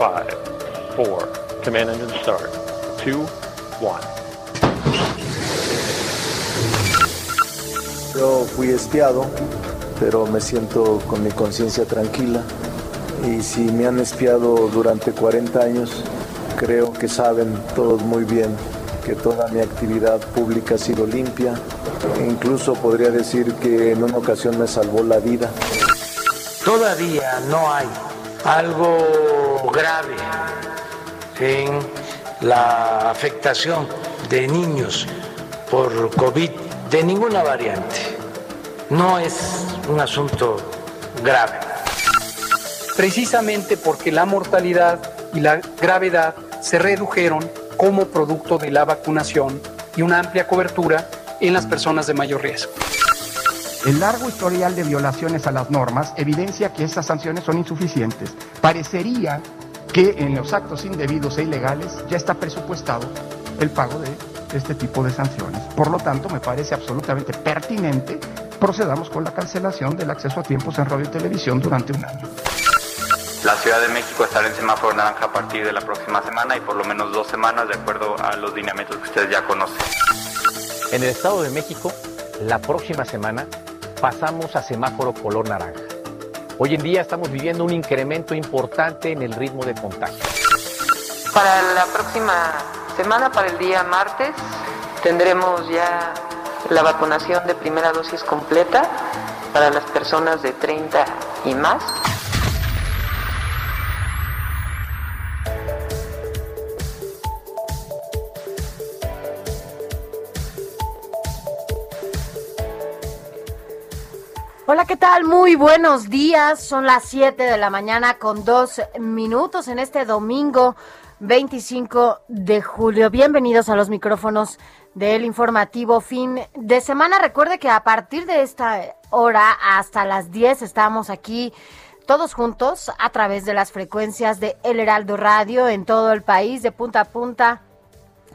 5, 4. Command engine start. 2, 1. Yo fui espiado, pero me siento con mi conciencia tranquila. Y si me han espiado durante 40 años, creo que saben todos muy bien que toda mi actividad pública ha sido limpia. E incluso podría decir que en una ocasión me salvó la vida. Todavía no hay algo grave en la afectación de niños por COVID de ninguna variante. No es un asunto grave. Precisamente porque la mortalidad y la gravedad se redujeron como producto de la vacunación y una amplia cobertura en las personas de mayor riesgo. El largo historial de violaciones a las normas evidencia que estas sanciones son insuficientes. Parecería que en los actos indebidos e ilegales ya está presupuestado el pago de este tipo de sanciones. Por lo tanto, me parece absolutamente pertinente procedamos con la cancelación del acceso a tiempos en radio y televisión durante un año. La Ciudad de México estará en semáforo naranja a partir de la próxima semana y por lo menos dos semanas de acuerdo a los lineamientos que ustedes ya conocen. En el Estado de México, la próxima semana pasamos a semáforo color naranja. Hoy en día estamos viviendo un incremento importante en el ritmo de contagio. Para la próxima semana, para el día martes, tendremos ya la vacunación de primera dosis completa para las personas de 30 y más. Hola, ¿qué tal? Muy buenos días. Son las 7 de la mañana con dos minutos en este domingo 25 de julio. Bienvenidos a los micrófonos del informativo fin de semana. Recuerde que a partir de esta hora hasta las 10 estamos aquí todos juntos a través de las frecuencias de El Heraldo Radio en todo el país, de punta a punta,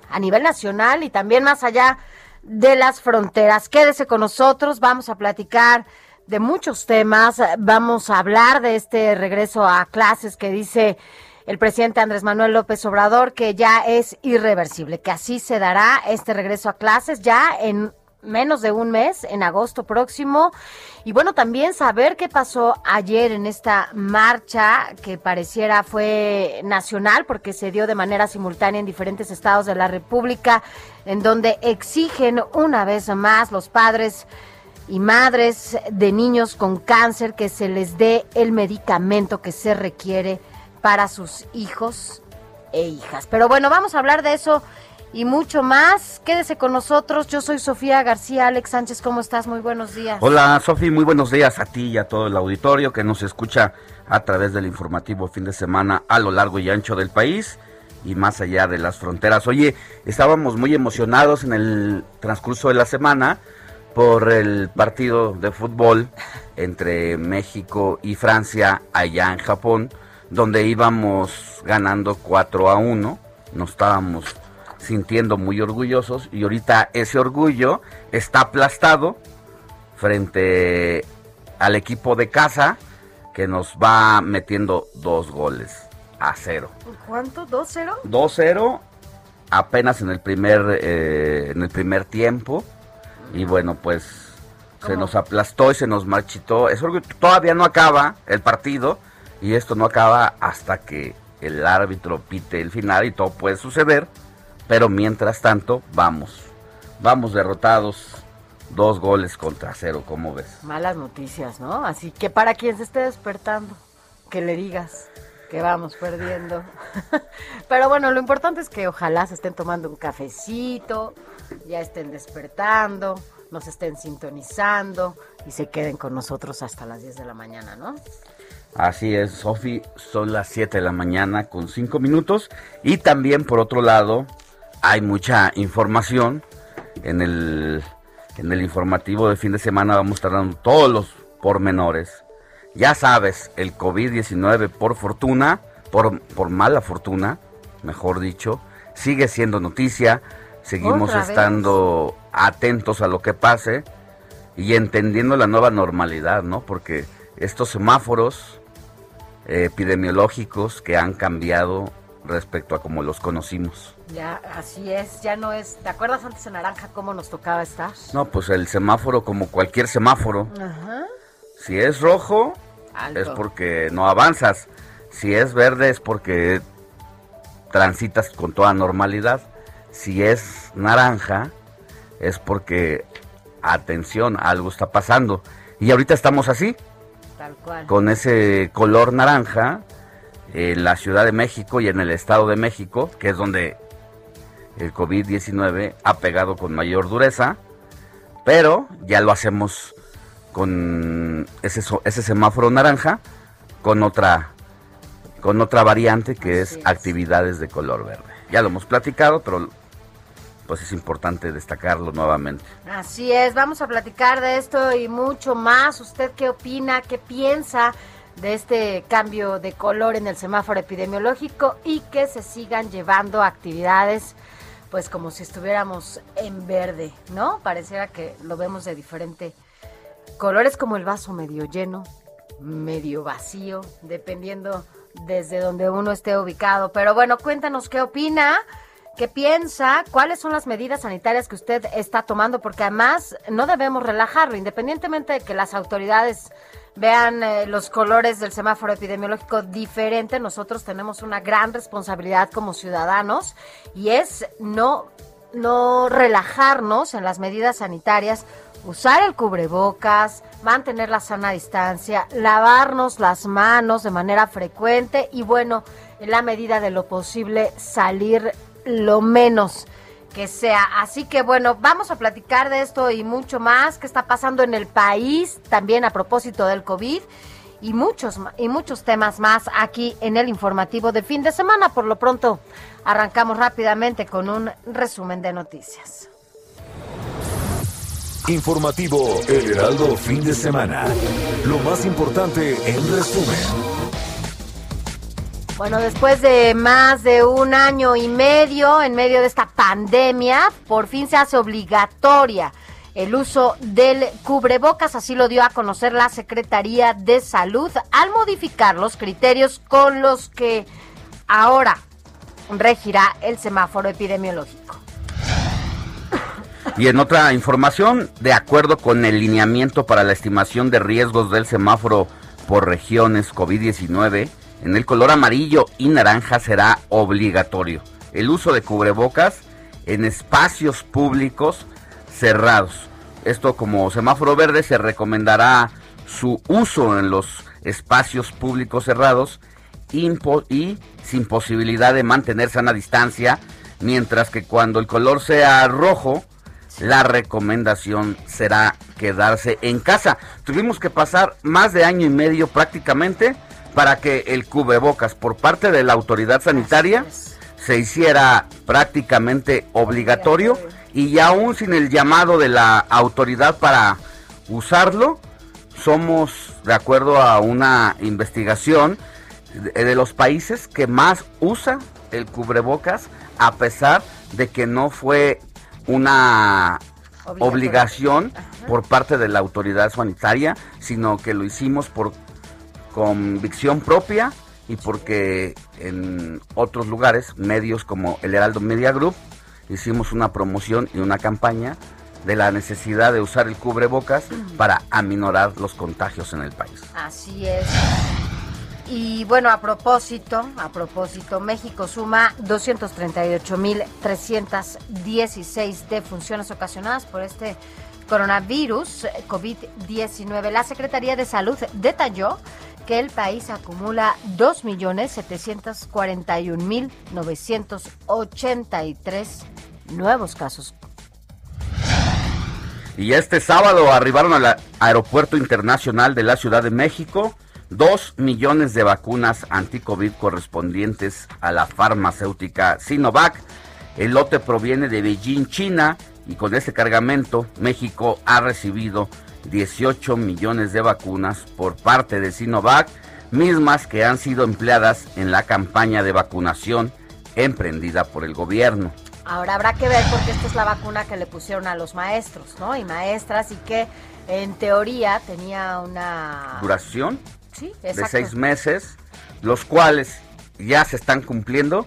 a nivel nacional y también más allá de las fronteras. Quédese con nosotros, vamos a platicar de muchos temas. Vamos a hablar de este regreso a clases que dice el presidente Andrés Manuel López Obrador que ya es irreversible, que así se dará este regreso a clases ya en menos de un mes, en agosto próximo. Y bueno, también saber qué pasó ayer en esta marcha que pareciera fue nacional porque se dio de manera simultánea en diferentes estados de la República, en donde exigen una vez más los padres y madres de niños con cáncer que se les dé el medicamento que se requiere para sus hijos e hijas. Pero bueno, vamos a hablar de eso y mucho más. Quédese con nosotros. Yo soy Sofía García. Alex Sánchez, ¿cómo estás? Muy buenos días. Hola, Sofía. Muy buenos días a ti y a todo el auditorio que nos escucha a través del informativo fin de semana a lo largo y ancho del país y más allá de las fronteras. Oye, estábamos muy emocionados en el transcurso de la semana por el partido de fútbol entre México y Francia allá en Japón, donde íbamos ganando 4 a 1, nos estábamos sintiendo muy orgullosos y ahorita ese orgullo está aplastado frente al equipo de casa que nos va metiendo dos goles a cero. ¿Cuánto? ¿2-0? 2-0 apenas en el primer eh, en el primer tiempo y bueno, pues Se nos aplastó y se nos marchitó. Eso todavía no acaba el partido y esto no acaba hasta que el árbitro pite el final y todo puede suceder. Pero mientras tanto, vamos. Vamos derrotados. Dos goles contra cero, ¿cómo ves? Malas noticias, ¿no? Así que para quien se esté despertando, que le digas que vamos perdiendo. Pero bueno, lo importante es que ojalá se estén tomando un cafecito, ya estén despertando, nos estén sintonizando y se queden con nosotros hasta las 10 de la mañana, ¿no? Así es, Sofi, son las 7 de la mañana con 5 minutos y también por otro lado hay mucha información en el, en el informativo de fin de semana vamos a estar dando todos los pormenores. Ya sabes, el COVID-19 por fortuna, por, por mala fortuna, mejor dicho, sigue siendo noticia, seguimos estando atentos a lo que pase y entendiendo la nueva normalidad, ¿no? Porque estos semáforos epidemiológicos que han cambiado respecto a como los conocimos. Ya, así es, ya no es. ¿Te acuerdas antes en naranja cómo nos tocaba estar? No, pues el semáforo como cualquier semáforo. Ajá. Si es rojo, es porque no avanzas. Si es verde, es porque transitas con toda normalidad. Si es naranja, es porque, atención, algo está pasando. Y ahorita estamos así. Con ese color naranja en la Ciudad de México y en el Estado de México, que es donde el COVID-19 ha pegado con mayor dureza, pero ya lo hacemos con ese, ese semáforo naranja, con otra, con otra variante que es, es actividades de color verde. Ya lo hemos platicado, pero pues es importante destacarlo nuevamente. Así es, vamos a platicar de esto y mucho más. ¿Usted qué opina, qué piensa de este cambio de color en el semáforo epidemiológico y que se sigan llevando actividades pues como si estuviéramos en verde, ¿no? Pareciera que lo vemos de diferente colores como el vaso medio lleno, medio vacío, dependiendo desde donde uno esté ubicado. Pero bueno, cuéntanos qué opina qué piensa, cuáles son las medidas sanitarias que usted está tomando, porque además no debemos relajarlo, independientemente de que las autoridades vean eh, los colores del semáforo epidemiológico diferente, nosotros tenemos una gran responsabilidad como ciudadanos y es no, no relajarnos en las medidas sanitarias, usar el cubrebocas, mantener la sana distancia, lavarnos las manos de manera frecuente y bueno, en la medida de lo posible salir lo menos que sea. Así que bueno, vamos a platicar de esto y mucho más que está pasando en el país, también a propósito del COVID y muchos y muchos temas más aquí en el informativo de fin de semana. Por lo pronto, arrancamos rápidamente con un resumen de noticias. Informativo El Heraldo fin de semana. Lo más importante en resumen. Bueno, después de más de un año y medio en medio de esta pandemia, por fin se hace obligatoria el uso del cubrebocas, así lo dio a conocer la Secretaría de Salud al modificar los criterios con los que ahora regirá el semáforo epidemiológico. Y en otra información, de acuerdo con el lineamiento para la estimación de riesgos del semáforo por regiones COVID-19, en el color amarillo y naranja será obligatorio el uso de cubrebocas en espacios públicos cerrados. Esto como semáforo verde se recomendará su uso en los espacios públicos cerrados y sin posibilidad de mantener sana distancia, mientras que cuando el color sea rojo, la recomendación será quedarse en casa. Tuvimos que pasar más de año y medio prácticamente para que el cubrebocas por parte de la autoridad sanitaria se hiciera prácticamente obligatorio y aún sin el llamado de la autoridad para usarlo, somos, de acuerdo a una investigación, de, los países que más usa el cubrebocas a pesar de que no fue una obligación por parte de la autoridad sanitaria, sino que lo hicimos por convicción propia y porque en otros lugares, medios como el Heraldo Media Group, hicimos una promoción y una campaña de la necesidad de usar el cubrebocas para aminorar los contagios en el país. Así es. Y bueno, a propósito, a propósito, México suma 238.316 defunciones ocasionadas por este coronavirus COVID-19. La Secretaría de Salud detalló que el país acumula 2.741.983 nuevos casos. Y este sábado arribaron al Aeropuerto Internacional de la Ciudad de México dos millones de vacunas anti-COVID correspondientes a la farmacéutica Sinovac. El lote proviene de Beijing, China, y con este cargamento México ha recibido 18 millones de vacunas por parte de Sinovac, mismas que han sido empleadas en la campaña de vacunación emprendida por el gobierno. Ahora habrá que ver porque esta es la vacuna que le pusieron a los maestros, ¿no? Y maestras y que en teoría tenía una duración de seis meses, los cuales ya se están cumpliendo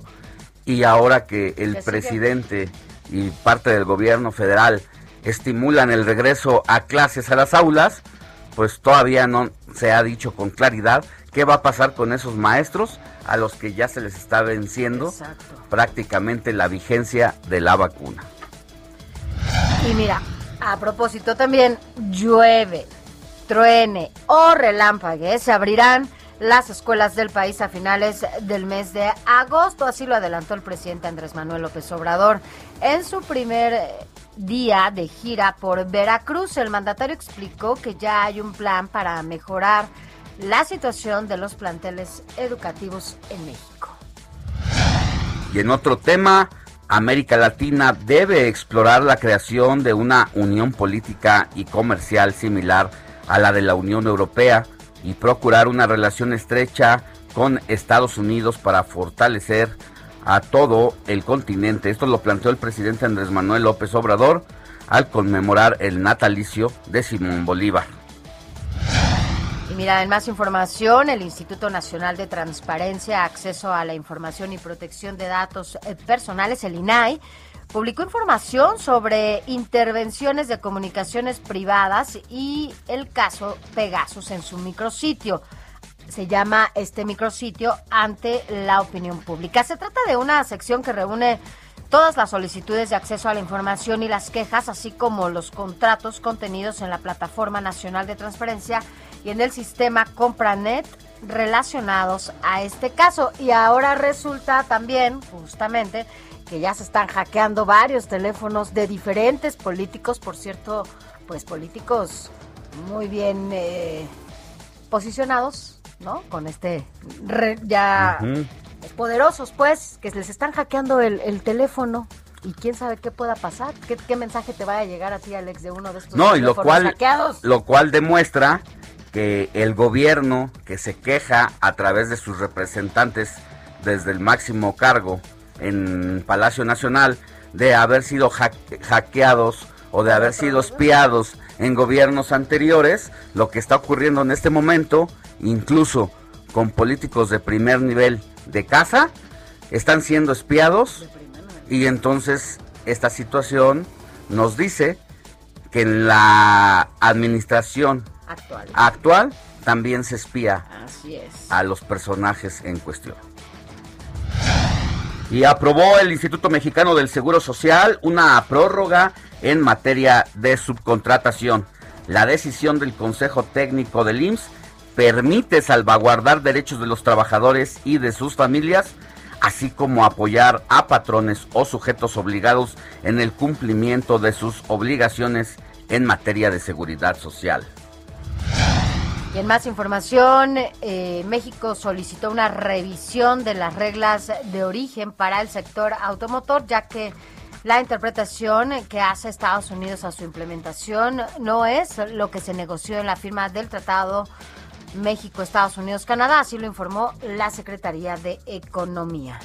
y ahora que el presidente y parte del gobierno federal estimulan el regreso a clases a las aulas, pues todavía no se ha dicho con claridad qué va a pasar con esos maestros a los que ya se les está venciendo prácticamente la vigencia de la vacuna. Y mira, a propósito también llueve, truene o relámpague, se abrirán las escuelas del país a finales del mes de agosto. Así lo adelantó el presidente Andrés Manuel López Obrador en su primer día de gira por Veracruz. El mandatario explicó que ya hay un plan para mejorar la situación de los planteles educativos en México. Y en otro tema, América Latina debe explorar la creación de una unión política y comercial similar a la de la Unión Europea y procurar una relación estrecha con Estados Unidos para fortalecer a todo el continente. Esto lo planteó el presidente Andrés Manuel López Obrador al conmemorar el natalicio de Simón Bolívar. Y mira, en más información, el Instituto Nacional de Transparencia, Acceso a la Información y Protección de Datos eh, Personales, el INAI, publicó información sobre intervenciones de comunicaciones privadas y el caso Pegasus en su micrositio. Se llama este micrositio ante la opinión pública. Se trata de una sección que reúne todas las solicitudes de acceso a la información y las quejas, así como los contratos contenidos en la Plataforma Nacional de Transparencia y en el sistema CompraNet relacionados a este caso. Y ahora resulta también, justamente, que ya se están hackeando varios teléfonos de diferentes políticos, por cierto, pues políticos muy bien eh, posicionados, ¿no? Con este ya poderosos, pues, que les están hackeando el, teléfono y quién sabe qué pueda pasar, ¿Qué, mensaje te vaya a llegar a ti, Alex, de uno de estos no, y lo cual, hackeados. Lo cual demuestra que el gobierno que se queja a través de sus representantes desde el máximo cargo en Palacio Nacional de haber sido hackeados o de haber sido espiados en gobiernos anteriores, lo que está ocurriendo en este momento, incluso con políticos de primer nivel de casa, están siendo espiados y entonces esta situación nos dice que en la administración actual, actual también se espía a los personajes en cuestión y aprobó el Instituto Mexicano del Seguro Social una prórroga en materia de subcontratación. La decisión del Consejo Técnico del IMSS permite salvaguardar derechos de los trabajadores y de sus familias, así como apoyar a patrones o sujetos obligados en el cumplimiento de sus obligaciones en materia de seguridad social. En más información, eh, México solicitó una revisión de las reglas de origen para el sector automotor, ya que la interpretación que hace Estados Unidos a su implementación no es lo que se negoció en la firma del Tratado México, Estados Unidos, Canadá, así lo informó la Secretaría de Economía.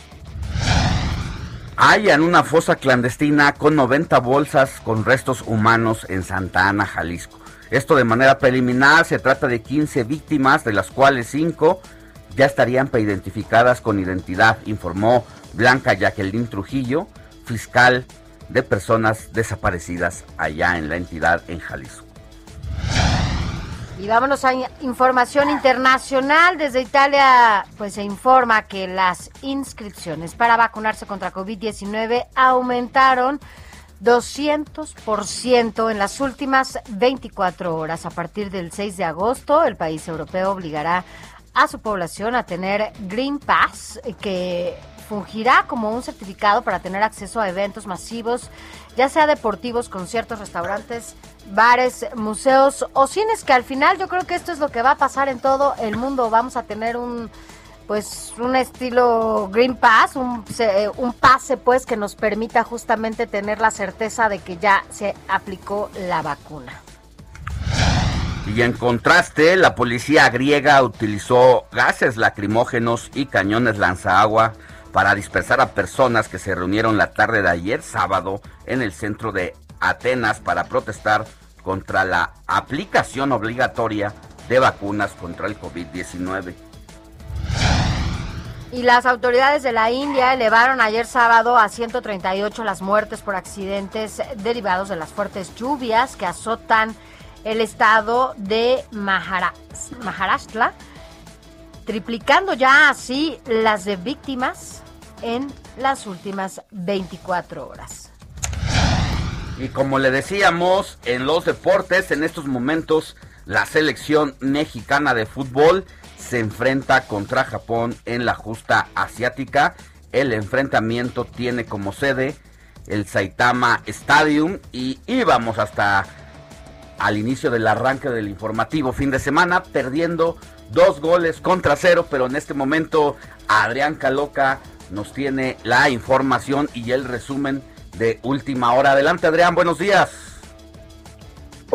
Hay en una fosa clandestina con 90 bolsas con restos humanos en Santa Ana, Jalisco. Esto de manera preliminar, se trata de 15 víctimas, de las cuales 5 ya estarían preidentificadas con identidad, informó Blanca Jacqueline Trujillo, fiscal de personas desaparecidas allá en la entidad en Jalisco. Y vámonos a información internacional. Desde Italia, pues se informa que las inscripciones para vacunarse contra COVID-19 aumentaron 200% en las últimas 24 horas. A partir del 6 de agosto, el país europeo obligará a su población a tener Green Pass, que fungirá como un certificado para tener acceso a eventos masivos, ya sea deportivos, conciertos, restaurantes, bares, museos o cines, que al final yo creo que esto es lo que va a pasar en todo el mundo. Vamos a tener un pues un estilo Green Pass, un, un pase pues que nos permita justamente tener la certeza de que ya se aplicó la vacuna. Y en contraste, la policía griega utilizó gases lacrimógenos y cañones lanzaagua para dispersar a personas que se reunieron la tarde de ayer sábado en el centro de Atenas para protestar contra la aplicación obligatoria de vacunas contra el COVID-19. Y las autoridades de la India elevaron ayer sábado a 138 las muertes por accidentes derivados de las fuertes lluvias que azotan el estado de Maharashtra, triplicando ya así las de víctimas en las últimas 24 horas. Y como le decíamos, en los deportes, en estos momentos, la selección mexicana de fútbol se enfrenta contra Japón en la justa asiática. El enfrentamiento tiene como sede el Saitama Stadium y íbamos hasta al inicio del arranque del informativo fin de semana perdiendo dos goles contra cero, pero en este momento Adrián Caloca nos tiene la información y el resumen de última hora. Adelante, Adrián, buenos días.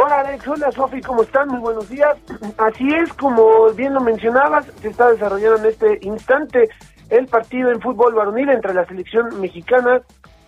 Hola Alex, hola Sofi, ¿cómo están? Muy buenos días. Así es, como bien lo mencionabas, se está desarrollando en este instante el partido en fútbol varonil entre la selección mexicana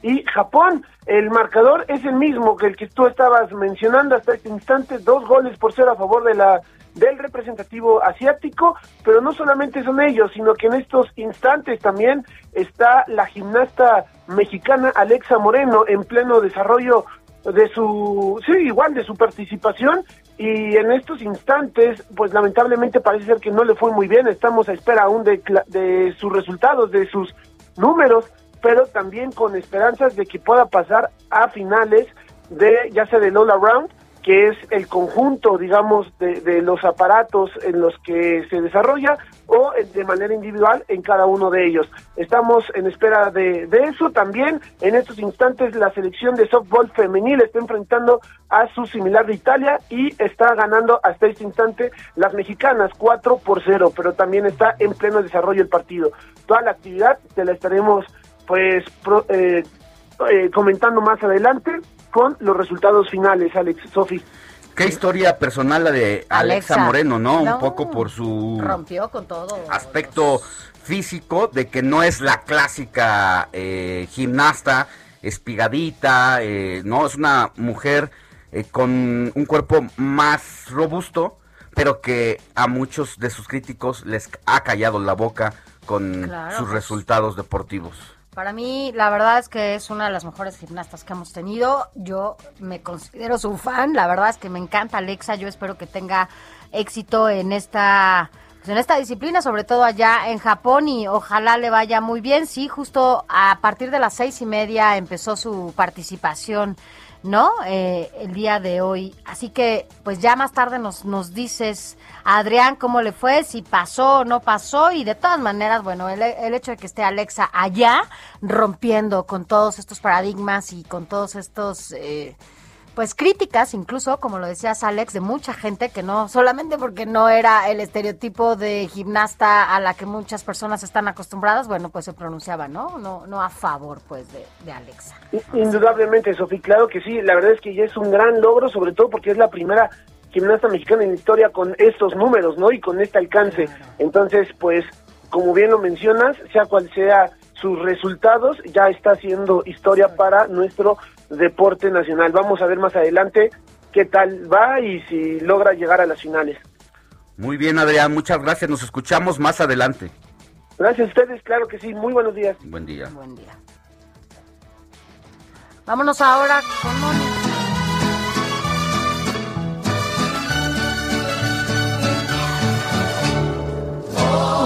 y Japón. El marcador es el mismo que el que tú estabas mencionando hasta este instante, dos goles por cero a favor de la del representativo asiático, pero no solamente son ellos, sino que en estos instantes también está la gimnasta mexicana Alexa Moreno en pleno desarrollo de su, sí, igual de su participación y en estos instantes, pues lamentablemente parece ser que no le fue muy bien, estamos a espera aún de, de sus resultados, de sus números, pero también con esperanzas de que pueda pasar a finales de ya sea del All Around que es el conjunto, digamos, de, los aparatos en los que se desarrolla o de manera individual en cada uno de ellos. Estamos en espera de, eso. También en estos instantes la selección de softball femenil está enfrentando a su similar de Italia y está ganando hasta este instante las mexicanas 4 por 0, pero también está en pleno desarrollo el partido. Toda la actividad te la estaremos pues eh, eh, comentando más adelante con los resultados finales, Alex, Sofi. Qué historia personal la de Alexa, Moreno, ¿no? Un poco por su rompió con todo aspecto físico de que no es la clásica eh, gimnasta espigadita, eh, no es una mujer eh, con un cuerpo más robusto, pero que a muchos de sus críticos les ha callado la boca con sus resultados deportivos. Para mí, la verdad es que es una de las mejores gimnastas que hemos tenido. Yo me considero su fan. La verdad es que me encanta Alexa. Yo espero que tenga éxito en esta pues, en esta disciplina, sobre todo allá en Japón, y ojalá le vaya muy bien. Sí, justo a partir de las seis y media empezó su participación ¿no? Eh, el día de hoy. Así que, pues ya más tarde nos, nos dices, Adrián, cómo le fue, si pasó o no pasó. Y de todas maneras, bueno, el, el hecho de que esté Alexa allá rompiendo con todos estos paradigmas y con todos estos... Eh, pues críticas, incluso, como lo decías Alex, de mucha gente que no, solamente porque no era el estereotipo de gimnasta a la que muchas personas están acostumbradas, bueno, pues se pronunciaba, ¿no? No, no a favor, pues, de, de Alexa. Indudablemente, Sofía, claro que sí, la verdad es que ya es un gran logro, sobre todo porque es la primera gimnasta mexicana en la historia con estos números, ¿no? Y con este alcance. Entonces, pues, como bien lo mencionas, sea cual sea sus resultados, ya está haciendo historia para nuestro deporte nacional. Vamos a ver más adelante qué tal va y si logra llegar a las finales. Muy bien, Adrián, muchas gracias. Nos escuchamos más adelante. Gracias a ustedes, claro que sí. Muy buenos días. Buen día. Buen día. Vámonos ahora con Moni.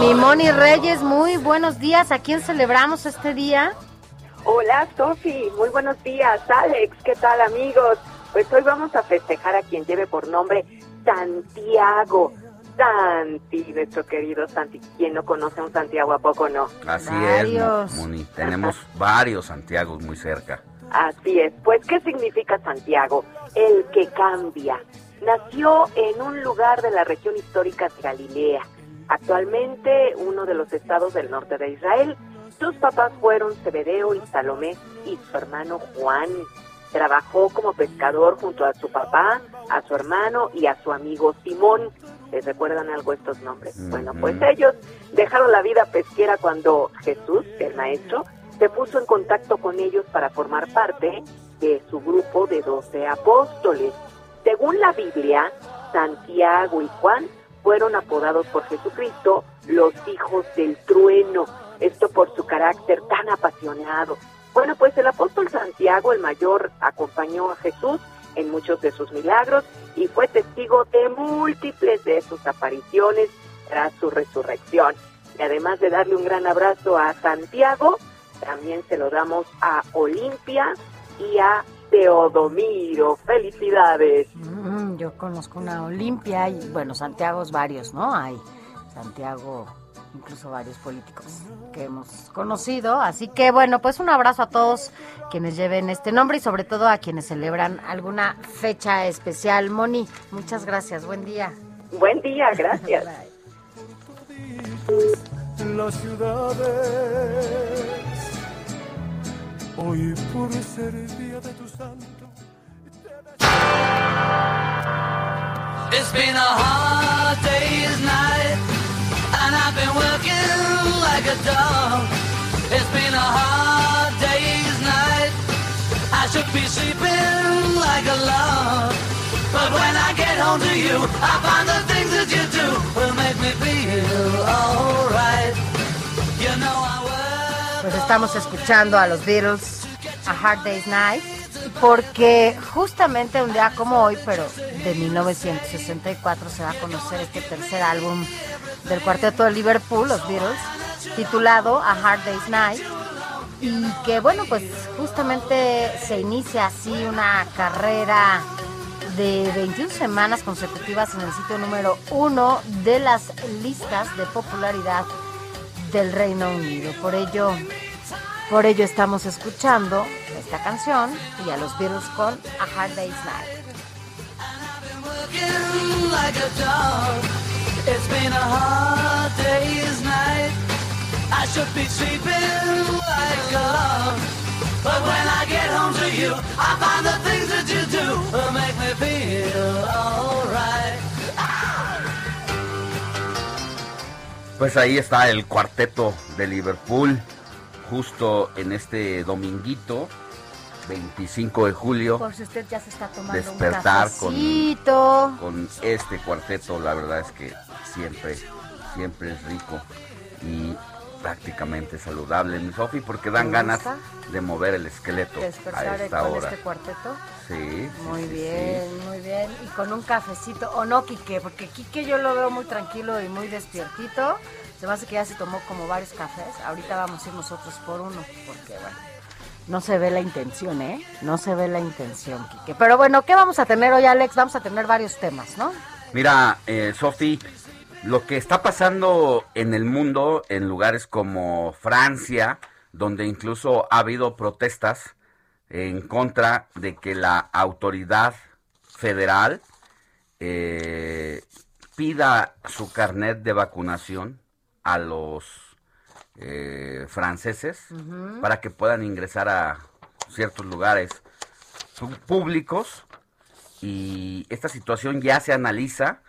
Mi Moni Reyes, muy buenos días. ¿A quién celebramos este día? Hola Sofi, muy buenos días. Alex, ¿qué tal amigos? Pues hoy vamos a festejar a quien lleve por nombre Santiago. Santi, nuestro querido Santi. ¿Quién no conoce a un Santiago? ¿A poco no? Así es, Moni. Tenemos varios Santiagos muy cerca. Así es. Pues, ¿qué significa Santiago? El que cambia. Nació en un lugar de la región histórica de Galilea, actualmente uno de los estados del norte de Israel. Sus papás fueron Zebedeo y Salomé y su hermano Juan. Trabajó como pescador junto a su papá, a su hermano y a su amigo Simón. ¿Les recuerdan algo estos nombres? Bueno, pues ellos dejaron la vida pesquera cuando Jesús, el maestro, se puso en contacto con ellos para formar parte de su grupo de doce apóstoles. Según la Biblia, Santiago y Juan fueron apodados por Jesucristo los hijos del trueno, esto por su carácter tan apasionado. Bueno, pues el apóstol Santiago, el mayor, acompañó a Jesús en muchos de sus milagros y fue testigo de múltiples de sus apariciones tras su resurrección. Y además de darle un gran abrazo a Santiago, también se lo damos a Olimpia y a Teodomiro. Felicidades. Mm, yo conozco una Olimpia y bueno, Santiago varios, ¿no? Hay Santiago, incluso varios políticos que hemos conocido. Así que bueno, pues un abrazo a todos quienes lleven este nombre y sobre todo a quienes celebran alguna fecha especial. Moni, muchas gracias. Buen día. Buen día, gracias. las ciudades. Hoy por ser día de tu santo. It's been a hard day's night, and I've been working like a dog. It's been a hard day's night. I should be sleeping like a log. But when I get home to you, I find the things that you do will make me feel alright. You know I work. Pues estamos escuchando a los Beatles, A Hard Day's Night, porque justamente un día como hoy, pero de 1964, se va a conocer este tercer álbum del cuarteto de Liverpool, los Beatles, titulado A Hard Day's Night, y que bueno, pues justamente se inicia así una carrera de 21 semanas consecutivas en el sitio número uno de las listas de popularidad del Reino Unido. Por ello, por ello estamos escuchando esta canción y a los Beatles con A Hard Day's Night. I should be sleeping like a log. But when I get home to you, I find the things that you do will make me feel alright. Pues ahí está el cuarteto de Liverpool, justo en este dominguito, 25 de julio. Por si usted ya se está tomando despertar un con, con este cuarteto, la verdad es que siempre, siempre es rico y prácticamente saludable, mi Sofi, porque dan ¿Te ganas gusta? de mover el esqueleto a esta con hora. este cuarteto. Sí, Muy sí, sí. bien, muy bien. Y con un cafecito, o no, Quique, porque Quique yo lo veo muy tranquilo y muy despiertito. Se me hace que ya se tomó como varios cafés. Ahorita vamos a ir nosotros por uno, porque bueno, no se ve la intención, ¿eh? No se ve la intención, Quique. Pero bueno, ¿qué vamos a tener hoy, Alex? Vamos a tener varios temas, ¿no? Mira, eh, Sofi, lo que está pasando en el mundo, en lugares como Francia, donde incluso ha habido protestas en contra de que la autoridad federal eh, pida su carnet de vacunación a los eh, franceses para que puedan ingresar a ciertos lugares públicos. Y esta situación ya se analiza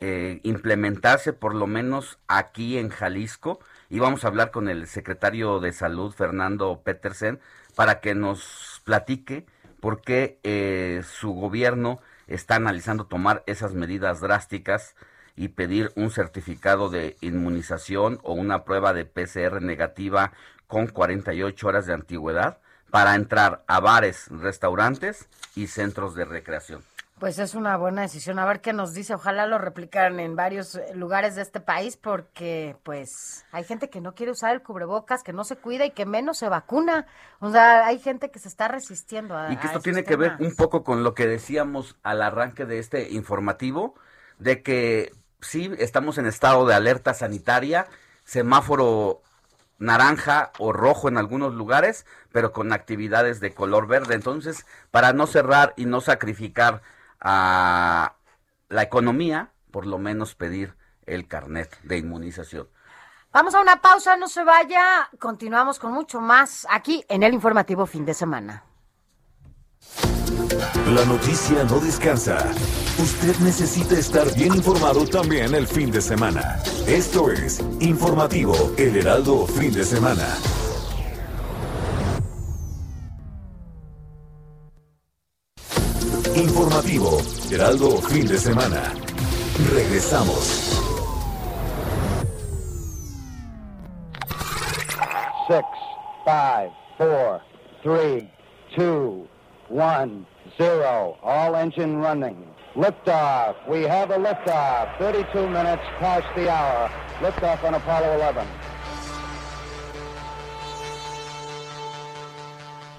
eh, implementarse por lo menos aquí en Jalisco. Y vamos a hablar con el secretario de salud Fernando Petersen para que nos platique por qué eh, su gobierno está analizando tomar esas medidas drásticas y pedir un certificado de inmunización o una prueba de PCR negativa con 48 horas de antigüedad para entrar a bares, restaurantes y centros de recreación. Pues es una buena decisión. A ver qué nos dice. Ojalá lo replicaran en varios eh, lugares de este país porque pues hay gente que no quiere usar el cubrebocas, que no se cuida y que menos se vacuna. O sea, hay gente que se está resistiendo a Y que esto tiene que ver un poco con lo que decíamos al arranque de este informativo, de que sí estamos en estado de alerta sanitaria, semáforo naranja o rojo en algunos lugares, pero con actividades de color verde. Entonces, para no cerrar y no sacrificar a la economía, por lo menos pedir el carnet de inmunización. Vamos a una pausa, no se vaya. Continuamos con mucho más aquí en el informativo fin de semana. La noticia no descansa. Usted necesita estar bien informado también el fin de semana. Esto es Informativo El Heraldo Fin de Semana. Informativo Heraldo Fin de Semana. Regresamos. Six, five, four, three, two, one, zero. All engine running. Liftoff. We have a liftoff. 32 minutes past the hour. Liftoff on Apollo 11.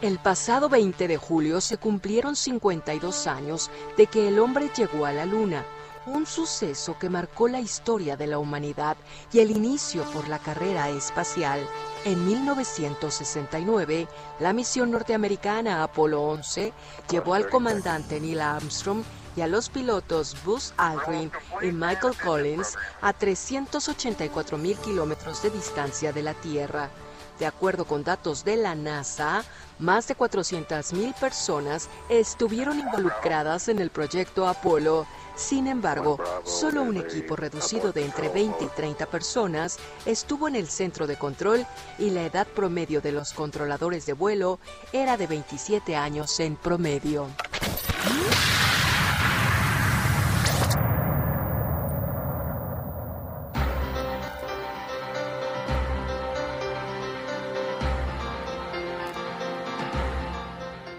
El pasado 20 de julio se cumplieron 52 años de que el hombre llegó a la Luna, un suceso que marcó la historia de la humanidad y el inicio por la carrera espacial. En 1969, la misión norteamericana Apolo 11 llevó al comandante Neil Armstrong y a los pilotos Buzz Aldrin y Michael Collins a 384 mil kilómetros de distancia de la Tierra. De acuerdo con datos de la NASA, más de 400.000 personas estuvieron involucradas en el proyecto Apolo. Sin embargo, solo un equipo reducido de entre 20 y 30 personas estuvo en el centro de control y la edad promedio de los controladores de vuelo era de 27 años en promedio.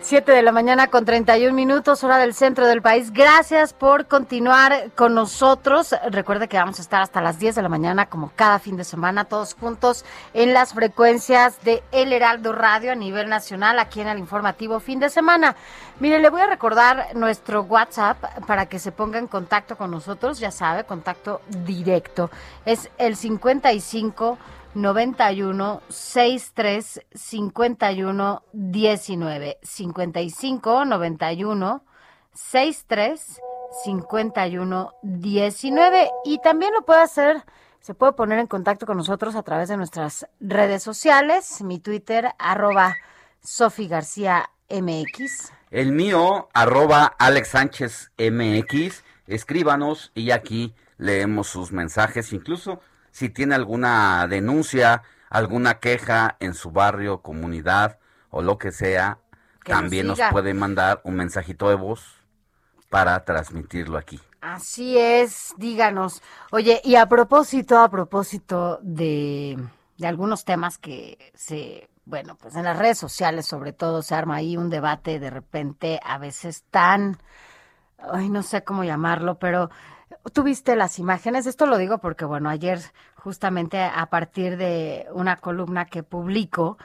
Siete de la mañana con 31 minutos, hora del centro del país. Gracias por continuar con nosotros. Recuerde que vamos a estar hasta las 10 de la mañana, como cada fin de semana, todos juntos en las frecuencias de El Heraldo Radio a nivel nacional, aquí en el informativo fin de semana. Mire, le voy a recordar nuestro WhatsApp para que se ponga en contacto con nosotros. Ya sabe, contacto directo. Es el 55 91 63 51 19 55 91 63 51 19 y también lo puede hacer se puede poner en contacto con nosotros a través de nuestras redes sociales. Mi Twitter arroba Sofi García MX El mío, arroba Alex Sánchez MX, escríbanos y aquí leemos sus mensajes, incluso si tiene alguna denuncia, alguna queja en su barrio, comunidad o lo que sea, Que también nos puede mandar un mensajito de voz para transmitirlo aquí. Así es, díganos. Oye, y a propósito, a propósito de, de algunos temas que se, bueno, pues en las redes sociales sobre todo se arma ahí un debate de repente a veces tan, ay, no sé cómo llamarlo, pero tú viste las imágenes, esto lo digo porque, bueno, ayer justamente a partir de una columna que publico,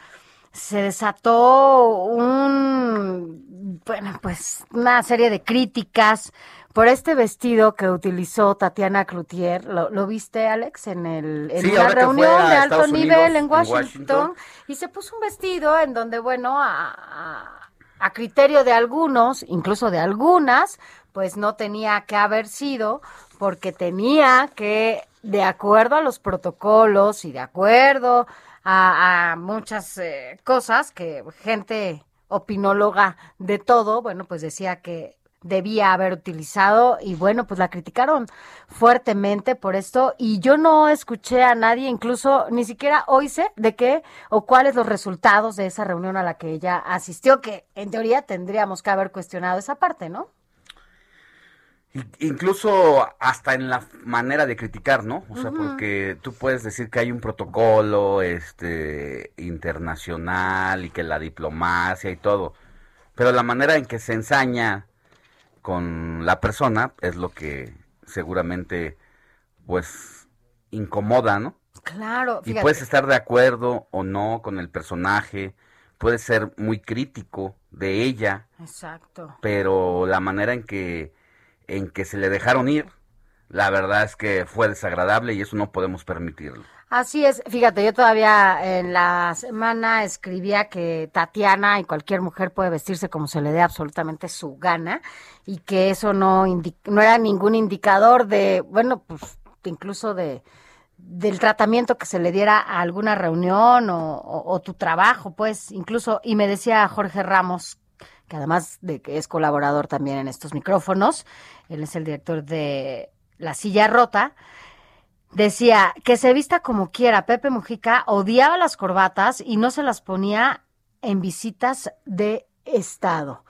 se desató un, bueno, pues una serie de críticas por este vestido que utilizó Tatiana Cloutier. ¿Lo, lo viste, Alex, en, el, en Sí, una reunión de alto Estados nivel Unidos, en Washington. Y se puso un vestido en donde, bueno, a, a- a criterio de algunos, incluso de algunas, pues no tenía que haber sido porque tenía que, de acuerdo a los protocolos y de acuerdo a, muchas eh, cosas que gente opinóloga de todo, bueno, pues decía que debía haber utilizado y bueno, pues la criticaron fuertemente por esto y yo no escuché a nadie, incluso ni siquiera hoy sé de qué o cuáles los resultados de esa reunión a la que ella asistió, que en teoría tendríamos que haber cuestionado esa parte, ¿no? Incluso hasta en la manera de criticar, ¿no? O sea, porque tú puedes decir que hay un protocolo este internacional y que la diplomacia y todo, pero la manera en que se ensaña con la persona es lo que seguramente pues incomoda, ¿no? Claro, Y puedes estar de acuerdo o no con el personaje, puedes ser muy crítico de ella, Exacto. pero la manera en que en que se le dejaron ir, la verdad es que fue desagradable y eso no podemos permitirlo. Así es, fíjate, yo todavía en la semana escribía que Tatiana y cualquier mujer puede vestirse como se le dé absolutamente su gana y que eso no, no era ningún indicador de, bueno, pues incluso de del tratamiento que se le diera a alguna reunión o, o- o tu trabajo, pues incluso, y me decía Jorge Ramos, que además de que es colaborador también en estos micrófonos, él es el director de La Silla Rota, Decía que se vista como quiera. Pepe Mujica odiaba las corbatas y no se las ponía en visitas de Estado.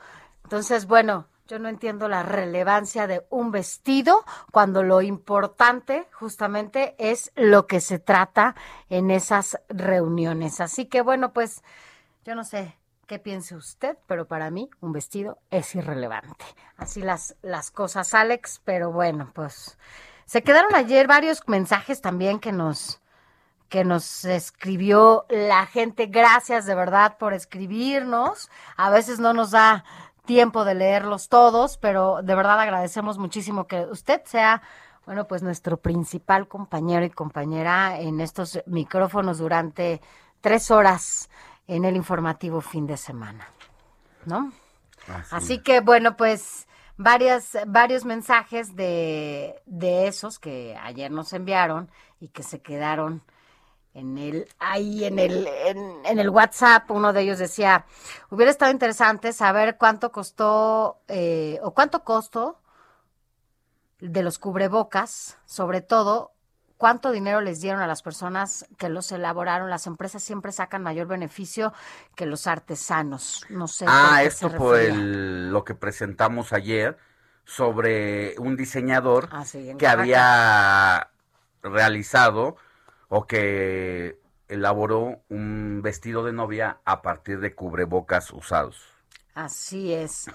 Entonces, bueno, yo no entiendo la relevancia de un vestido cuando lo importante justamente es lo que se trata en esas reuniones. Así que, bueno, pues yo no sé qué piense usted, pero para mí un vestido es irrelevante. Así las, las cosas, Alex, pero bueno, pues se quedaron ayer varios mensajes también que nos que nos escribió la gente. Gracias de verdad por escribirnos. A veces no nos da tiempo de leerlos todos, pero de verdad agradecemos muchísimo que usted sea, bueno, pues nuestro principal compañero y compañera en estos micrófonos durante tres horas en el informativo fin de semana, ¿no? Así que bueno, pues varias, varios mensajes de, de esos que ayer nos enviaron y que se quedaron en el, ahí en el, en, el WhatsApp. Uno de ellos decía, hubiera estado interesante saber cuánto costó eh, o cuánto costó de los cubrebocas, sobre todo cuánto dinero les dieron a las personas que los elaboraron. Las empresas siempre sacan mayor beneficio que los artesanos. No sé. Ah, esto por el, lo que presentamos ayer sobre un diseñador Ah, sí, que había realizado o que elaboró un vestido de novia a partir de cubrebocas usados. Así es.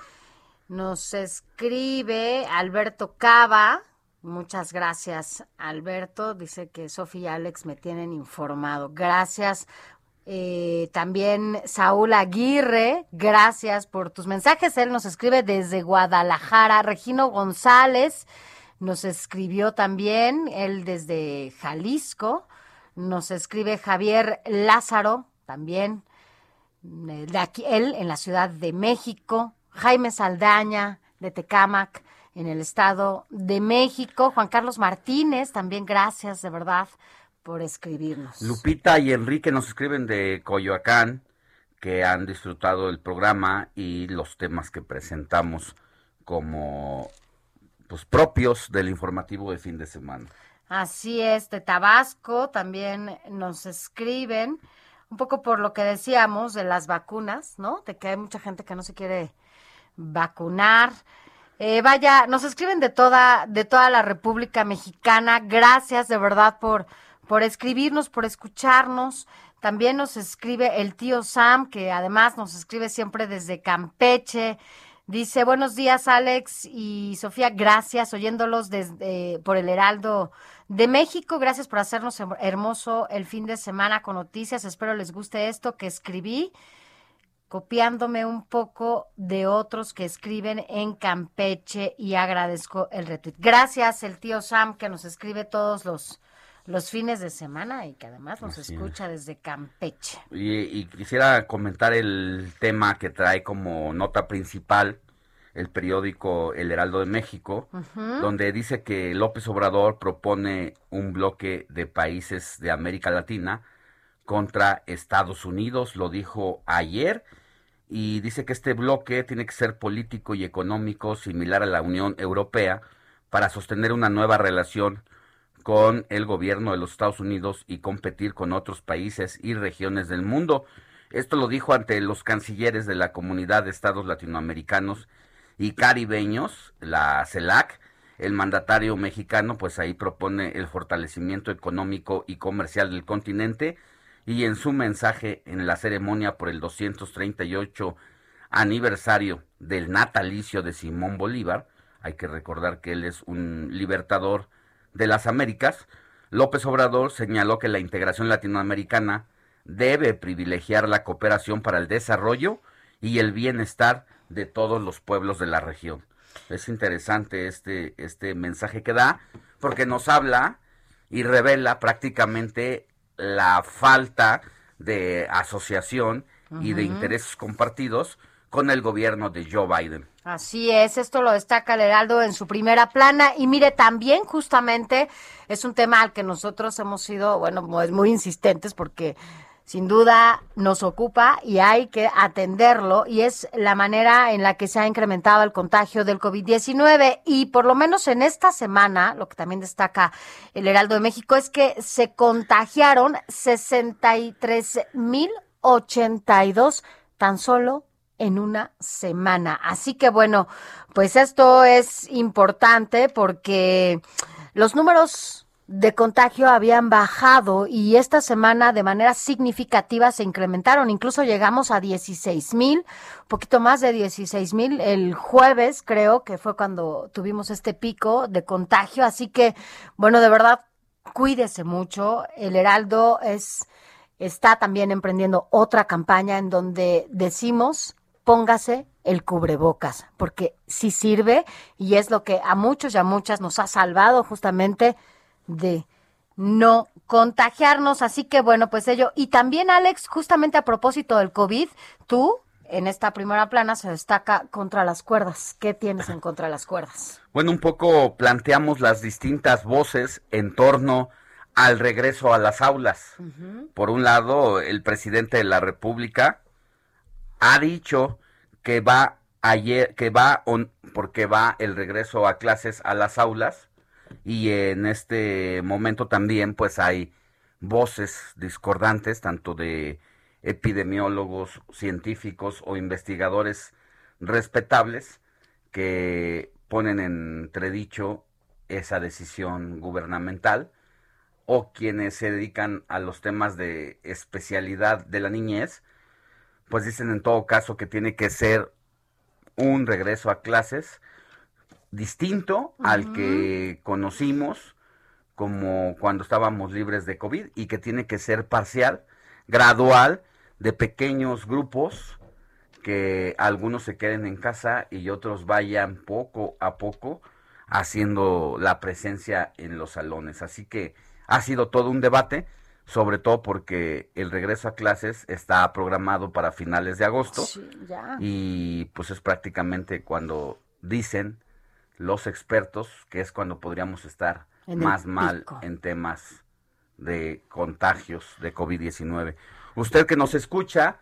Nos escribe Alberto Cava. Muchas gracias, Alberto. Dice que Sofía y Alex me tienen informado. Gracias. Eh, también Saúl Aguirre, gracias por tus mensajes. Él nos escribe desde Guadalajara. Regino González nos escribió también, él desde Jalisco. Nos escribe Javier Lázaro, también eh, de aquí, él en la Ciudad de México, Jaime Saldaña de Tecámac en el Estado de México, Juan Carlos Martínez, también gracias de verdad por escribirnos. Lupita y Enrique nos escriben de Coyoacán que han disfrutado el programa y los temas que presentamos como pues propios del informativo de fin de semana. Así es, de Tabasco también nos escriben, un poco por lo que decíamos de las vacunas, ¿no? De que hay mucha gente que no se quiere vacunar. Eh, vaya, nos escriben de toda, de toda la República Mexicana. Gracias de verdad por, por escribirnos, por escucharnos. También nos escribe el tío Sam, que además nos escribe siempre desde Campeche. Dice, buenos días Alex y Sofía, gracias, oyéndolos desde, por el Heraldo de México, gracias por hacernos her- hermoso el fin de semana con noticias, espero les guste esto que escribí, copiándome un poco de otros que escriben en Campeche y agradezco el retweet. Gracias el tío Sam que nos escribe todos los, los fines de semana y que además nos Así es. escucha desde Campeche. Y, y quisiera comentar el tema que trae como nota principal el periódico El Heraldo de México, donde dice que López Obrador propone un bloque de países de América Latina contra Estados Unidos, lo dijo ayer, y dice que este bloque tiene que ser político y económico similar a la Unión Europea para sostener una nueva relación con el gobierno de los Estados Unidos y competir con otros países y regiones del mundo. Esto lo dijo ante los cancilleres de la Comunidad de Estados Latinoamericanos y Caribeños, la CELAC, el mandatario mexicano pues ahí propone el fortalecimiento económico y comercial del continente y en su mensaje en la ceremonia por el 238 aniversario del natalicio de Simón Bolívar, hay que recordar que él es un libertador de las Américas, López Obrador señaló que la integración latinoamericana debe privilegiar la cooperación para el desarrollo y el bienestar de todos los pueblos de la región. Es interesante este, este mensaje que da porque nos habla y revela prácticamente la falta de asociación y de intereses compartidos con el gobierno de Joe Biden. Así es, esto lo destaca el Heraldo en su primera plana y mire, también justamente es un tema al que nosotros hemos sido, bueno, pues muy insistentes porque sin duda nos ocupa y hay que atenderlo y es la manera en la que se ha incrementado el contagio del COVID-19 y por lo menos en esta semana, lo que también destaca el Heraldo de México es que se contagiaron 63.082 tan solo en una semana. Así que bueno, pues esto es importante porque los números de contagio habían bajado y esta semana de manera significativa se incrementaron. Incluso llegamos a 16 mil, un poquito más de 16 mil el jueves, creo que fue cuando tuvimos este pico de contagio. Así que, bueno, de verdad, cuídese mucho. El Heraldo es, está también emprendiendo otra campaña en donde decimos póngase el cubrebocas, porque sí sirve y es lo que a muchos y a muchas nos ha salvado justamente de no contagiarnos. Así que bueno, pues ello. Y también, Alex, justamente a propósito del COVID, tú en esta primera plana se destaca contra las cuerdas. ¿Qué tienes en contra las cuerdas? Bueno, un poco planteamos las distintas voces en torno al regreso a las aulas. Por un lado, el presidente de la República ha dicho que va ayer, que va on- porque va el regreso a clases a las aulas y en este momento también pues hay voces discordantes tanto de epidemiólogos, científicos o investigadores respetables que ponen en entredicho esa decisión gubernamental o quienes se dedican a los temas de especialidad de la niñez, pues dicen en todo caso que tiene que ser un regreso a clases distinto al que conocimos como cuando estábamos libres de COVID y que tiene que ser parcial, gradual, de pequeños grupos, que algunos se queden en casa y otros vayan poco a poco haciendo la presencia en los salones. Así que ha sido todo un debate, sobre todo porque el regreso a clases está programado para finales de agosto y pues es prácticamente cuando dicen los expertos que es cuando podríamos estar En más mal pico. en temas de contagios de COVID-19. Usted que nos escucha,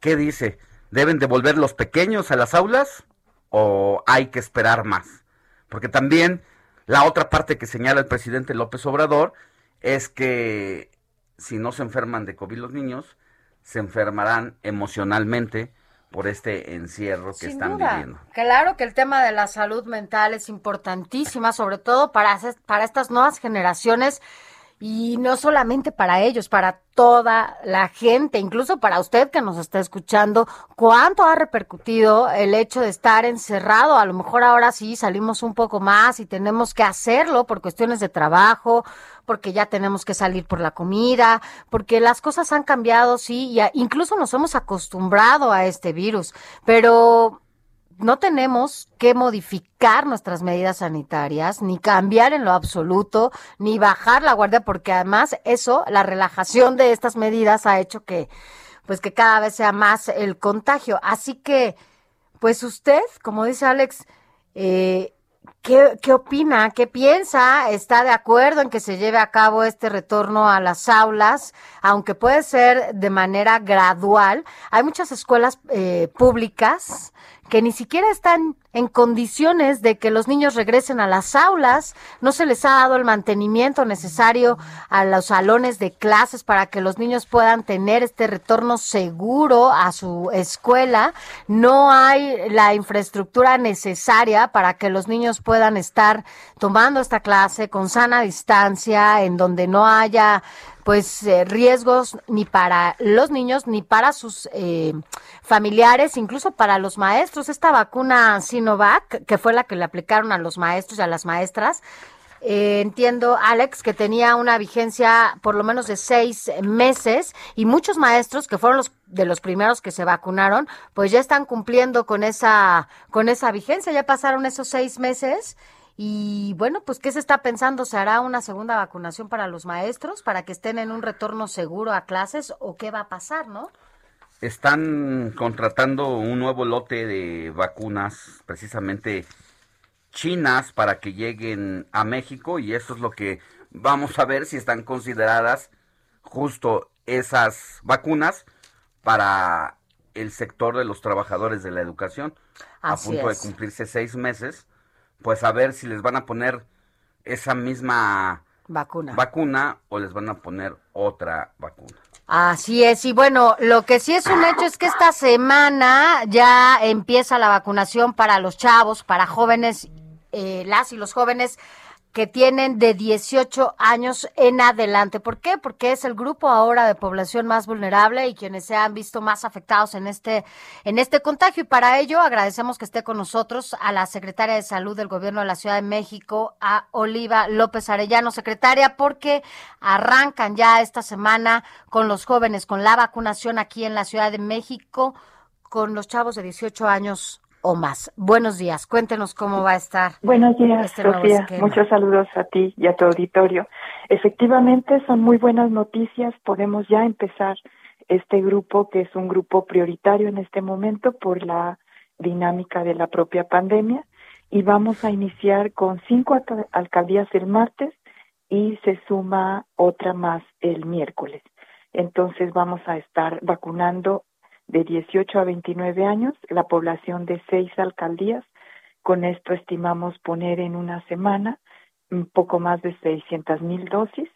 ¿qué dice? ¿Deben devolver los pequeños a las aulas o hay que esperar más? Porque también la otra parte que señala el presidente López Obrador es que si no se enferman de COVID los niños, se enfermarán emocionalmente por este encierro que Sin están duda. viviendo. Claro que el tema de la salud mental es importantísima, sobre todo para, para estas nuevas generaciones y no solamente para ellos, para toda la gente, incluso para usted que nos está escuchando, cuánto ha repercutido el hecho de estar encerrado. A lo mejor ahora sí salimos un poco más y tenemos que hacerlo por cuestiones de trabajo, porque ya tenemos que salir por la comida, porque las cosas han cambiado, sí, y incluso nos hemos acostumbrado a este virus, pero no tenemos que modificar nuestras medidas sanitarias, ni cambiar en lo absoluto, ni bajar la guardia, porque además eso, la relajación de estas medidas ha hecho que, pues que cada vez sea más el contagio. Así que, pues usted, como dice Alex, eh, ¿Qué, ¿Qué opina? ¿Qué piensa? ¿Está de acuerdo en que se lleve a cabo este retorno a las aulas? Aunque puede ser de manera gradual. Hay muchas escuelas eh, públicas que ni siquiera están en condiciones de que los niños regresen a las aulas, no se les ha dado el mantenimiento necesario a los salones de clases para que los niños puedan tener este retorno seguro a su escuela, no hay la infraestructura necesaria para que los niños puedan estar tomando esta clase con sana distancia, en donde no haya pues eh, riesgos ni para los niños ni para sus eh, familiares, incluso para los maestros. Esta vacuna Sinovac, que fue la que le aplicaron a los maestros y a las maestras, eh, entiendo, Alex, que tenía una vigencia por lo menos de seis meses y muchos maestros que fueron los de los primeros que se vacunaron, pues ya están cumpliendo con esa con esa vigencia. Ya pasaron esos seis meses y bueno, pues ¿qué se está pensando? ¿Se hará una segunda vacunación para los maestros para que estén en un retorno seguro a clases o qué va a pasar, no? Están contratando un nuevo lote de vacunas, precisamente chinas, para que lleguen a México y eso es lo que vamos a ver si están consideradas justo esas vacunas para el sector de los trabajadores de la educación. a punto de cumplirse seis meses pues a ver si les van a poner esa misma vacuna. vacuna o les van a poner otra vacuna. Así es, y bueno, lo que sí es un hecho es que esta semana ya empieza la vacunación para los chavos, para jóvenes, eh, las y los jóvenes que tienen de 18 años en adelante. ¿Por qué? Porque es el grupo ahora de población más vulnerable y quienes se han visto más afectados en este en este contagio y para ello agradecemos que esté con nosotros a la secretaria de Salud del Gobierno de la Ciudad de México, a Oliva López Arellano, secretaria, porque arrancan ya esta semana con los jóvenes con la vacunación aquí en la Ciudad de México con los chavos de 18 años o más. Buenos días, cuéntenos cómo va a estar. Buenos días, este Sofía. Muchos saludos a ti y a tu auditorio. Efectivamente, son muy buenas noticias. Podemos ya empezar este grupo, que es un grupo prioritario en este momento por la dinámica de la propia pandemia. Y vamos a iniciar con cinco alcaldías el martes y se suma otra más el miércoles. Entonces vamos a estar vacunando de 18 a 29 años, la población de seis alcaldías. Con esto estimamos poner en una semana un poco más de 600 mil dosis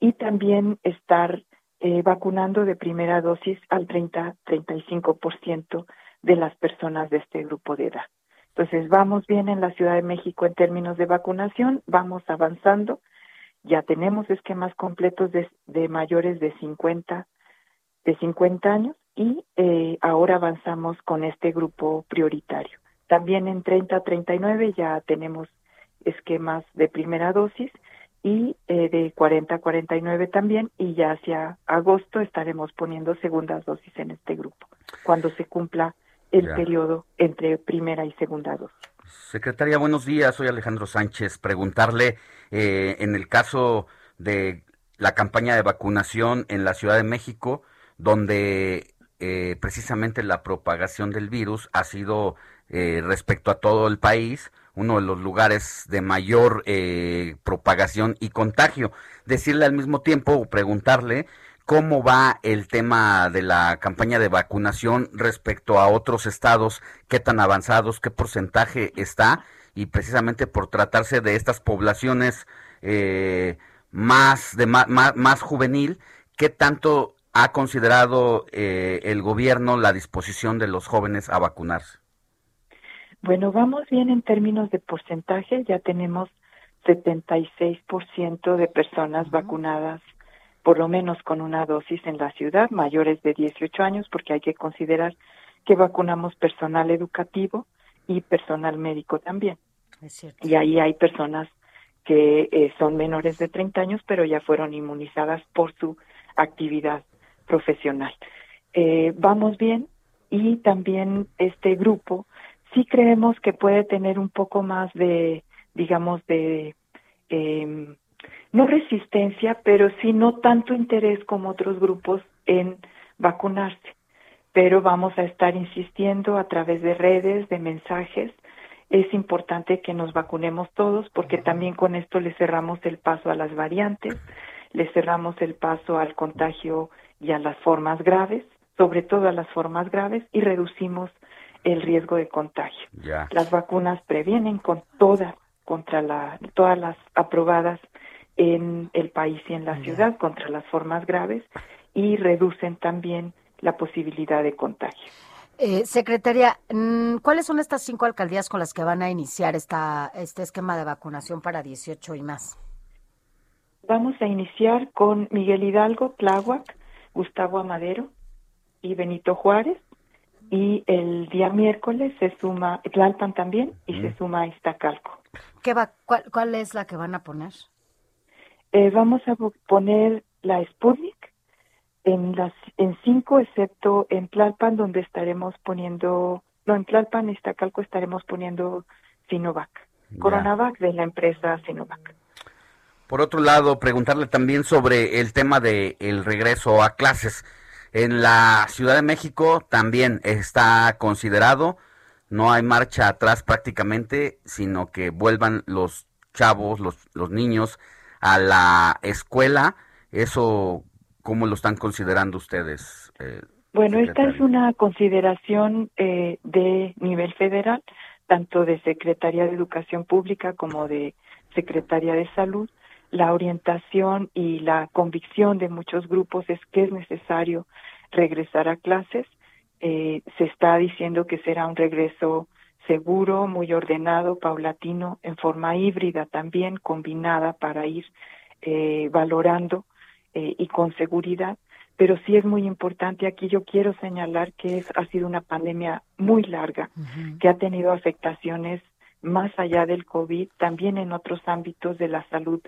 y también estar eh, vacunando de primera dosis al 30-35% de las personas de este grupo de edad. Entonces, vamos bien en la Ciudad de México en términos de vacunación, vamos avanzando. Ya tenemos esquemas completos de, de mayores de 50, de 50 años y eh, ahora avanzamos con este grupo prioritario. También en 30-39 ya tenemos esquemas de primera dosis y eh, de 40-49 también y ya hacia agosto estaremos poniendo segundas dosis en este grupo cuando se cumpla el periodo entre primera y segunda dosis. Secretaria, buenos días. Soy Alejandro Sánchez. Preguntarle, eh, en el caso de la campaña de vacunación en la Ciudad de México, donde eh, precisamente la propagación del virus ha sido eh, respecto a todo el país uno de los lugares de mayor eh, propagación y contagio. Decirle al mismo tiempo o preguntarle cómo va el tema de la campaña de vacunación respecto a otros estados, qué tan avanzados, qué porcentaje está y precisamente por tratarse de estas poblaciones más de más, más juvenil, qué tanto ha considerado eh, el gobierno la disposición de los jóvenes a vacunarse? Bueno, vamos bien en términos de porcentaje. Ya tenemos 76% de personas vacunadas, por lo menos con una dosis en la ciudad, mayores de 18 años, porque hay que considerar que vacunamos personal educativo y personal médico también. Y ahí hay personas que eh, son menores de 30 años, pero ya fueron inmunizadas por su actividad profesional. Eh, vamos bien y también este grupo sí creemos que puede tener un poco más de, digamos, de, eh, no resistencia, pero sí no tanto interés como otros grupos en vacunarse. Pero vamos a estar insistiendo a través de redes, de mensajes. Es importante que nos vacunemos todos porque también con esto le cerramos el paso a las variantes, le cerramos el paso al contagio y a las formas graves, sobre todo a las formas graves, y reducimos el riesgo de contagio. Ya. Las vacunas previenen con todas contra la todas las aprobadas en el país y en la ciudad contra las formas graves y reducen también la posibilidad de contagio. Eh, secretaria, mm, ¿cuáles son estas cinco alcaldías con las que van a iniciar esta, este esquema de vacunación para 18 y más? Vamos a iniciar con Miguel Hidalgo, Tláhuac, Gustavo Amadero y Benito Juárez. Y el día miércoles se suma Tlalpan también y se suma Iztacalco. ¿Qué va, cuál, ¿Cuál es la que van a poner? Eh, vamos a po- poner la Sputnik en las en cinco, excepto en Tlalpan, donde estaremos poniendo, no, en Tlalpan, Iztacalco estaremos poniendo Sinovac, Ya. Coronavac de la empresa Sinovac. Por otro lado, preguntarle también sobre el tema de el regreso a clases. En la Ciudad de México también está considerado, no hay marcha atrás prácticamente, sino que vuelvan los chavos, los, los niños a la escuela. Eso, ¿cómo lo están considerando ustedes? eh, Bueno, esta es una consideración eh, de nivel federal, tanto de Secretaría de Educación Pública como de Secretaría de Salud. La orientación y la convicción de muchos grupos es que es necesario regresar a clases. Eh, se está diciendo que será un regreso seguro, muy ordenado, paulatino, en forma híbrida también, combinada para ir eh, valorando eh, y con seguridad pero sí es muy importante. Aquí yo quiero señalar que es, ha sido una pandemia muy larga, que ha tenido afectaciones más allá del COVID, también en otros ámbitos de la salud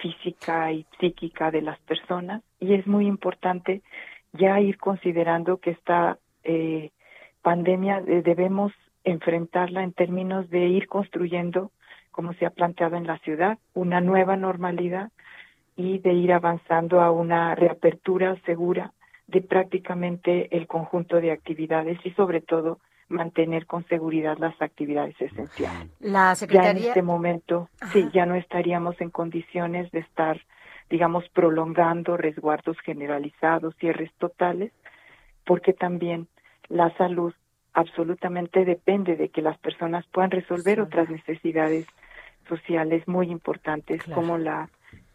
física y psíquica de las personas. Y es muy importante ya ir considerando que esta eh, pandemia eh, debemos enfrentarla en términos de ir construyendo, como se ha planteado en la ciudad, una nueva normalidad y de ir avanzando a una reapertura segura de prácticamente el conjunto de actividades y sobre todo mantener con seguridad las actividades esenciales. La Ya en Secretaría... este momento, sí, ya no estaríamos en condiciones de estar, digamos, prolongando resguardos generalizados, cierres totales, porque también la salud absolutamente depende de que las personas puedan resolver otras necesidades sociales muy importantes como la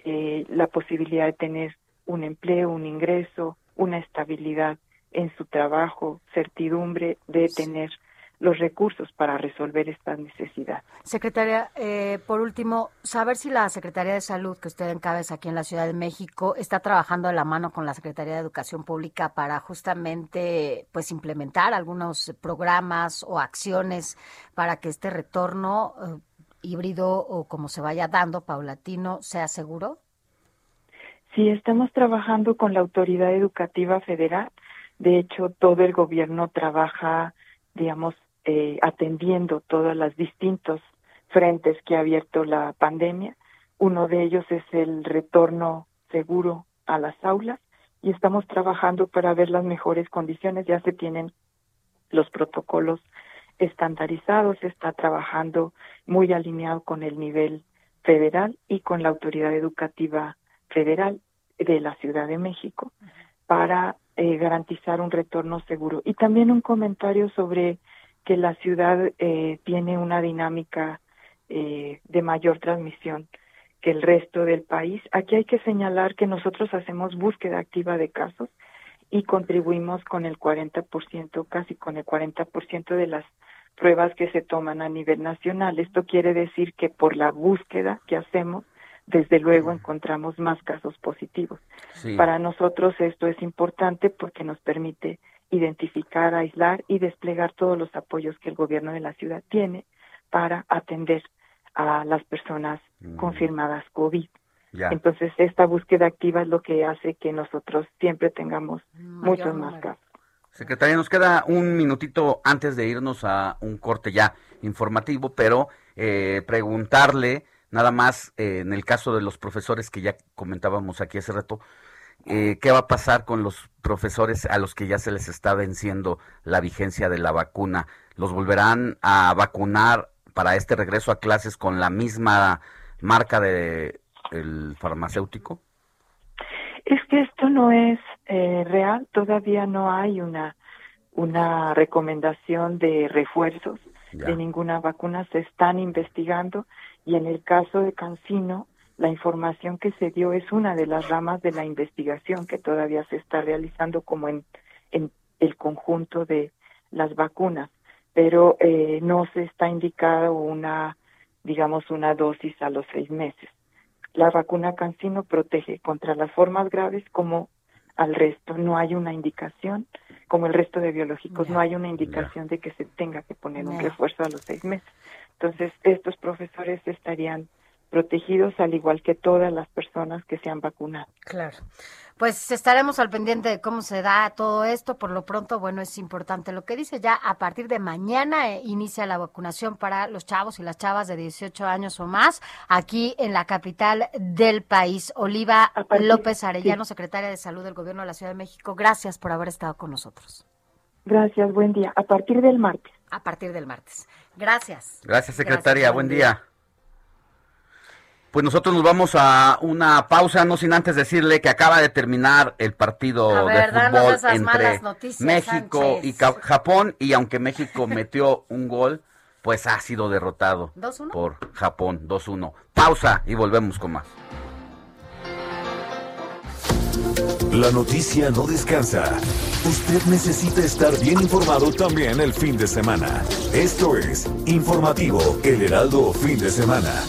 eh, la posibilidad de tener un empleo, un ingreso, una estabilidad en su trabajo, certidumbre de tener los recursos para resolver estas necesidades. Secretaria, eh, por último, saber si la Secretaría de Salud que usted encabeza aquí en la Ciudad de México está trabajando de la mano con la Secretaría de Educación Pública para justamente pues implementar algunos programas o acciones para que este retorno eh, híbrido o como se vaya dando paulatino sea seguro. Sí, estamos trabajando con la Autoridad Educativa Federal. De hecho, todo el gobierno trabaja, digamos, eh, atendiendo todos los distintos frentes que ha abierto la pandemia. Uno de ellos es el retorno seguro a las aulas y estamos trabajando para ver las mejores condiciones. Ya se tienen los protocolos estandarizados, se está trabajando muy alineado con el nivel federal y con la autoridad educativa federal de la Ciudad de México para eh, garantizar un retorno seguro. Y también un comentario sobre que la ciudad eh, tiene una dinámica eh, de mayor transmisión que el resto del país. Aquí hay que señalar que nosotros hacemos búsqueda activa de casos y contribuimos con el 40%, casi con el 40% de las pruebas que se toman a nivel nacional. Esto quiere decir que por la búsqueda que hacemos, desde luego encontramos más casos positivos. Sí. Para nosotros esto es importante porque nos permite identificar, aislar y desplegar todos los apoyos que el gobierno de la ciudad tiene para atender a las personas confirmadas COVID. Ya. Entonces, esta búsqueda activa es lo que hace que nosotros siempre tengamos muchos más casos. Secretaria, nos queda un minutito antes de irnos a un corte ya informativo, pero eh, preguntarle nada más eh, en el caso de los profesores que ya comentábamos aquí hace rato, eh, ¿qué va a pasar con los profesores a los que ya se les está venciendo la vigencia de la vacuna? ¿Los volverán a vacunar para este regreso a clases con la misma marca de el farmacéutico? Es que esto no es eh, real, todavía no hay una una recomendación de refuerzos de ninguna vacuna, se están investigando y en el caso de Cancino, la información que se dio es una de las ramas de la investigación que todavía se está realizando como en, en el conjunto de las vacunas, pero eh, no se está indicado una, digamos, una dosis a los seis meses. La vacuna Cancino protege contra las formas graves como al resto. No hay una indicación, como el resto de biológicos, no hay una indicación de que se tenga que poner un refuerzo a los seis meses. Entonces, estos profesores estarían protegidos al igual que todas las personas que se han vacunado. Claro. Pues estaremos al pendiente de cómo se da todo esto. Por lo pronto, bueno, es importante lo que dice. Ya a partir de mañana eh, inicia la vacunación para los chavos y las chavas de 18 años o más aquí en la capital del país. Oliva López Arellano, secretaria de Salud del Gobierno de la Ciudad de México. Gracias por haber estado con nosotros. Gracias, buen día. A partir del martes. A partir del martes. Gracias. Gracias, secretaria. buen, día. Pues nosotros nos vamos a una pausa, no sin antes decirle que acaba de terminar el partido de fútbol entre México y Japón y aunque México metió un gol, pues ha sido derrotado por Japón 2-1. Pausa y volvemos con más. La noticia no descansa. Usted necesita estar bien informado también el fin de semana. Esto es Informativo El Heraldo Fin de Semana.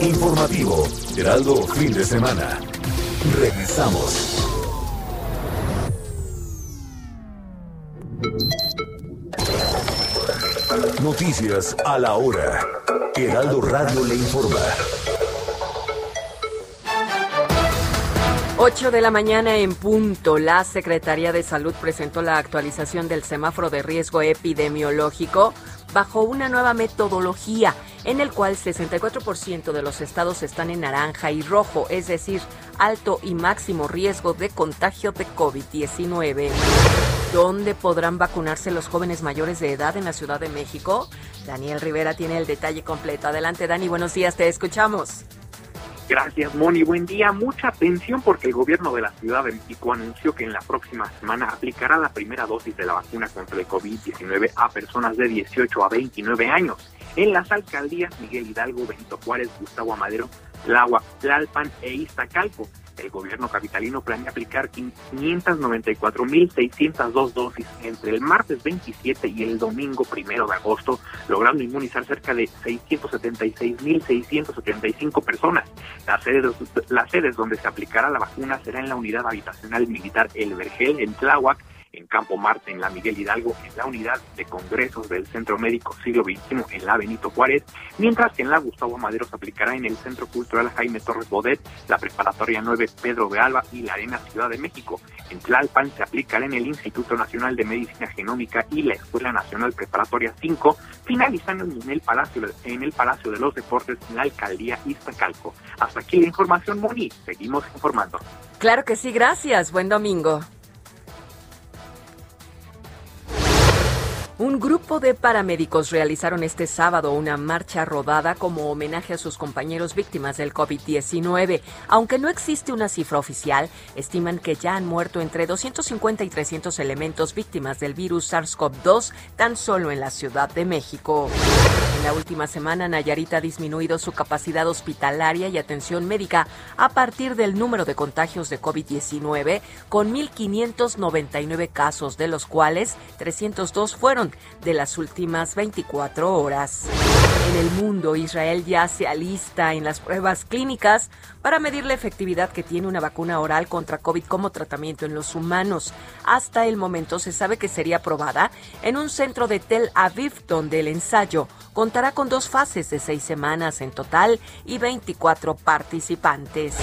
Informativo, Heraldo Fin de Semana. Regresamos. Noticias a la hora. Heraldo Radio le informa. 8 de la mañana en punto, la Secretaría de Salud presentó la actualización del semáforo de riesgo epidemiológico bajo una nueva metodología en el cual 64% de los estados están en naranja y rojo, es decir, alto y máximo riesgo de contagio de COVID-19. ¿Dónde podrán vacunarse los jóvenes mayores de edad en la Ciudad de México? Daniel Rivera tiene el detalle completo. Adelante, Dani, buenos días, te escuchamos. Gracias, Moni. Buen día. Mucha atención porque el gobierno de la Ciudad de México anunció que en la próxima semana aplicará la primera dosis de la vacuna contra el COVID-19 a personas de 18 a 29 años en las alcaldías Miguel Hidalgo, Benito Juárez, Gustavo Amadero, Tláhuac, Tlalpan e Iztacalco. El gobierno capitalino planea aplicar 594.602 dosis entre el martes 27 y el domingo 1 de agosto, logrando inmunizar cerca de 676.675 personas. Las sedes, las sedes donde se aplicará la vacuna será en la unidad habitacional militar El Vergel en Tláhuac, en Campo Marte, en la Miguel Hidalgo, en la unidad de congresos del Centro Médico Siglo XXI, en la Benito Juárez, mientras que en la Gustavo Madero se aplicará en el Centro Cultural Jaime Torres Bodet, la Preparatoria 9 Pedro de Alba y la Arena Ciudad de México. En Tlalpan se aplicará en el Instituto Nacional de Medicina Genómica y la Escuela Nacional Preparatoria 5, finalizando en el Palacio, en el Palacio de los Deportes en la Alcaldía Iztacalco. Hasta aquí la información, Moni. Seguimos informando. Claro que sí, gracias. Buen domingo. Un grupo de paramédicos realizaron este sábado una marcha rodada como homenaje a sus compañeros víctimas del COVID-19. Aunque no existe una cifra oficial, estiman que ya han muerto entre 250 y 300 elementos víctimas del virus SARS-CoV-2 tan solo en la Ciudad de México. En la última semana, Nayarit ha disminuido su capacidad hospitalaria y atención médica a partir del número de contagios de COVID-19, con 1.599 casos, de los cuales 302 fueron de las últimas 24 horas. En el mundo, Israel ya se alista en las pruebas clínicas para medir la efectividad que tiene una vacuna oral contra COVID como tratamiento en los humanos. Hasta el momento se sabe que sería aprobada en un centro de Tel Aviv, donde el ensayo contará con dos fases de seis semanas en total y 24 participantes.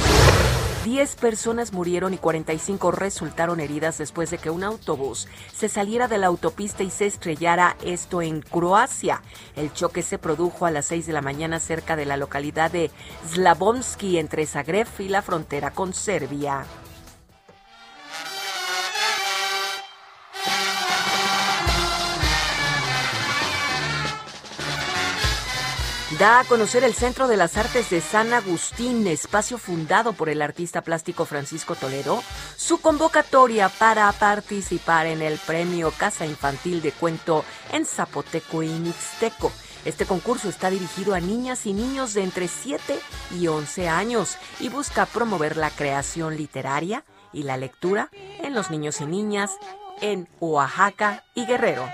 10 personas murieron y 45 resultaron heridas después de que un autobús se saliera de la autopista y se estrellara, esto en Croacia. El choque se produjo a las 6 de la mañana cerca de la localidad de Slavonski entre Zagreb y la frontera con Serbia. Da a conocer el Centro de las Artes de San Agustín, espacio fundado por el artista plástico Francisco Toledo, su convocatoria para participar en el Premio Casa Infantil de Cuento en Zapoteco y Mixteco. Este concurso está dirigido a niñas y niños de entre 7 y 11 años y busca promover la creación literaria y la lectura en los niños y niñas en Oaxaca y Guerrero.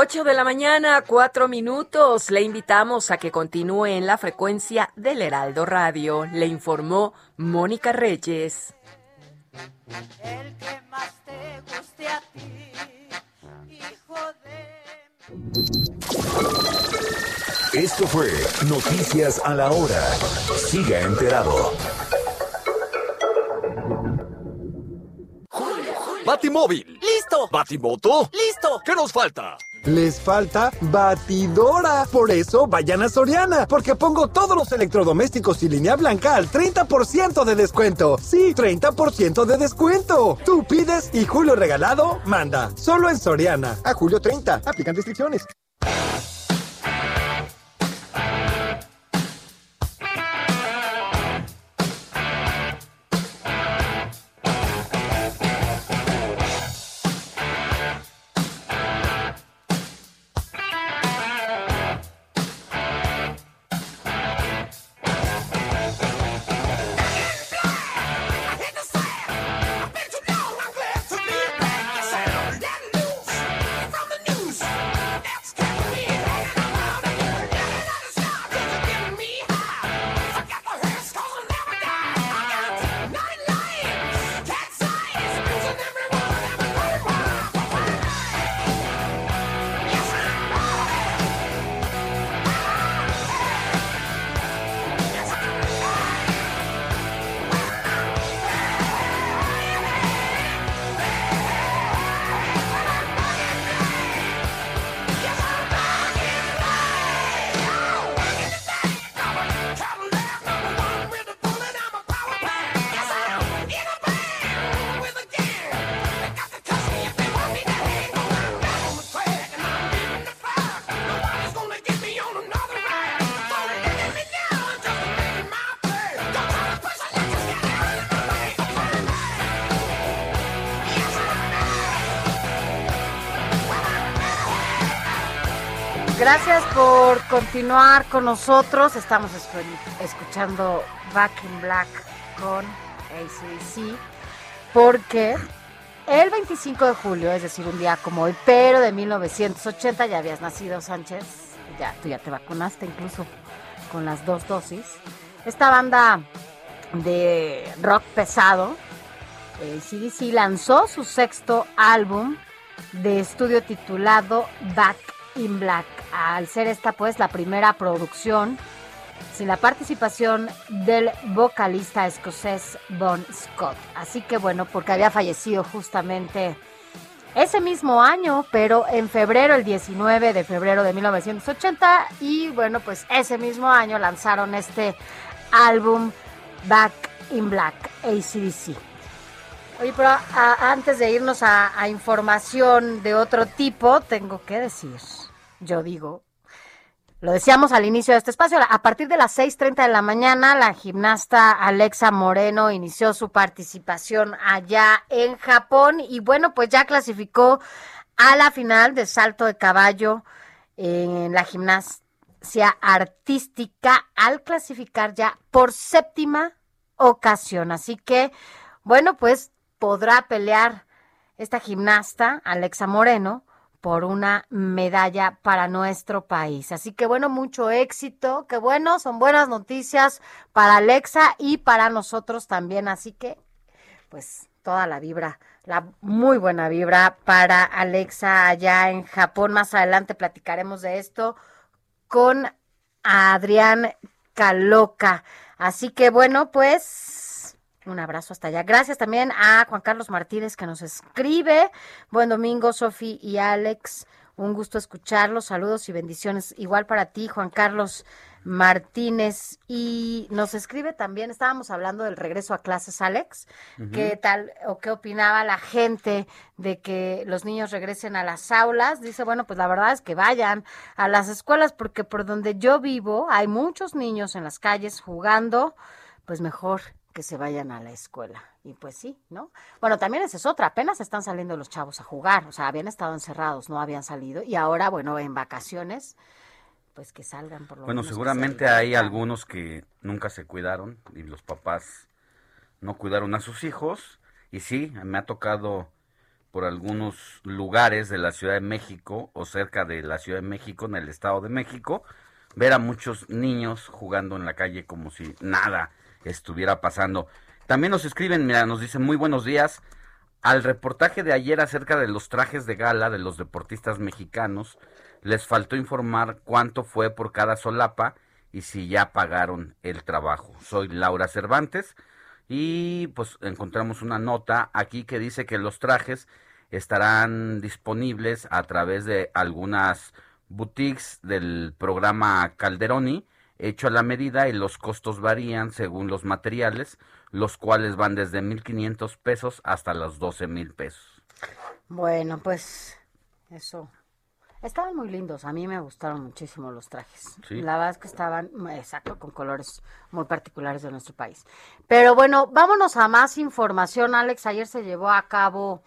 Ocho de la mañana, cuatro minutos. Le invitamos a que continúe en la frecuencia del Heraldo Radio. Le informó Mónica Reyes. El que más te guste a ti, hijo de... Esto fue Noticias a la Hora. Siga enterado. Batimóvil. ¡Listo! Batimoto. ¡Listo! ¿Qué nos falta? Les falta batidora. Por eso vayan a Soriana, porque pongo todos los electrodomésticos y línea blanca al 30% de descuento. Sí, 30% de descuento. Tú pides y Julio Regalado manda. Solo en Soriana. A julio 30. Aplican restricciones. Gracias por continuar con nosotros. Estamos escuchando Back in Black con ACDC porque el 25 de julio, es decir, un día como hoy, pero de 1980, ya habías nacido, Sánchez. Ya, tú ya te vacunaste incluso con las dos dosis. Esta banda de rock pesado, ACDC, lanzó su sexto álbum de estudio titulado Back in Black al ser esta pues la primera producción sin la participación del vocalista escocés Bon Scott. Así que bueno, porque había fallecido justamente ese mismo año, pero en febrero, el 19 de febrero de 1980, y bueno, pues ese mismo año lanzaron este álbum Back in Black, ACDC. Oye, pero antes de irnos a información de otro tipo, tengo que decir yo digo. Lo decíamos al inicio de este espacio, a partir de las 6.30 de la mañana, la gimnasta Alexa Moreno inició su participación allá en Japón y bueno, pues ya clasificó a la final de salto de caballo en la gimnasia artística al clasificar ya por séptima ocasión. Así que, bueno, pues podrá pelear esta gimnasta, Alexa Moreno, por una medalla para nuestro país. Así que bueno, mucho éxito, que bueno, son buenas noticias para Alexa y para nosotros también. Así que, pues, toda la vibra, la muy buena vibra para Alexa allá en Japón. Más adelante platicaremos de esto con Adrián Caloca. Así que bueno, pues un abrazo hasta allá. Gracias también a Juan Carlos Martínez que nos escribe. Buen domingo, Sofi y Alex. Un gusto escucharlos. Saludos y bendiciones. Igual para ti, Juan Carlos Martínez. Y nos escribe también, estábamos hablando del regreso a clases, Alex. ¿Qué tal o qué opinaba la gente de que los niños regresen a las aulas? Dice, bueno, pues la verdad es que vayan a las escuelas porque por donde yo vivo hay muchos niños en las calles jugando, pues mejor que se vayan a la escuela. Y pues sí, ¿no? Bueno, también esa es otra, apenas están saliendo los chavos a jugar, o sea, habían estado encerrados, no habían salido, y ahora, bueno, en vacaciones, pues que salgan por lo Bueno, menos que seguramente hay algunos que nunca se cuidaron y los papás no cuidaron a sus hijos. Y sí, me ha tocado por algunos lugares de la Ciudad de México o cerca de la Ciudad de México, en el Estado de México, ver a muchos niños jugando en la calle como si nada estuviera pasando. También nos escriben, mira, nos dicen muy buenos días. Al reportaje de ayer acerca de los trajes de gala de los deportistas mexicanos, les faltó informar cuánto fue por cada solapa y si ya pagaron el trabajo. Soy Laura Cervantes y pues encontramos una nota aquí que dice que los trajes estarán disponibles a través de algunas boutiques del programa Calderoni hecho a la medida y los costos varían según los materiales, los cuales van desde 1.500 pesos hasta los 12.000 pesos. Bueno, pues eso. Estaban muy lindos, a mí me gustaron muchísimo los trajes. Sí. La verdad es que estaban, exacto, con colores muy particulares de nuestro país. Pero bueno, vámonos a más información, Alex. Ayer se llevó a cabo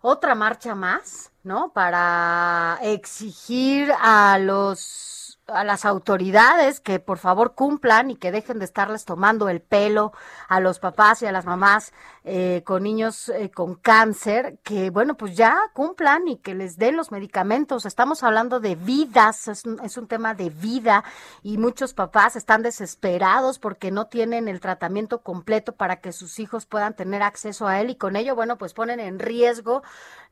otra marcha más, ¿no? Para exigir a los a las autoridades que por favor cumplan y que dejen de estarles tomando el pelo a los papás y a las mamás eh, con niños eh, con cáncer, que bueno, pues ya cumplan y que les den los medicamentos. Estamos hablando de vidas, es un, es un tema de vida y muchos papás están desesperados porque no tienen el tratamiento completo para que sus hijos puedan tener acceso a él y con ello, bueno, pues ponen en riesgo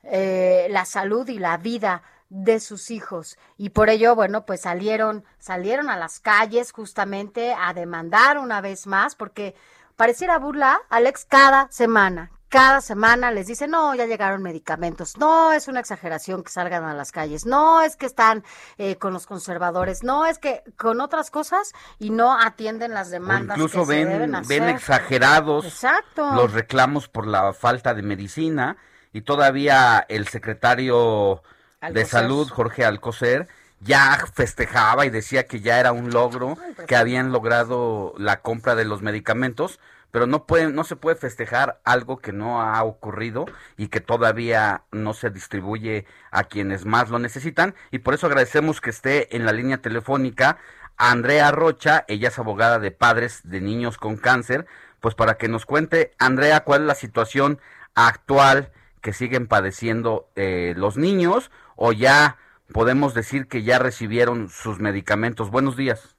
eh, la salud y la vida de sus hijos y por ello bueno pues salieron salieron a las calles justamente a demandar una vez más porque pareciera burla Alex cada semana cada semana les dice no ya llegaron medicamentos no es una exageración que salgan a las calles no es que están eh, con los conservadores no es que con otras cosas y no atienden las O demandas incluso que se deben ven, hacer. ven exagerados Exacto. los reclamos por la falta de medicina y todavía el secretario de salud, Jorge Alcocer, ya festejaba y decía que ya era un logro, que habían logrado la compra de los medicamentos, pero no pueden, no se puede festejar algo que no ha ocurrido y que todavía no se distribuye a quienes más lo necesitan. Y por eso agradecemos que esté en la línea telefónica Andrea Rocha, ella es abogada de padres de niños con cáncer, pues para que nos cuente, Andrea, cuál es la situación actual que siguen padeciendo eh, los niños o ya podemos decir que ya recibieron sus medicamentos. Buenos días.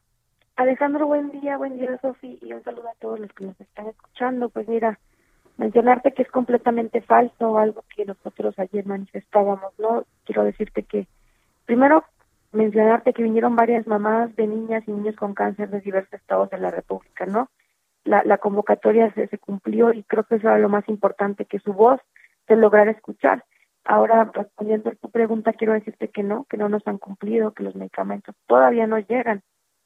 Alejandro, buen día, buen día, Sofi, y un saludo a todos los que nos están escuchando. Pues mira, mencionarte que es completamente falso, algo que nosotros ayer manifestábamos, ¿no? Quiero decirte que, primero, mencionarte que vinieron varias mamás de niñas y niños con cáncer de diversos estados de la República, ¿no? La, la convocatoria se, se cumplió y creo que eso era lo más importante, que su voz se lograra escuchar. Ahora, respondiendo a tu pregunta, quiero decirte que no, que no nos han cumplido, que los medicamentos todavía no llegan.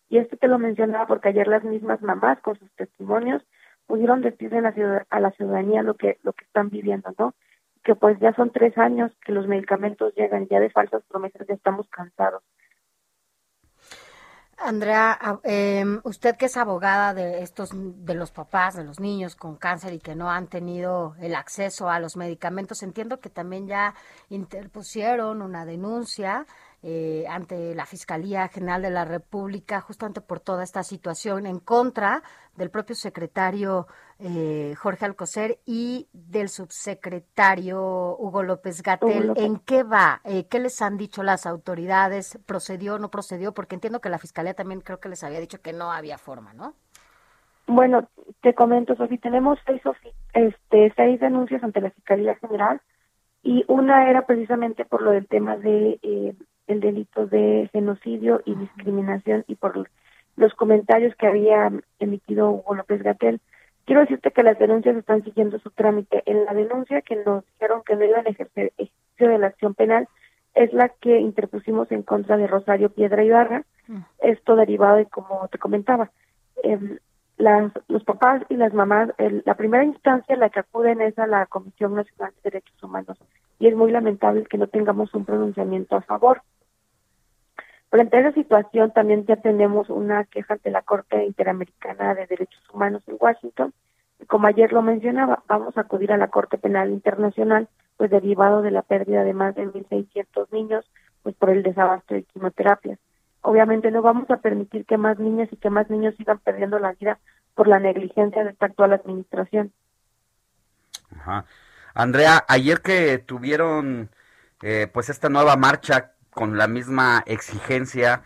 Y esto te lo mencionaba porque ayer las mismas mamás con sus testimonios pudieron decirle a la, ciudadanía lo que, lo que están viviendo, ¿no? Que pues ya son tres años que los medicamentos llegan, ya de falsas promesas ya estamos cansados. Andrea, em, usted que es abogada de estos, de los papás, de los niños con cáncer y que no han tenido el acceso a los medicamentos, entiendo que también ya interpusieron una denuncia eh, ante la Fiscalía General de la República justamente por toda esta situación en contra del propio secretario eh, Jorge Alcocer y del subsecretario Hugo López Gatel. ¿En qué va? Eh, ¿Qué les han dicho las autoridades? ¿Procedió o no procedió? Porque entiendo que la Fiscalía también creo que les había dicho que no había forma, ¿no? Bueno, te comento, Sofi, tenemos seis, este, seis denuncias ante la Fiscalía General y una era precisamente por lo del tema de eh, el delito de genocidio y discriminación y por los comentarios que había emitido Hugo López Gatel. Quiero decirte que las denuncias están siguiendo su trámite. En la denuncia que nos dijeron que no iban a ejercer ejercicio de la acción penal, es la que interpusimos en contra de Rosario Piedra Ibarra. Esto derivado de, como te comentaba, las, los papás y las mamás, la primera instancia a la que acuden es a la Comisión Nacional de Derechos Humanos y es muy lamentable que no tengamos un pronunciamiento a favor. Frente a esa situación también ya tenemos una queja ante la Corte Interamericana de Derechos Humanos en Washington. Y como ayer lo mencionaba, vamos a acudir a la Corte Penal Internacional, pues derivado de la pérdida de más de 1.600 niños, pues por el desabasto de quimioterapias. Obviamente no vamos a permitir que más niñas y que más niños sigan perdiendo la vida por la negligencia de esta actual administración. Andrea, ayer que tuvieron eh, pues esta nueva marcha con la misma exigencia,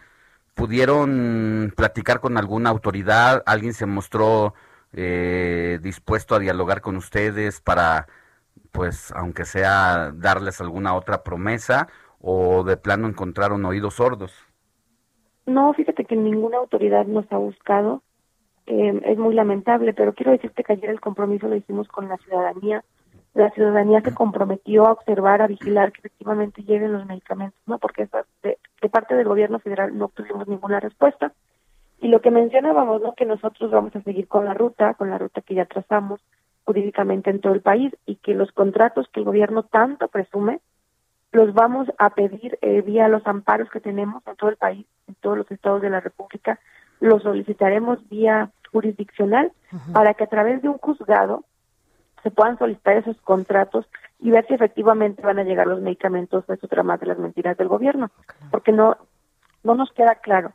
¿pudieron platicar con alguna autoridad? ¿Alguien se mostró eh, dispuesto a dialogar con ustedes para, pues, aunque sea darles alguna otra promesa? ¿O de plano encontraron oídos sordos? No, fíjate que ninguna autoridad nos ha buscado. Eh, es muy lamentable, pero quiero decirte que ayer el compromiso lo hicimos con la ciudadanía. La ciudadanía se comprometió a observar, a vigilar que efectivamente lleguen los medicamentos, ¿no? Porque de, de parte del gobierno federal no obtuvimos ninguna respuesta. Y lo que mencionábamos, ¿no? Que nosotros vamos a seguir con la ruta, con la ruta que ya trazamos jurídicamente en todo el país y que los contratos que el gobierno tanto presume, los vamos a pedir eh, vía los amparos que tenemos en todo el país, en todos los estados de la República, los solicitaremos vía jurisdiccional para que a través de un juzgado se puedan solicitar esos contratos y ver si efectivamente van a llegar los medicamentos, es otra más de las mentiras del gobierno, porque no, no nos queda claro.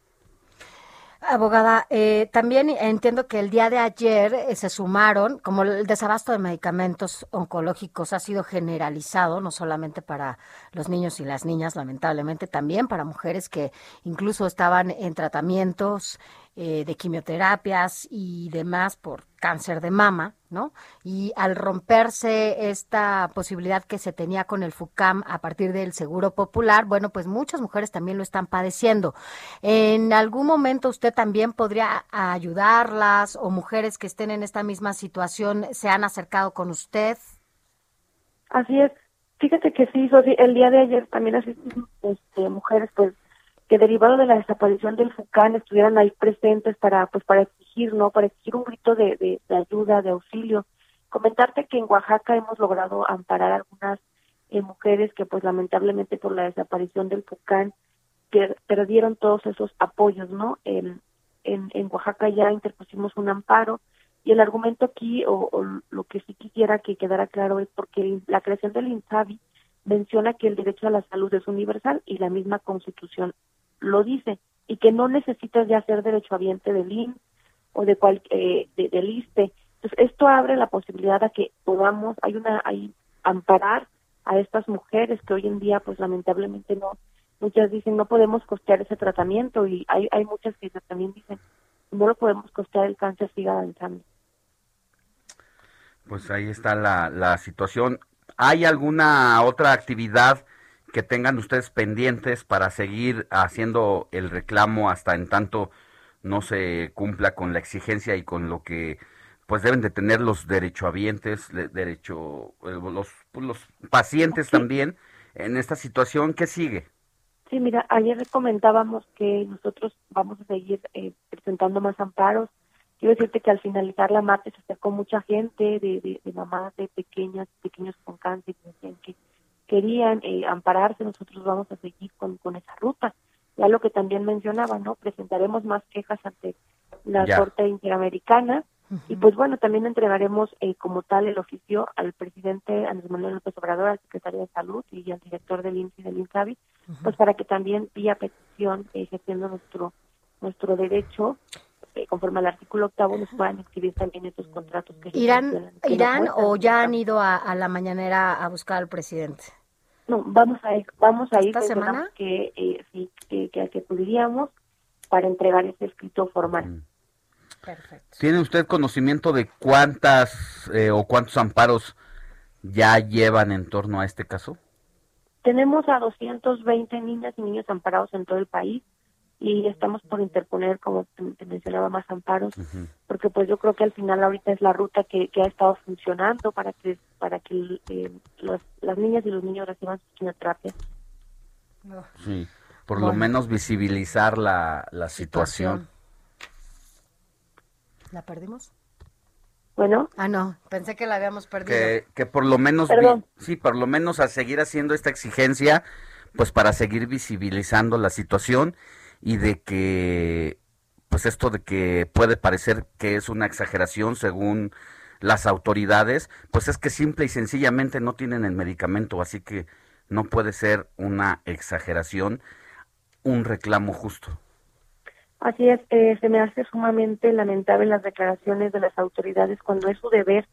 Abogada, eh, también entiendo que el día de ayer eh, se sumaron, como el desabasto de medicamentos oncológicos ha sido generalizado, no solamente para los niños y las niñas, lamentablemente, también para mujeres que incluso estaban en tratamientos eh, de quimioterapias y demás por cáncer de mama, ¿no? Y al romperse esta posibilidad que se tenía con el FUCAM a partir del Seguro Popular, bueno, pues muchas mujeres también lo están padeciendo. ¿En algún momento usted también podría ayudarlas o mujeres que estén en esta misma situación se han acercado con usted? Así es. Fíjate que sí, el día de ayer también asistimos este, mujeres pues que derivado de la desaparición del FUCAN estuvieran ahí presentes para pues para exigir no para exigir un grito de, de, ayuda de auxilio. Comentarte que en Oaxaca hemos logrado amparar algunas eh, mujeres que pues lamentablemente por la desaparición del FUCAN perdieron todos esos apoyos no en, en, en Oaxaca ya interpusimos un amparo y el argumento aquí o, o, lo que sí quisiera que quedara claro es porque la creación del INSABI menciona que el derecho a la salud es universal y la misma constitución lo dice y que no necesitas ya ser derechohabiente del IN o de, cual, eh, de, del ISPE. Entonces, esto abre la posibilidad a que podamos, hay una, hay amparar a estas mujeres que hoy en día, pues lamentablemente no, muchas dicen no podemos costear ese tratamiento y hay, hay muchas que también dicen no lo podemos costear, el cáncer sigue avanzando. Pues ahí está la, la situación. ¿Hay alguna otra actividad que tengan ustedes pendientes para seguir haciendo el reclamo hasta en tanto no se cumpla con la exigencia y con lo que pues deben de tener los derechohabientes, derecho los los pacientes también en esta situación ¿qué sigue? Sí, mira, ayer comentábamos que nosotros vamos a seguir eh, presentando más amparos. Quiero decirte que al finalizar la marcha se acercó mucha gente de, de, mamás de pequeñas, pequeños con cáncer, que querían eh, ampararse, nosotros vamos a seguir con, con esa ruta. Ya lo que también mencionaba, ¿no? Presentaremos más quejas ante la Corte Interamericana y pues bueno, también entregaremos eh, como tal el oficio al presidente Andrés Manuel López Obrador, al secretario de Salud y al director del INSI del INSABI, pues para que también vía petición, eh, nuestro nuestro derecho eh, conforme al artículo octavo nos puedan escribir también estos contratos que irán irán o ya han ido a, a la mañanera a buscar al presidente no, vamos a ir, vamos a ir ¿Esta semana? que eh, sí, que, que, que acudiríamos para entregar ese escrito formal. Mm. Perfecto. ¿Tiene usted conocimiento de cuántas eh, o cuántos amparos ya llevan en torno a este caso? Tenemos a 220 niñas y niños amparados en todo el país y estamos por interponer, como te, mencionaba, más amparos, porque pues yo creo que al final ahorita es la ruta que, que ha estado funcionando para que para que eh, las niñas y los niños reciban su quimioterapia. Sí, por lo menos visibilizar la, la situación. ¿La perdimos? Bueno. Ah, no, pensé que la habíamos perdido. Que, que por lo menos, Perdón. sí, por lo menos a seguir haciendo esta exigencia, pues para seguir visibilizando la situación y de que, pues esto de que puede parecer que es una exageración según las autoridades, pues es que simple y sencillamente no tienen el medicamento, así que no puede ser una exageración, un reclamo justo. Así es, eh, se me hace sumamente lamentable las declaraciones de las autoridades cuando es su deber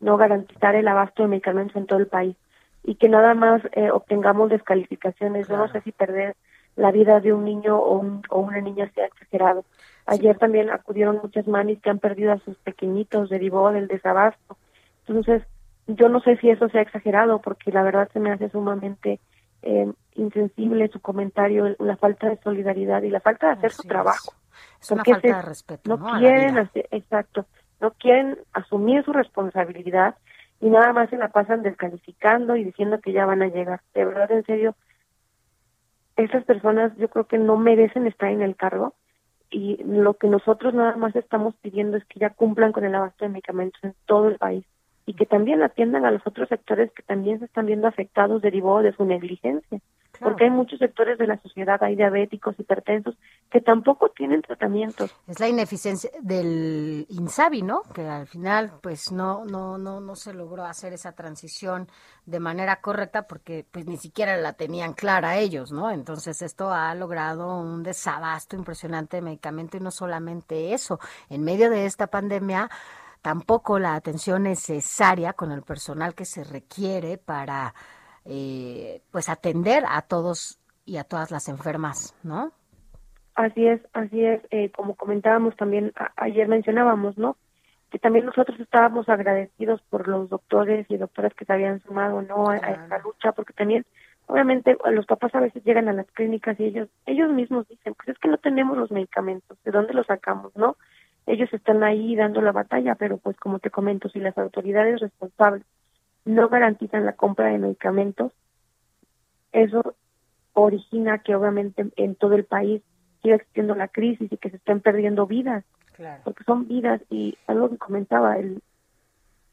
no garantizar el abasto de medicamentos en todo el país y que nada más eh, obtengamos descalificaciones. Yo no sé si perder la vida de un niño o, un- o una niña sea exagerado. Ayer también acudieron muchas mamis que han perdido a sus pequeñitos derivado del desabasto. Entonces, yo no sé si eso sea exagerado porque la verdad se me hace sumamente eh, insensible su comentario, la falta de solidaridad y la falta de hacer su trabajo. Es una Porque falta se- de respeto, No, ¿no? quieren hacer, exacto, no quieren asumir su responsabilidad y nada más se la pasan descalificando y diciendo que ya van a llegar. De verdad, en serio, esas personas yo creo que no merecen estar en el cargo y lo que nosotros nada más estamos pidiendo es que ya cumplan con el abasto de medicamentos en todo el país y que también atiendan a los otros sectores que también se están viendo afectados derivado de su negligencia. Porque hay muchos sectores de la sociedad, hay diabéticos, hipertensos, que tampoco tienen tratamientos. Es la ineficiencia del Insabi, ¿no? Que al final, pues no, no, no, no se logró hacer esa transición de manera correcta porque, pues ni siquiera la tenían clara ellos, ¿no? Entonces esto ha logrado un desabasto impresionante de medicamento y no solamente eso. En medio de esta pandemia, tampoco la atención necesaria con el personal que se requiere para, eh, pues atender a todos y a todas las enfermas, ¿no? Así es, así es. Eh, como comentábamos también, a- ayer mencionábamos, ¿no? Que también nosotros estábamos agradecidos por los doctores y doctoras que se habían sumado, ¿no? A, a esta lucha, porque también, obviamente, los papás a veces llegan a las clínicas y ellos, ellos mismos dicen, pues es que no tenemos los medicamentos, ¿de dónde los sacamos, no? Ellos están ahí dando la batalla, pero pues como te comento, si las autoridades responsables no garantizan la compra de medicamentos, eso origina que obviamente en todo el país siga existiendo la crisis y que se estén perdiendo vidas, Claro. porque son vidas y algo que comentaba, el,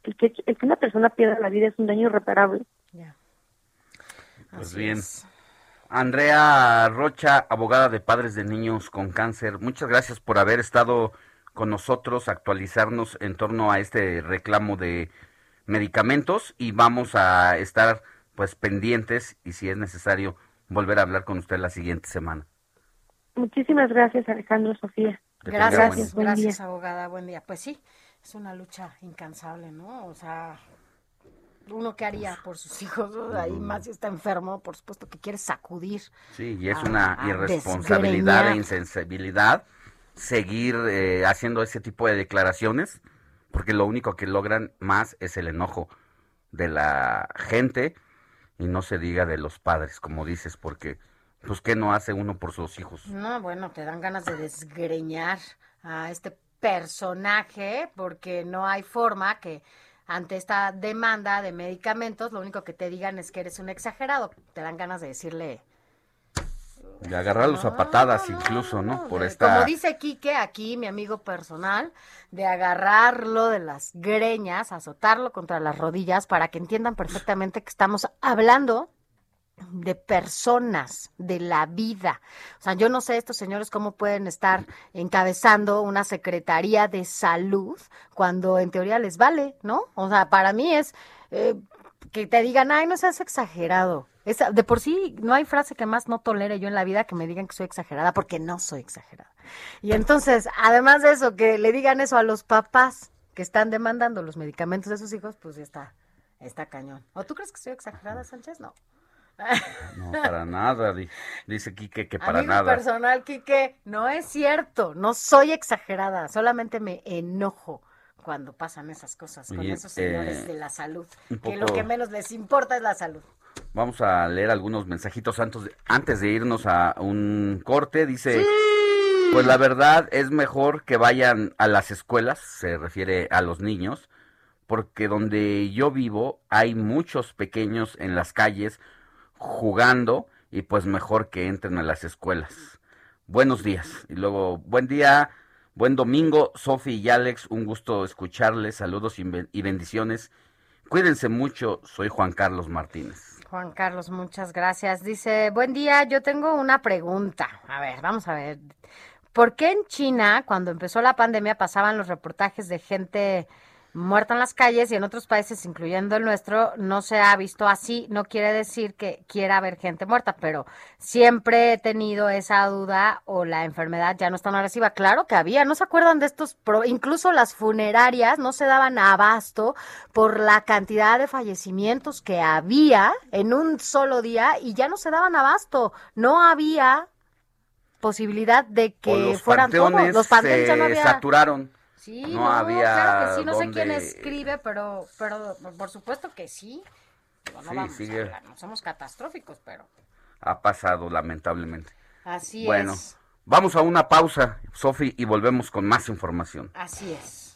el, que, el que una persona pierda la vida es un daño irreparable. Pues bien. Andrea Rocha, abogada de padres de niños con cáncer, muchas gracias por haber estado con nosotros, actualizarnos en torno a este reclamo de medicamentos y vamos a estar pues pendientes y si es necesario volver a hablar con usted la siguiente semana. Muchísimas gracias Alejandro, Sofía. Gracias, buen- gracias, abogada. Buen día. Pues sí, es una lucha incansable, ¿no? O sea, uno que haría por sus hijos, ¿no? ahí más si está enfermo, por supuesto que quiere sacudir. Sí, y es a- una a irresponsabilidad e insensibilidad seguir eh, haciendo ese tipo de declaraciones, porque lo único que logran más es el enojo de la gente y no se diga de los padres, como dices, porque pues qué no hace uno por sus hijos. No, bueno, te dan ganas de desgreñar a este personaje porque no hay forma que ante esta demanda de medicamentos lo único que te digan es que eres un exagerado. Te dan ganas de decirle, De agarrarlos a patadas incluso, ¿no? Por esta como dice Quique aquí, mi amigo personal, de agarrarlo de las greñas, azotarlo contra las rodillas para que entiendan perfectamente que estamos hablando de personas, de la vida. O sea, yo no sé estos señores cómo pueden estar encabezando una secretaría de salud cuando en teoría les vale, ¿no? O sea, para mí es eh, que te digan, ay, no seas exagerado. Esa, de por sí, no hay frase que más no tolere yo en la vida que me digan que soy exagerada, porque no soy exagerada. Y entonces, además de eso, que le digan eso a los papás que están demandando los medicamentos de sus hijos, pues ya está, está cañón. ¿O tú crees que soy exagerada, Sánchez? No. no para nada, di- dice Quique que para Amigo nada. personal, Quique, no es cierto, no soy exagerada, solamente me enojo cuando pasan esas cosas con esos señores eh, de la salud, que lo que menos les importa es la salud. Vamos a leer algunos mensajitos antes de, antes de irnos a un corte. Dice, pues la verdad es mejor que vayan a las escuelas, se refiere a los niños, porque donde yo vivo hay muchos pequeños en las calles jugando y pues mejor que entren a las escuelas. Buenos días. Y luego, buen día, buen domingo, Sofi y Alex, un gusto escucharles, saludos y ben- y bendiciones. Cuídense mucho, soy Juan Carlos Martínez. Juan Carlos, muchas gracias. Dice, buen día, yo tengo una pregunta. A ver, vamos a ver. ¿Por qué en China, cuando empezó la pandemia, pasaban los reportajes de gente muerta en las calles y en otros países, incluyendo el nuestro, no se ha visto así? No quiere decir que quiera haber gente muerta, pero siempre he tenido esa duda o la enfermedad ya no es tan agresiva. Claro que había, ¿no se acuerdan de estos? incluso las funerarias no se daban abasto por la cantidad de fallecimientos que había en un solo día y ya no se daban abasto. No había posibilidad de que fueran todos. Los panteones ya no se había. saturaron. Sí, no, no, había claro que sí, no sé quién dónde- escribe, pero, pero por supuesto que sí. Digo, no Sí, vamos sigue. a hablar, no somos catastróficos, pero Ha pasado lamentablemente. así bueno, es. vamos a una pausa, Sofi, y volvemos con más información. Así es.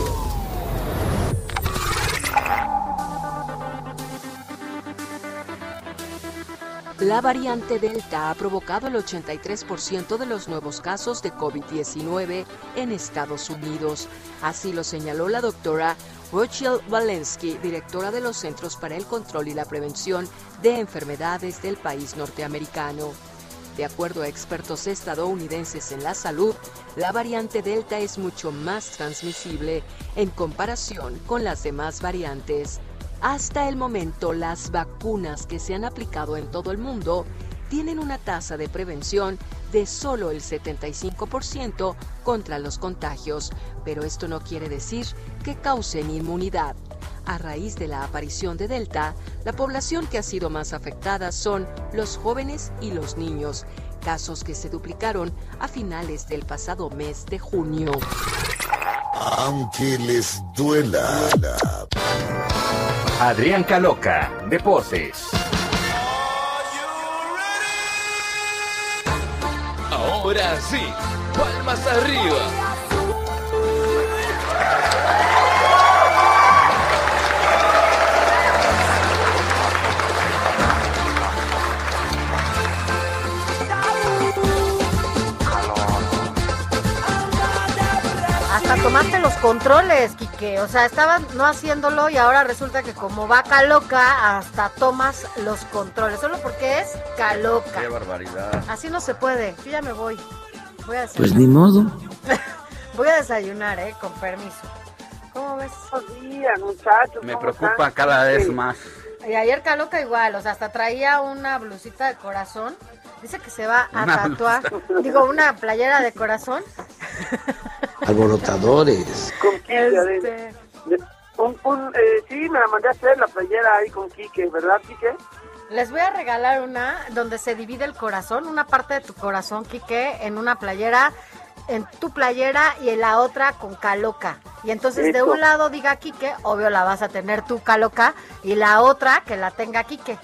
La variante Delta ha provocado el 83% de los nuevos casos de COVID-19 en Estados Unidos. Así lo señaló la doctora Rochelle Walensky, directora de los Centros para el Control y la Prevención de Enfermedades del país norteamericano. De acuerdo a expertos estadounidenses en la salud, la variante Delta es mucho más transmisible en comparación con las demás variantes. Hasta el momento, las vacunas que se han aplicado en todo el mundo tienen una tasa de prevención de solo el 75% contra los contagios, pero esto no quiere decir que causen inmunidad. A raíz de la aparición de Delta, la población que ha sido más afectada son los jóvenes y los niños, casos que se duplicaron a finales del pasado mes de junio. Aunque les duela. Adrián Caloca, Deportes. Ahora sí, palmas arriba. Tomaste los controles, Quique. O sea, estaban no haciéndolo y ahora resulta que como vaca loca, hasta tomas los controles. Solo porque es caloca. Qué barbaridad. Así no se puede. Yo ya me voy. Voy a Pues ni modo. Voy a desayunar, ¿eh? Con permiso. ¿Cómo ves? Buenos días, muchachos. Me ¿cómo preocupa están? cada vez Sí. más. Y ayer Caloca igual, o sea, hasta traía una blusita de corazón. Dice que se va a Una tatuar. Digo, una playera de corazón. Alborotadores. Con Quique, Este- de- de- un, un, eh, sí, me la mandé a hacer la playera ahí con Quique, ¿verdad, Quique? Les voy a regalar una donde se divide el corazón, una parte de tu corazón, Quique, en una playera, en tu playera y en la otra con Caloca. Y entonces de un lado diga Quique, obvio la vas a tener tú Caloca, y la otra que la tenga Quique.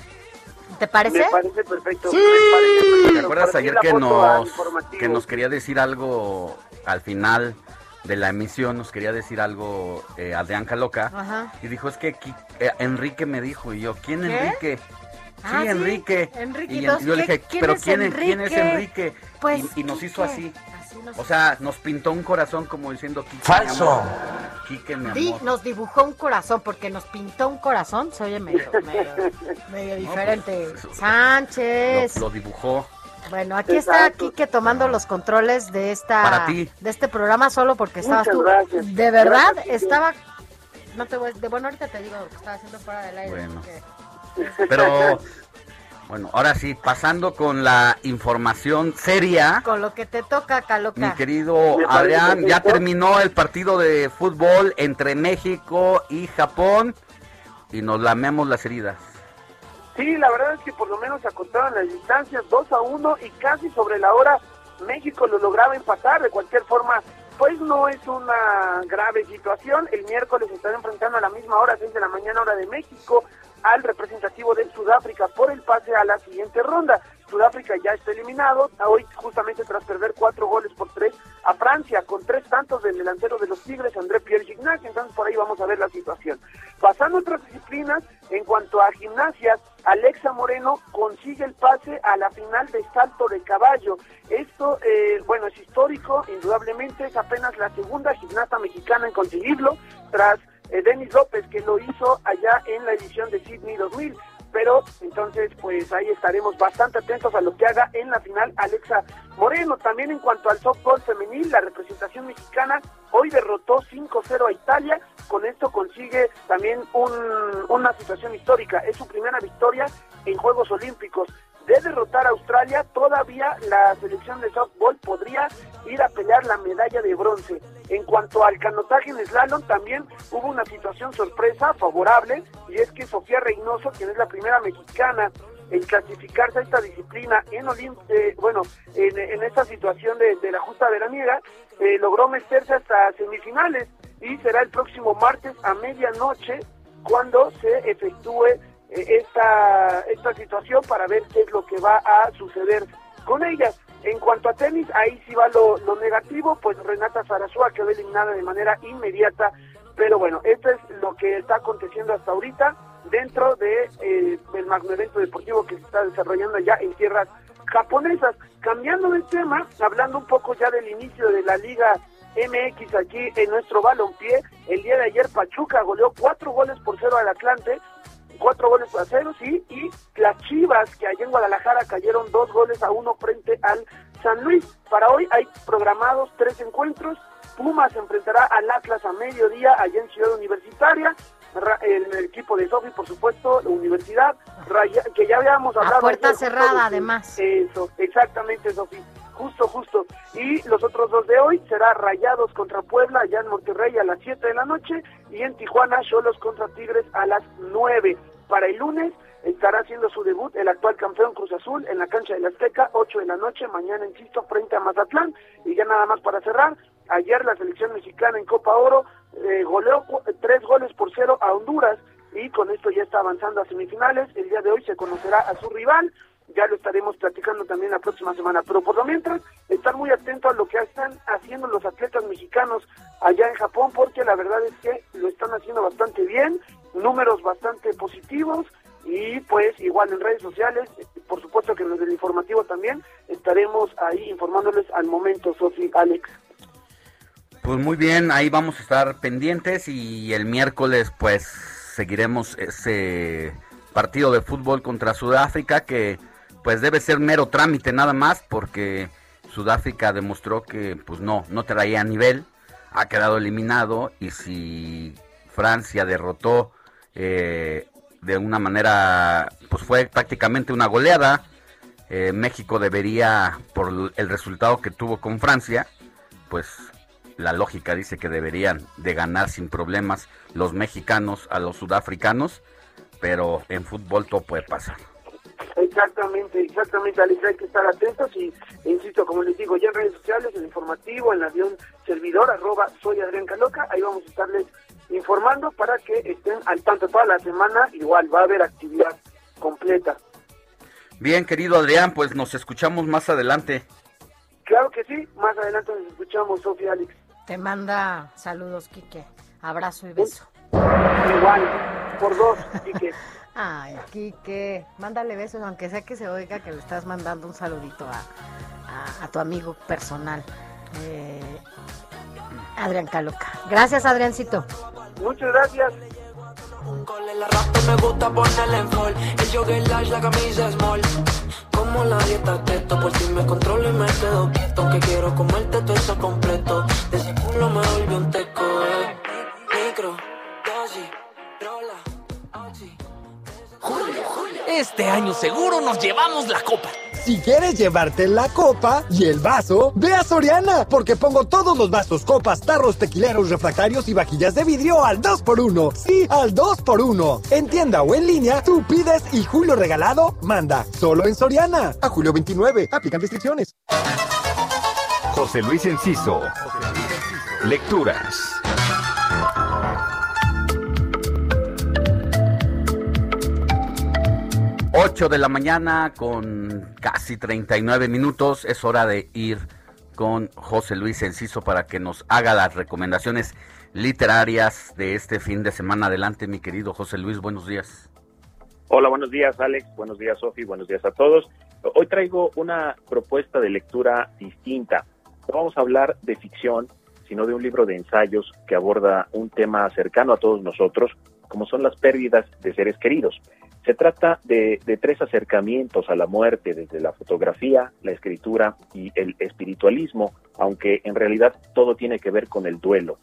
¿Te parece? Me parece perfecto. Sí. me parece perfecto. ¿Te acuerdas ayer que nos, que nos quería decir algo al final de la emisión? Nos quería decir algo eh, Adrián Caloca. Ajá. Y dijo, es que eh, Enrique me dijo. Y yo, ¿quién ¿Qué? Enrique? Ah, sí, sí, Enrique. Enrique, Y, entonces, yo le ¿qué- dije, quién ¿pero es quién, es- quién es Enrique? Enrique? Pues, y, y nos hizo así. nos O sea, nos pintó un corazón como diciendo, Quique, Falso. mi amor. Quique, mi Di, amor. nos dibujó un corazón, porque nos pintó un corazón, se oye medio, medio, medio diferente. pues, Sánchez. Lo, lo dibujó. Bueno, aquí está Quique tomando los controles de esta de este programa solo porque estabas Muchas tú. gracias. De verdad Gracias, estaba no te voy, de bueno ahorita te digo lo que estaba haciendo fuera del aire. Bueno. porque- Pero, bueno, ahora sí, pasando con la información seria. con lo que te toca, Caloca. Mi querido Adrián, ya terminó el partido de fútbol entre México y Japón y nos lamemos las heridas. Sí, la verdad es que por lo menos se acotaron las distancias 2 a 1 y casi sobre la hora México lo lograba empatar. De cualquier forma, pues no es una grave situación. El miércoles estará enfrentando a la misma hora, 6 de la mañana, hora de México, al representativo de Sudáfrica por el pase a la siguiente ronda. Sudáfrica ya está eliminado, hoy justamente tras perder cuatro goles por tres a Francia, con tres tantos del delantero de los Tigres, André Pierre Gignac, entonces por ahí vamos a ver la situación. Pasando a otras disciplinas, en cuanto a gimnasia, Alexa Moreno consigue el pase a la final de salto de caballo. Esto, eh, bueno, es histórico, indudablemente es apenas la segunda gimnasta mexicana en conseguirlo, tras eh, Denis López, que lo hizo allá en la edición de Sydney 2000 pero entonces pues ahí estaremos bastante atentos a lo que haga en la final Alexa Moreno. También en cuanto al softball femenil, la representación mexicana hoy derrotó 5-0 a Italia, con esto consigue también un- una situación histórica, es su primera victoria en Juegos Olímpicos. De derrotar a Australia, todavía la selección de softball podría ir a pelear la medalla de bronce. En cuanto al canotaje en slalom, también hubo una situación sorpresa favorable, y es que Sofía Reynoso, quien es la primera mexicana en clasificarse a esta disciplina en Olim- eh, bueno, en, en esta situación de, de la justa veraniega, eh, logró meterse hasta semifinales y será el próximo martes a medianoche cuando se efectúe esta, esta situación para ver qué es lo que va a suceder con ellas. En cuanto a tenis, ahí sí va lo, lo negativo, pues Renata Zarazúa quedó eliminada de manera inmediata, pero bueno, esto es lo que está aconteciendo hasta ahorita dentro de eh, el magno evento deportivo que se está desarrollando allá en tierras japonesas. Cambiando de tema, hablando un poco ya del inicio de la Liga MX aquí en nuestro balompié, el día de ayer Pachuca goleó cuatro goles por cero al Atlante, cuatro goles a cero, sí, y las Chivas, que allá en Guadalajara cayeron dos goles a uno frente al San Luis. Para hoy hay programados tres encuentros. Pumas enfrentará al Atlas a mediodía allá en Ciudad Universitaria. El, el equipo de Sofi, por supuesto, la universidad, que ya habíamos A hablado. puerta ayer, cerrada, de- además. Eso, exactamente, Sofi. Justo, justo. Y los otros dos de hoy será Rayados contra Puebla, allá en Monterrey a las 7 de la noche, y en Tijuana, Cholos contra Tigres a las 9. Para el lunes estará haciendo su debut el actual campeón Cruz Azul en la cancha de la Azteca, 8 de la noche, mañana, insisto, frente a Mazatlán. Y ya nada más para cerrar, ayer la selección mexicana en Copa Oro eh, goleó cu- tres goles por cero a Honduras y con esto ya está avanzando a semifinales. El día de hoy se conocerá a su rival, ya lo estaremos platicando también la próxima semana. Pero por lo mientras, estar muy atento a lo que están haciendo los atletas mexicanos allá en Japón, porque la verdad es que lo están haciendo bastante bien, números bastante positivos y pues igual en redes sociales, por supuesto que en los del informativo también, estaremos ahí informándoles al momento, Sofi, Alex. Pues muy bien, ahí vamos a estar pendientes y el miércoles pues seguiremos ese partido de fútbol contra Sudáfrica que pues debe ser mero trámite nada más porque Sudáfrica demostró que pues no, no traía nivel, ha quedado eliminado y si Francia derrotó eh, de una manera pues fue prácticamente una goleada, eh, México debería por el resultado que tuvo con Francia pues la lógica dice que deberían de ganar sin problemas los mexicanos a los sudafricanos, pero en fútbol todo puede pasar. Exactamente, exactamente, Alex, hay que estar atentos y, e insisto, como les digo, ya en redes sociales, en informativo, en la de un servidor, arroba soy Adrián Caloca, ahí vamos a estarles informando para que estén al tanto toda la semana, igual va a haber actividad completa. Bien, querido Adrián, pues nos escuchamos más adelante. Claro que sí, más adelante nos escuchamos, Sofía Alex. Te manda saludos, Quique. Abrazo y beso. Igual, por dos, Quique. Ay, Quique, mándale besos, aunque sea que se oiga que le estás mandando un saludito a, a- a tu amigo personal, eh, Adrián Caloca. Gracias, Adriancito. Muchas gracias. Un cole, la rata me gusta ponerle en fall. El jogger large, la camisa small. Como la dieta keto, por si me controlo y me quedo quieto. Que quiero comerte todo eso completo. De ese culo me volví un teco, eh. Este año seguro nos llevamos la copa. Si quieres llevarte la copa y el vaso, ve a Soriana, porque pongo todos los vasos, copas, tarros, tequileros, refractarios y vajillas de vidrio al 2x1. Sí, al 2x1. En tienda o en línea, tú pides y Julio Regalado manda. Solo en Soriana. A julio 29. Aplican restricciones. José Luis Enciso. Lecturas. 8 de la mañana con casi 39 minutos. Es hora de ir con José Luis Enciso para que nos haga las recomendaciones literarias de este fin de semana. Adelante, mi querido José Luis, buenos días. Hola, buenos días Alex, buenos días Sofi, buenos días a todos. Hoy traigo una propuesta de lectura distinta. No vamos a hablar de ficción, sino de un libro de ensayos que aborda un tema cercano a todos nosotros, como son las pérdidas de seres queridos. Se trata de, tres acercamientos a la muerte, desde la fotografía, la escritura y el espiritualismo, aunque en realidad todo tiene que ver con el duelo.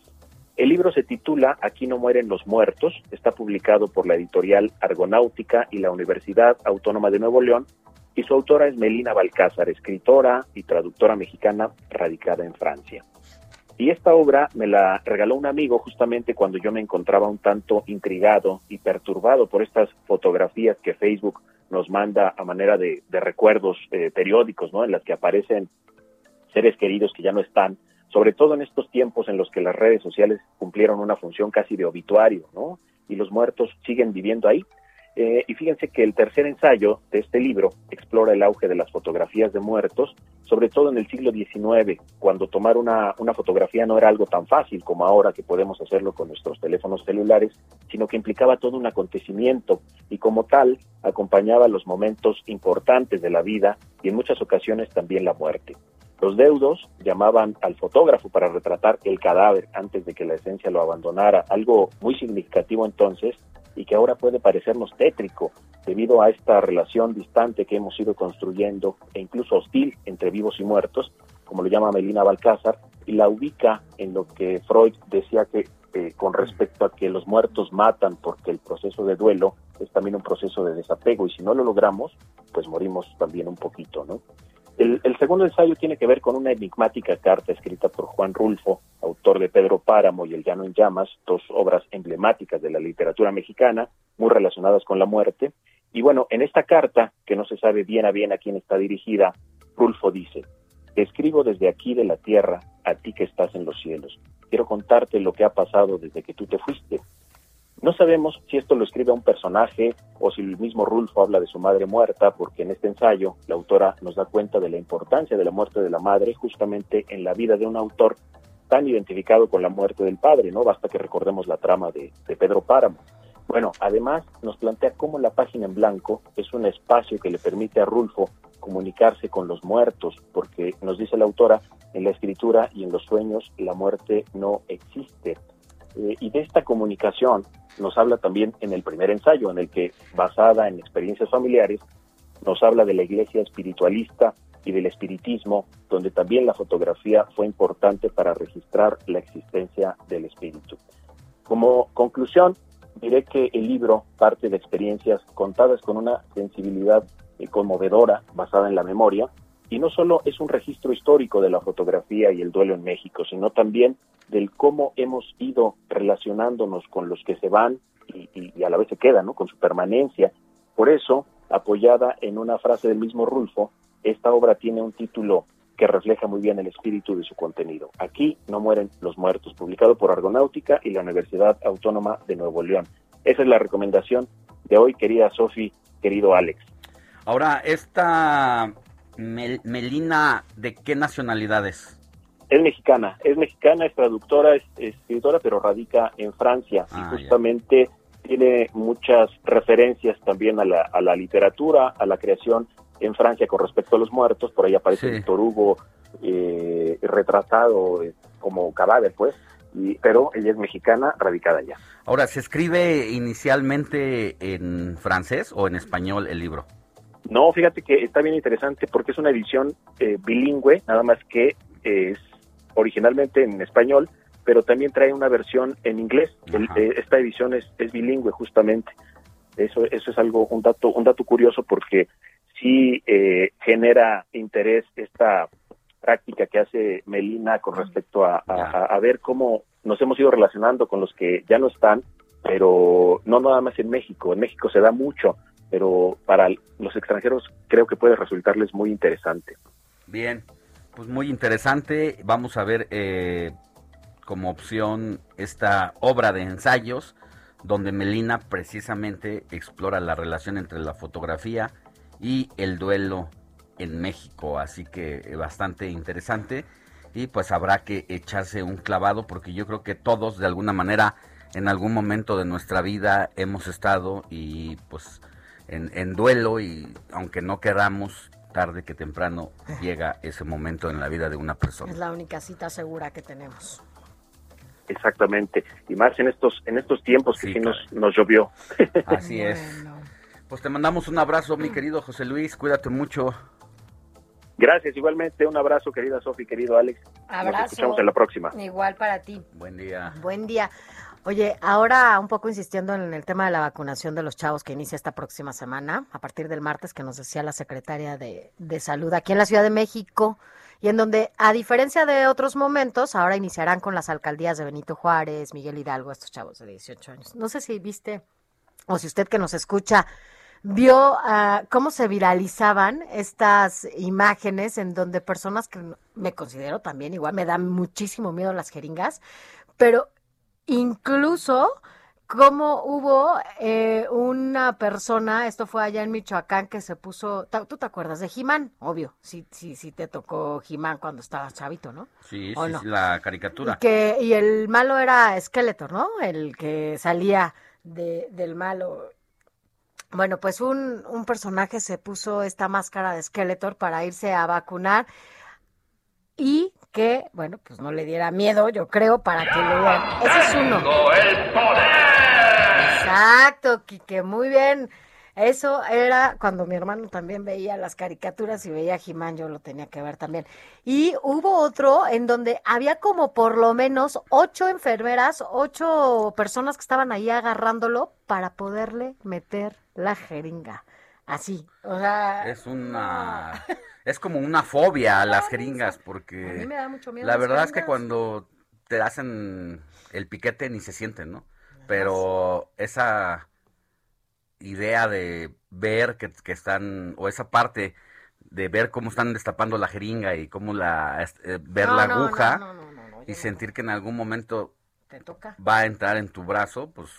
El libro se titula Aquí no mueren los muertos, está publicado por la editorial Argonáutica y la Universidad Autónoma de Nuevo León, y su autora es Melina Balcázar, escritora y traductora mexicana radicada en Francia. Y esta obra me la regaló un amigo justamente cuando yo me encontraba un tanto intrigado y perturbado por estas fotografías que Facebook nos manda a manera de, recuerdos eh, periódicos, ¿no? En las que aparecen seres queridos que ya no están, sobre todo en estos tiempos en los que las redes sociales cumplieron una función casi de obituario, ¿no? Y los muertos siguen viviendo ahí. Eh, y fíjense que el tercer ensayo de este libro explora el auge de las fotografías de muertos, sobre todo en el siglo XIX, cuando tomar una, una, fotografía no era algo tan fácil como ahora que podemos hacerlo con nuestros teléfonos celulares, sino que implicaba todo un acontecimiento y como tal acompañaba los momentos importantes de la vida y en muchas ocasiones también la muerte. Los deudos llamaban al fotógrafo para retratar el cadáver antes de que la esencia lo abandonara, algo muy significativo entonces y que ahora puede parecernos tétrico debido a esta relación distante que hemos ido construyendo e incluso hostil entre vivos y muertos, como lo llama Melina Balcázar, y la ubica en lo que Freud decía que eh, con respecto a que los muertos matan porque el proceso de duelo es también un proceso de desapego y si no lo logramos, pues morimos también un poquito, ¿no? El, el, segundo ensayo tiene que ver con una enigmática carta escrita por Juan Rulfo, autor de Pedro Páramo y El Llano en Llamas, dos obras emblemáticas de la literatura mexicana, muy relacionadas con la muerte. Y bueno, en esta carta, que no se sabe bien a bien a quién está dirigida, Rulfo dice, Te escribo desde aquí de la tierra, a ti que estás en los cielos. Quiero contarte lo que ha pasado desde que tú te fuiste. No sabemos si esto lo escribe a un personaje o si el mismo Rulfo habla de su madre muerta, porque en este ensayo la autora nos da cuenta de la importancia de la muerte de la madre justamente en la vida de un autor tan identificado con la muerte del padre, ¿no? Basta que recordemos la trama de, Pedro Páramo. Bueno, además nos plantea cómo la página en blanco es un espacio que le permite a Rulfo comunicarse con los muertos, porque nos dice la autora, en la escritura y en los sueños la muerte no existe. Eh, y de esta comunicación nos habla también en el primer ensayo, en el que, basada en experiencias familiares, nos habla de la iglesia espiritualista y del espiritismo, donde también la fotografía fue importante para registrar la existencia del espíritu. Como conclusión, diré que el libro parte de experiencias contadas con una sensibilidad conmovedora basada en la memoria, y no solo es un registro histórico de la fotografía y el duelo en México, sino también del cómo hemos ido relacionándonos con los que se van y, a la vez se quedan, ¿no? con su permanencia. Por eso, apoyada en una frase del mismo Rulfo, esta obra tiene un título que refleja muy bien el espíritu de su contenido. Aquí no mueren los muertos, publicado por Argonáutica y la Universidad Autónoma de Nuevo León. Esa es la recomendación de hoy, querida Sofi, querido Alex. Ahora, esta Mel Melina, ¿de qué nacionalidad es? Es mexicana, es mexicana, es traductora, es, es escritora, pero radica en Francia ah, y justamente ya. tiene muchas referencias también a la, a la, literatura, a la creación en Francia con respecto a los muertos, por ahí aparece sí. Víctor Hugo eh, retratado eh, como cadáver, pues, y, pero ella es mexicana, radicada allá. Ahora, ¿se escribe inicialmente en francés o en español el libro? No, fíjate que está bien interesante porque es una edición eh, bilingüe, nada más que es originalmente en español, pero también trae una versión en inglés. Eh, esta edición es, es, bilingüe justamente. Eso, eso es algo, un dato, un dato curioso porque sí eh, genera interés esta práctica que hace Melina con respecto a, a, ver cómo nos hemos ido relacionando con los que ya no están, pero no nada más en México. En México se da mucho, pero para los extranjeros creo que puede resultarles muy interesante. Bien, pues muy interesante. Vamos a ver eh, como opción esta obra de ensayos donde Melina precisamente explora la relación entre la fotografía y el duelo en México, así que eh, bastante interesante y pues habrá que echarse un clavado porque yo creo que todos de alguna manera en algún momento de nuestra vida hemos estado y pues en, en duelo y aunque no queramos tarde que temprano llega ese momento en la vida de una persona. Es la única cita segura que tenemos. Exactamente, y más en estos en estos tiempos que sí, nos, nos llovió. Así es. Pues te mandamos un abrazo, mi querido José Luis, cuídate mucho. Gracias, igualmente un abrazo, querida Sofi, querido Alex. Abrazo. Nos escuchamos en la próxima. Igual para ti. Buen día. Buen día. Oye, ahora un poco insistiendo en el tema de la vacunación de los chavos que inicia esta próxima semana, a partir del martes que nos decía la secretaria de, de Salud aquí en la Ciudad de México, y en donde, a diferencia de otros momentos, ahora iniciarán con las alcaldías de Benito Juárez, Miguel Hidalgo, estos chavos de 18 años. No sé si viste, o si usted que nos escucha, vio uh, cómo se viralizaban estas imágenes en donde personas que me considero también igual, me dan muchísimo miedo las jeringas, pero incluso cómo hubo eh, una persona, esto fue allá en Michoacán, que se puso, ¿tú te acuerdas de Jimán? Obvio, sí, sí, sí te tocó Jimán cuando estabas chavito, ¿no? Sí, sí, no? sí, la caricatura. Y, que, y el malo era Skeletor, ¿no? El que salía de, del malo. Bueno, pues un, un personaje se puso esta máscara de Skeletor para irse a vacunar y que, bueno, pues no le diera miedo, yo creo, para que lo vean. Ese es uno. el poder! Exacto, Quique, muy bien. Eso era cuando mi hermano también veía las caricaturas y veía a Jimán, yo lo tenía que ver también. Y hubo otro en donde había como por lo menos ocho enfermeras, ocho personas que estaban ahí agarrándolo para poderle meter la jeringa. Así, o sea... Es una... es como una fobia a las jeringas porque A mí me da mucho miedo la verdad es que cuando te hacen el piquete ni se sienten, ¿no? Pero esa idea de ver que, que están, o esa parte de ver cómo están destapando la jeringa y cómo la, eh, ver No, la no, aguja no, y sentir que en algún momento Te toca. va a entrar en tu brazo, pues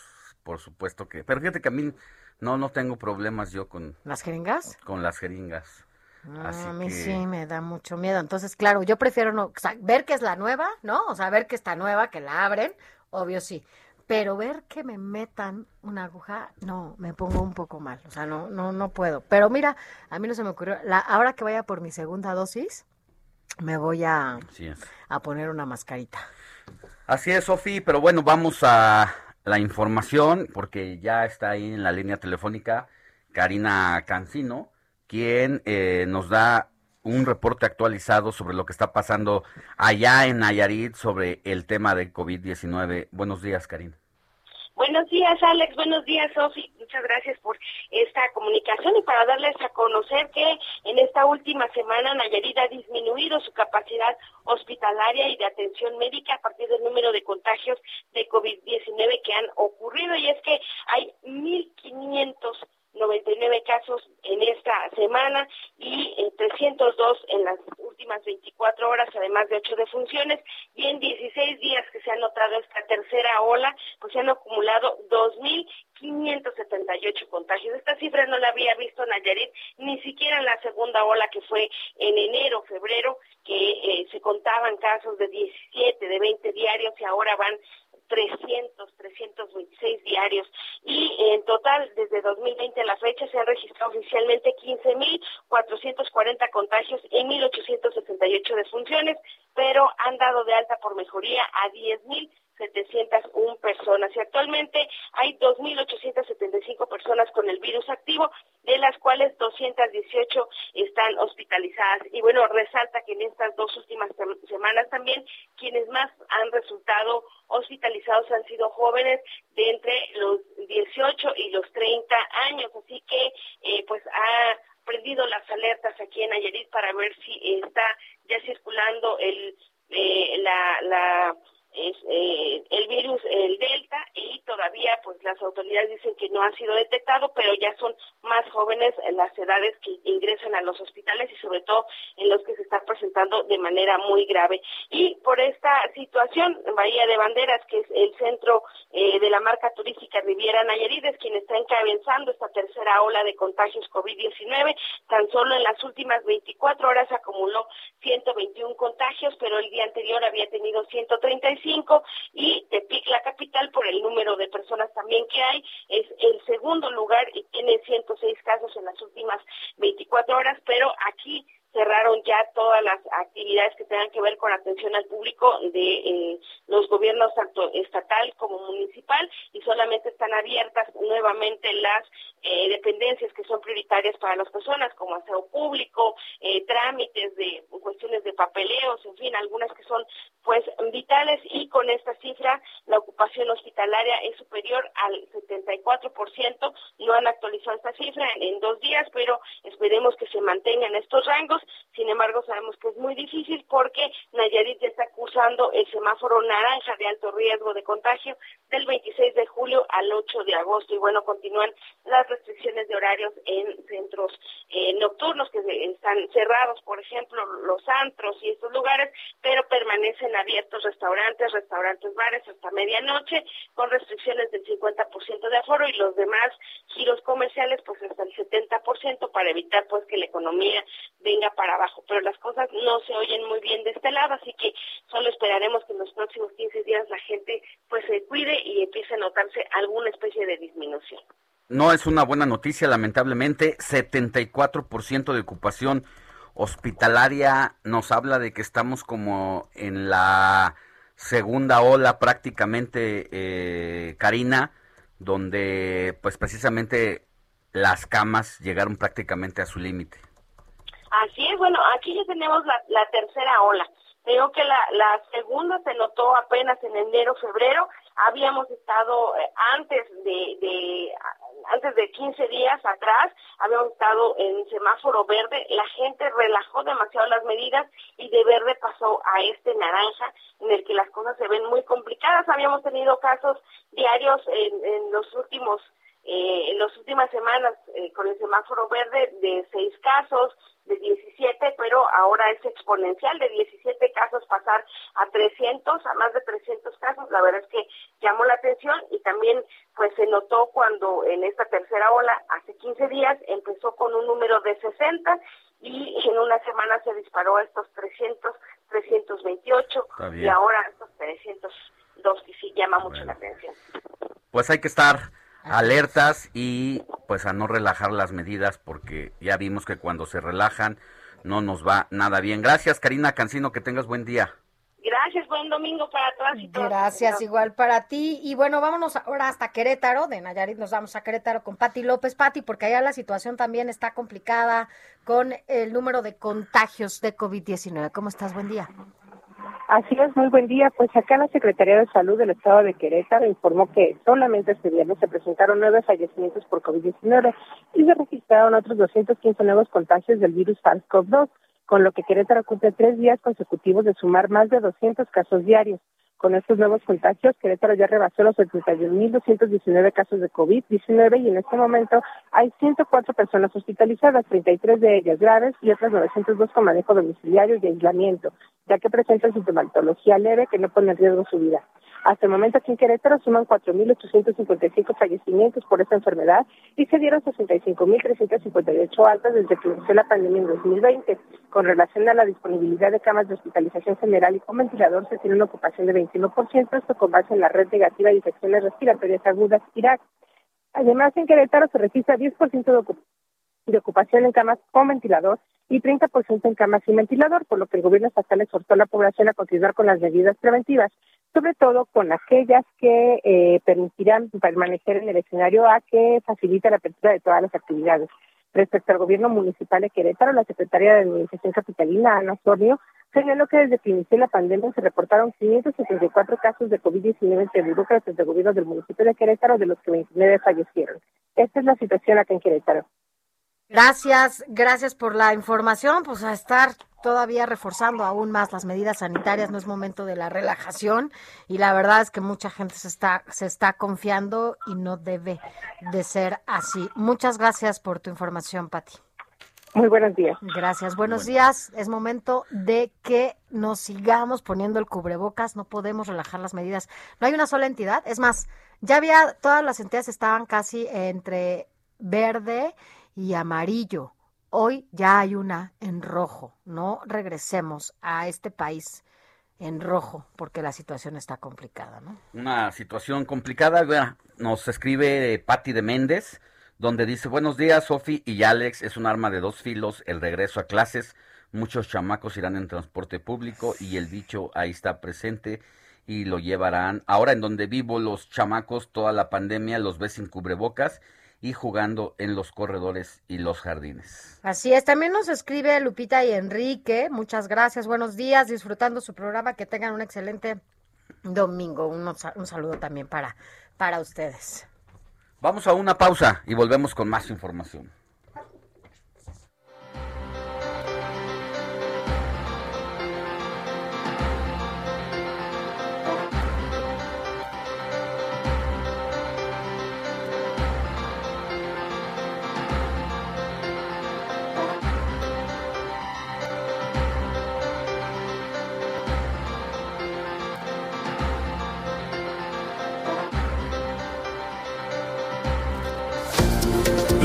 por supuesto que... Pero fíjate que a mí no, no tengo problemas yo con, ¿Las jeringas? con las jeringas. Ah, Así a mí que- sí me da mucho miedo. Entonces, claro, yo prefiero no, o sea, ver que es la nueva, ¿no? O sea, ver que está nueva, que la abren, obvio sí. Pero ver que me metan una aguja, no, me pongo un poco mal. O sea, no, no, no puedo. Pero mira, a mí no se me ocurrió. La, ahora que vaya por mi segunda dosis, me voy a, a poner una mascarita. Así es, Sofi, pero bueno, vamos a la información porque ya está ahí en la línea telefónica Karina Cancino, quien eh, nos da un reporte actualizado sobre lo que está pasando allá en Nayarit sobre el tema de COVID-19. Buenos días, Karina. Buenos días, Alex. Buenos días, Sofi. Muchas gracias por esta comunicación y para darles a conocer que en esta última semana Nayarit ha disminuido su capacidad hospitalaria y de atención médica a partir del número de contagios de COVID-19 que han ocurrido y es que hay 1.500 99 casos en esta semana y eh, 302 en las últimas 24 horas, además de 8 defunciones. Y en 16 días que se ha notado esta tercera ola, pues se han acumulado 2.578 contagios. Esta cifra no la había visto Nayarit, ni siquiera en la segunda ola que fue en enero, febrero, que eh, se contaban casos de 17, de 20 diarios y ahora van 300, 326 diarios. Y en total, desde 2020 a la fecha, se han registrado oficialmente 15.440 contagios y 1.868 defunciones. pero han dado de alta por mejoría a 10.701 personas y actualmente hay 2.875 personas con el virus activo, de las cuales 218 están hospitalizadas. Y bueno, resalta que en estas dos últimas semanas también quienes más han resultado hospitalizados han sido jóvenes de entre los 18 y los 30 años, así que eh, pues ha prendido las alertas aquí en Nayarit para ver si está ya circulando el eh, la, la es, eh, el virus, el Delta, y todavía pues las autoridades dicen que no ha sido detectado, pero ya son más jóvenes en las edades que ingresan a los hospitales y sobre todo en los que se están presentando de manera muy grave. Y por esta situación, Bahía de Banderas, que es el centro eh, de la marca turística Riviera Nayarit, es quien está encabezando esta tercera ola de contagios COVID-19. Tan solo en las últimas 24 horas acumuló 121 contagios, pero el día anterior había tenido 135 y Tepic, la capital, por el número de personas también que hay, es el segundo lugar y tiene 106 casos en las últimas 24 horas, pero aquí cerraron ya todas las actividades que tengan que ver con atención al público de eh, los gobiernos tanto estatal como municipal y solamente están abiertas nuevamente las eh, dependencias que son prioritarias para las personas como aseo público, eh, trámites de cuestiones de papeleos, en fin, algunas que son pues vitales y con esta cifra la ocupación hospitalaria es superior al 74%, no han actualizado esta cifra en, en dos días, pero esperemos que se mantengan estos rangos sin embargo, sabemos que es muy difícil porque Nayarit ya está cursando el semáforo naranja de alto riesgo de contagio del 26 de julio al 8 de agosto. Y bueno, continúan las restricciones de horarios en centros eh, nocturnos que están cerrados, por ejemplo, los antros y estos lugares, pero permanecen abiertos restaurantes, restaurantes, bares hasta medianoche con restricciones del 50% de aforo y los demás giros comerciales pues hasta el 70% para evitar pues que la economía venga para abajo, pero las cosas no se oyen muy bien de este lado, así que solo esperaremos que en los próximos 15 días la gente pues se cuide y empiece a notarse alguna especie de disminución. No es una buena noticia, lamentablemente, 74% de ocupación hospitalaria nos habla de que estamos como en la segunda ola prácticamente, eh, Karina, donde pues precisamente las camas llegaron prácticamente a su límite. Así es, bueno, aquí ya tenemos la, tercera ola. Creo que la, la segunda se notó apenas en enero, febrero. Habíamos estado eh, antes de, de antes de 15 días atrás, habíamos estado en semáforo verde. La gente relajó demasiado las medidas y de verde pasó a este naranja, en el que las cosas se ven muy complicadas. Habíamos tenido casos diarios en los últimos eh, en las últimas semanas eh, con el semáforo verde de seis casos, de 17, pero ahora es exponencial, de 17 casos pasar a 300, a más de 300 casos, la verdad es que llamó la atención y también pues se notó cuando en esta tercera ola, hace 15 días, empezó con un número de 60 y en una semana se disparó a estos 300, 328 y ahora estos 302 y sí llama mucho la atención. Pues hay que estar alertas y pues a no relajar las medidas porque ya vimos que cuando se relajan no nos va nada bien. Gracias Karina Cancino, que tengas buen día. Gracias, buen domingo para todas y todos. Gracias, igual para ti. Y bueno, vámonos ahora hasta Querétaro, de Nayarit nos vamos a Querétaro con Pati López. Pati, porque allá la situación también está complicada con el número de contagios de COVID-19. ¿Cómo estás? Buen día. Así es, muy buen día. Pues acá la Secretaría de Salud del Estado de Querétaro informó que solamente este viernes se presentaron nueve fallecimientos por COVID-19 y se registraron otros 215 nuevos contagios del virus SARS-CoV-2, con lo que Querétaro cumple tres días consecutivos de sumar más de 200 casos diarios. Con estos nuevos contagios, Querétaro ya rebasó los 71.219 casos de COVID-19 y en este momento hay 104 personas hospitalizadas, 33 de ellas graves y otras 902 con manejo domiciliario y aislamiento, ya que presentan sintomatología leve que no pone en riesgo su vida. Hasta el momento aquí en Querétaro suman 4.855 fallecimientos por esta enfermedad y se dieron 65.358 altas desde que inició la pandemia en 2020. Con relación a la disponibilidad de camas de hospitalización general y con ventilador se tiene una ocupación de 21%, esto con base en la red negativa de infecciones respiratorias agudas IRAC. Además, en Querétaro se registra 10% de, de ocupación en camas con ventilador y 30% en camas sin ventilador, por lo que el gobierno estatal exhortó a la población a continuar con las medidas preventivas, sobre todo con aquellas que eh, permitirán permanecer en el escenario A que facilita la apertura de todas las actividades. Respecto al gobierno municipal de Querétaro, la Secretaría de Administración Capitalina, Ana Sorio, señaló que desde que inició la pandemia se reportaron 564 casos de COVID-19 entre burócratas del gobierno del municipio de Querétaro, de los que 29 fallecieron. Esta es la situación acá en Querétaro. Gracias, gracias por la información. Pues a estar todavía reforzando aún más las medidas sanitarias, no es momento de la relajación y la verdad es que mucha gente se está se está confiando y no debe de ser así. Muchas gracias por tu información, Pati. Muy buenos días. Gracias. Buenos días. Es momento de que nos sigamos poniendo el cubrebocas. No podemos relajar las medidas. No hay una sola entidad. Es más, ya había, todas las entidades estaban casi entre verde y amarillo. Hoy ya hay una en rojo. No regresemos a este país en rojo porque la situación está complicada, ¿no? Una situación complicada. Nos escribe Patti de Méndez, donde dice, buenos días, Sofi y Alex, es un arma de dos filos, el regreso a clases. Muchos chamacos irán en transporte público y el bicho ahí está presente y lo llevarán. Ahora en donde vivo los chamacos, toda la pandemia los ves sin cubrebocas y jugando en los corredores y los jardines. Así es, también nos escribe Lupita y Enrique, muchas gracias, buenos días, disfrutando su programa, que tengan un excelente domingo, un, un saludo también para, para ustedes. Vamos a una pausa y volvemos con más información.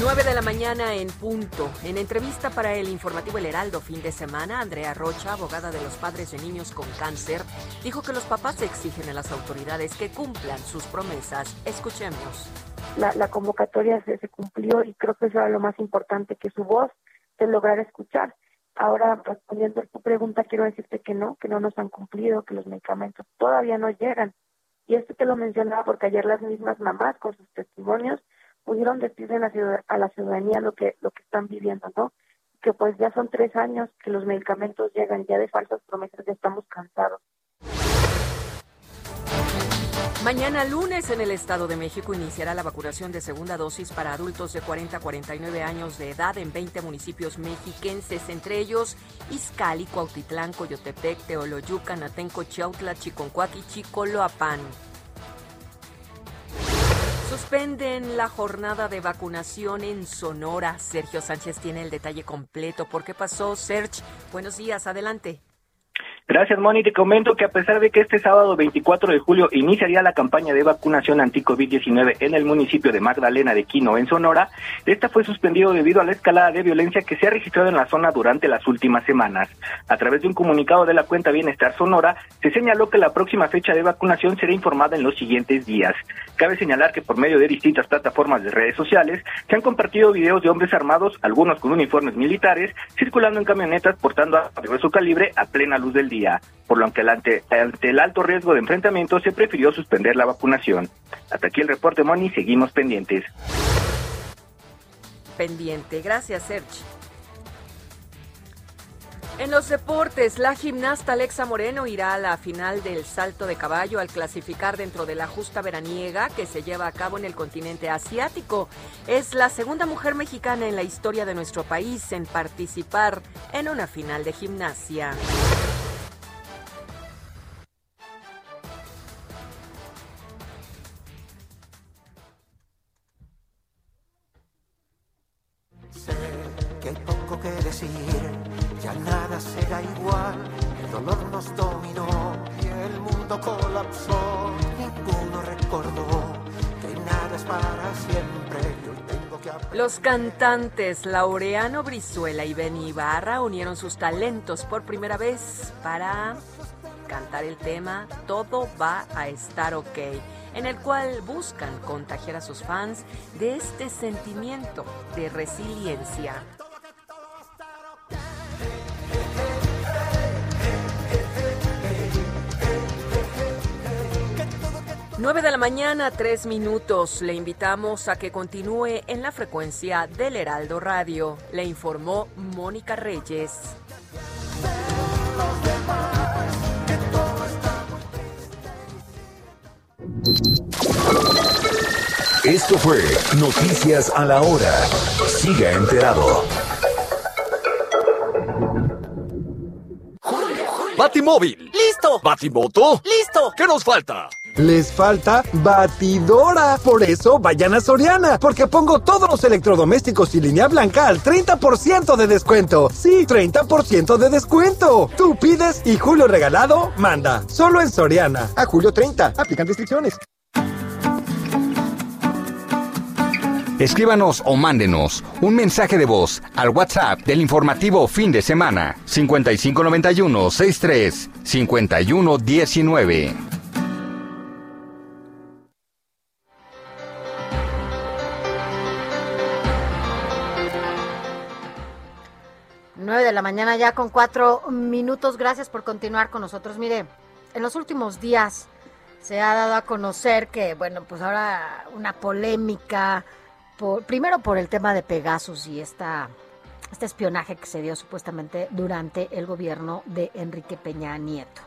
9 de la mañana en punto. En entrevista para el informativo El Heraldo fin de semana, Andrea Rocha, abogada de los padres de niños con cáncer, dijo que los papás exigen a las autoridades que cumplan sus promesas. Escuchemos. La, convocatoria se, se cumplió y creo que eso era lo más importante, que su voz se lograra escuchar. Ahora, respondiendo a tu pregunta, quiero decirte que no, que no nos han cumplido, que los medicamentos todavía no llegan. Y esto te lo mencionaba porque ayer las mismas mamás, con sus testimonios, pudieron decirle a la, ciudadanía lo que, lo que están viviendo, ¿no? Que pues ya son tres años que los medicamentos llegan, ya de falsas promesas ya estamos cansados. Mañana lunes en el Estado de México iniciará la vacunación de segunda dosis para adultos de 40 a 49 años de edad en 20 municipios mexiquenses, entre ellos Izcali, Cuautitlán, Coyotepec, Teoloyucan, Atenco, Chiautla, Chiconcuac y Chicoloapan. Suspenden la jornada de vacunación en Sonora. Sergio Sánchez tiene el detalle completo. ¿Por qué pasó? Serge, buenos días, adelante. Gracias, Moni. Te comento que a pesar de que este sábado 24 de julio iniciaría la campaña de vacunación anti-COVID-19 en el municipio de Magdalena de Quino, en Sonora, esta fue suspendido debido a la escalada de violencia que se ha registrado en la zona durante las últimas semanas. A través de un comunicado de la cuenta Bienestar Sonora, se señaló que la próxima fecha de vacunación será informada en los siguientes días. Cabe señalar que por medio de distintas plataformas de redes sociales se han compartido videos de hombres armados, algunos con uniformes militares, circulando en camionetas portando a su calibre a plena luz del día por lo que ante, ante el alto riesgo de enfrentamiento se prefirió suspender la vacunación. Hasta aquí el reporte, Moni, seguimos pendientes. Pendiente, gracias, Serge. En los deportes, la gimnasta Alexa Moreno irá a la final del salto de caballo al clasificar dentro de la justa veraniega que se lleva a cabo en el continente asiático. Es la segunda mujer mexicana en la historia de nuestro país en participar en una final de gimnasia. Que hay poco que decir, ya nada será igual, el dolor nos dominó y el mundo colapsó, ninguno recordó que nada es para siempre. Los cantantes Laureano Brizuela y Ben Ibarra unieron sus talentos por primera vez para cantar el tema Todo va a estar ok, en el cual buscan contagiar a sus fans de este sentimiento de resiliencia. 9 de la mañana, tres minutos. Le invitamos a que continúe en la frecuencia del Heraldo Radio. Le informó Mónica Reyes. Esto fue Noticias a la Hora. Siga enterado. Batimóvil. ¡Listo! Batimoto. ¡Listo! ¿Qué nos falta? Les falta batidora. Por eso vayan a Soriana, porque pongo todos los electrodomésticos y línea blanca al 30% de descuento. Sí, 30% de descuento. Tú pides y Julio Regalado manda. Solo en Soriana. A julio 30. Aplican restricciones. Escríbanos o mándenos un mensaje de voz al WhatsApp del informativo fin de semana 5591 63 5119. Nueve de la mañana ya con cuatro minutos. Gracias por continuar con nosotros. Mire, en los últimos días se ha dado a conocer que, bueno, pues ahora una polémica, primero por el tema de Pegasus y esta, este espionaje que se dio supuestamente durante el gobierno de Enrique Peña Nieto.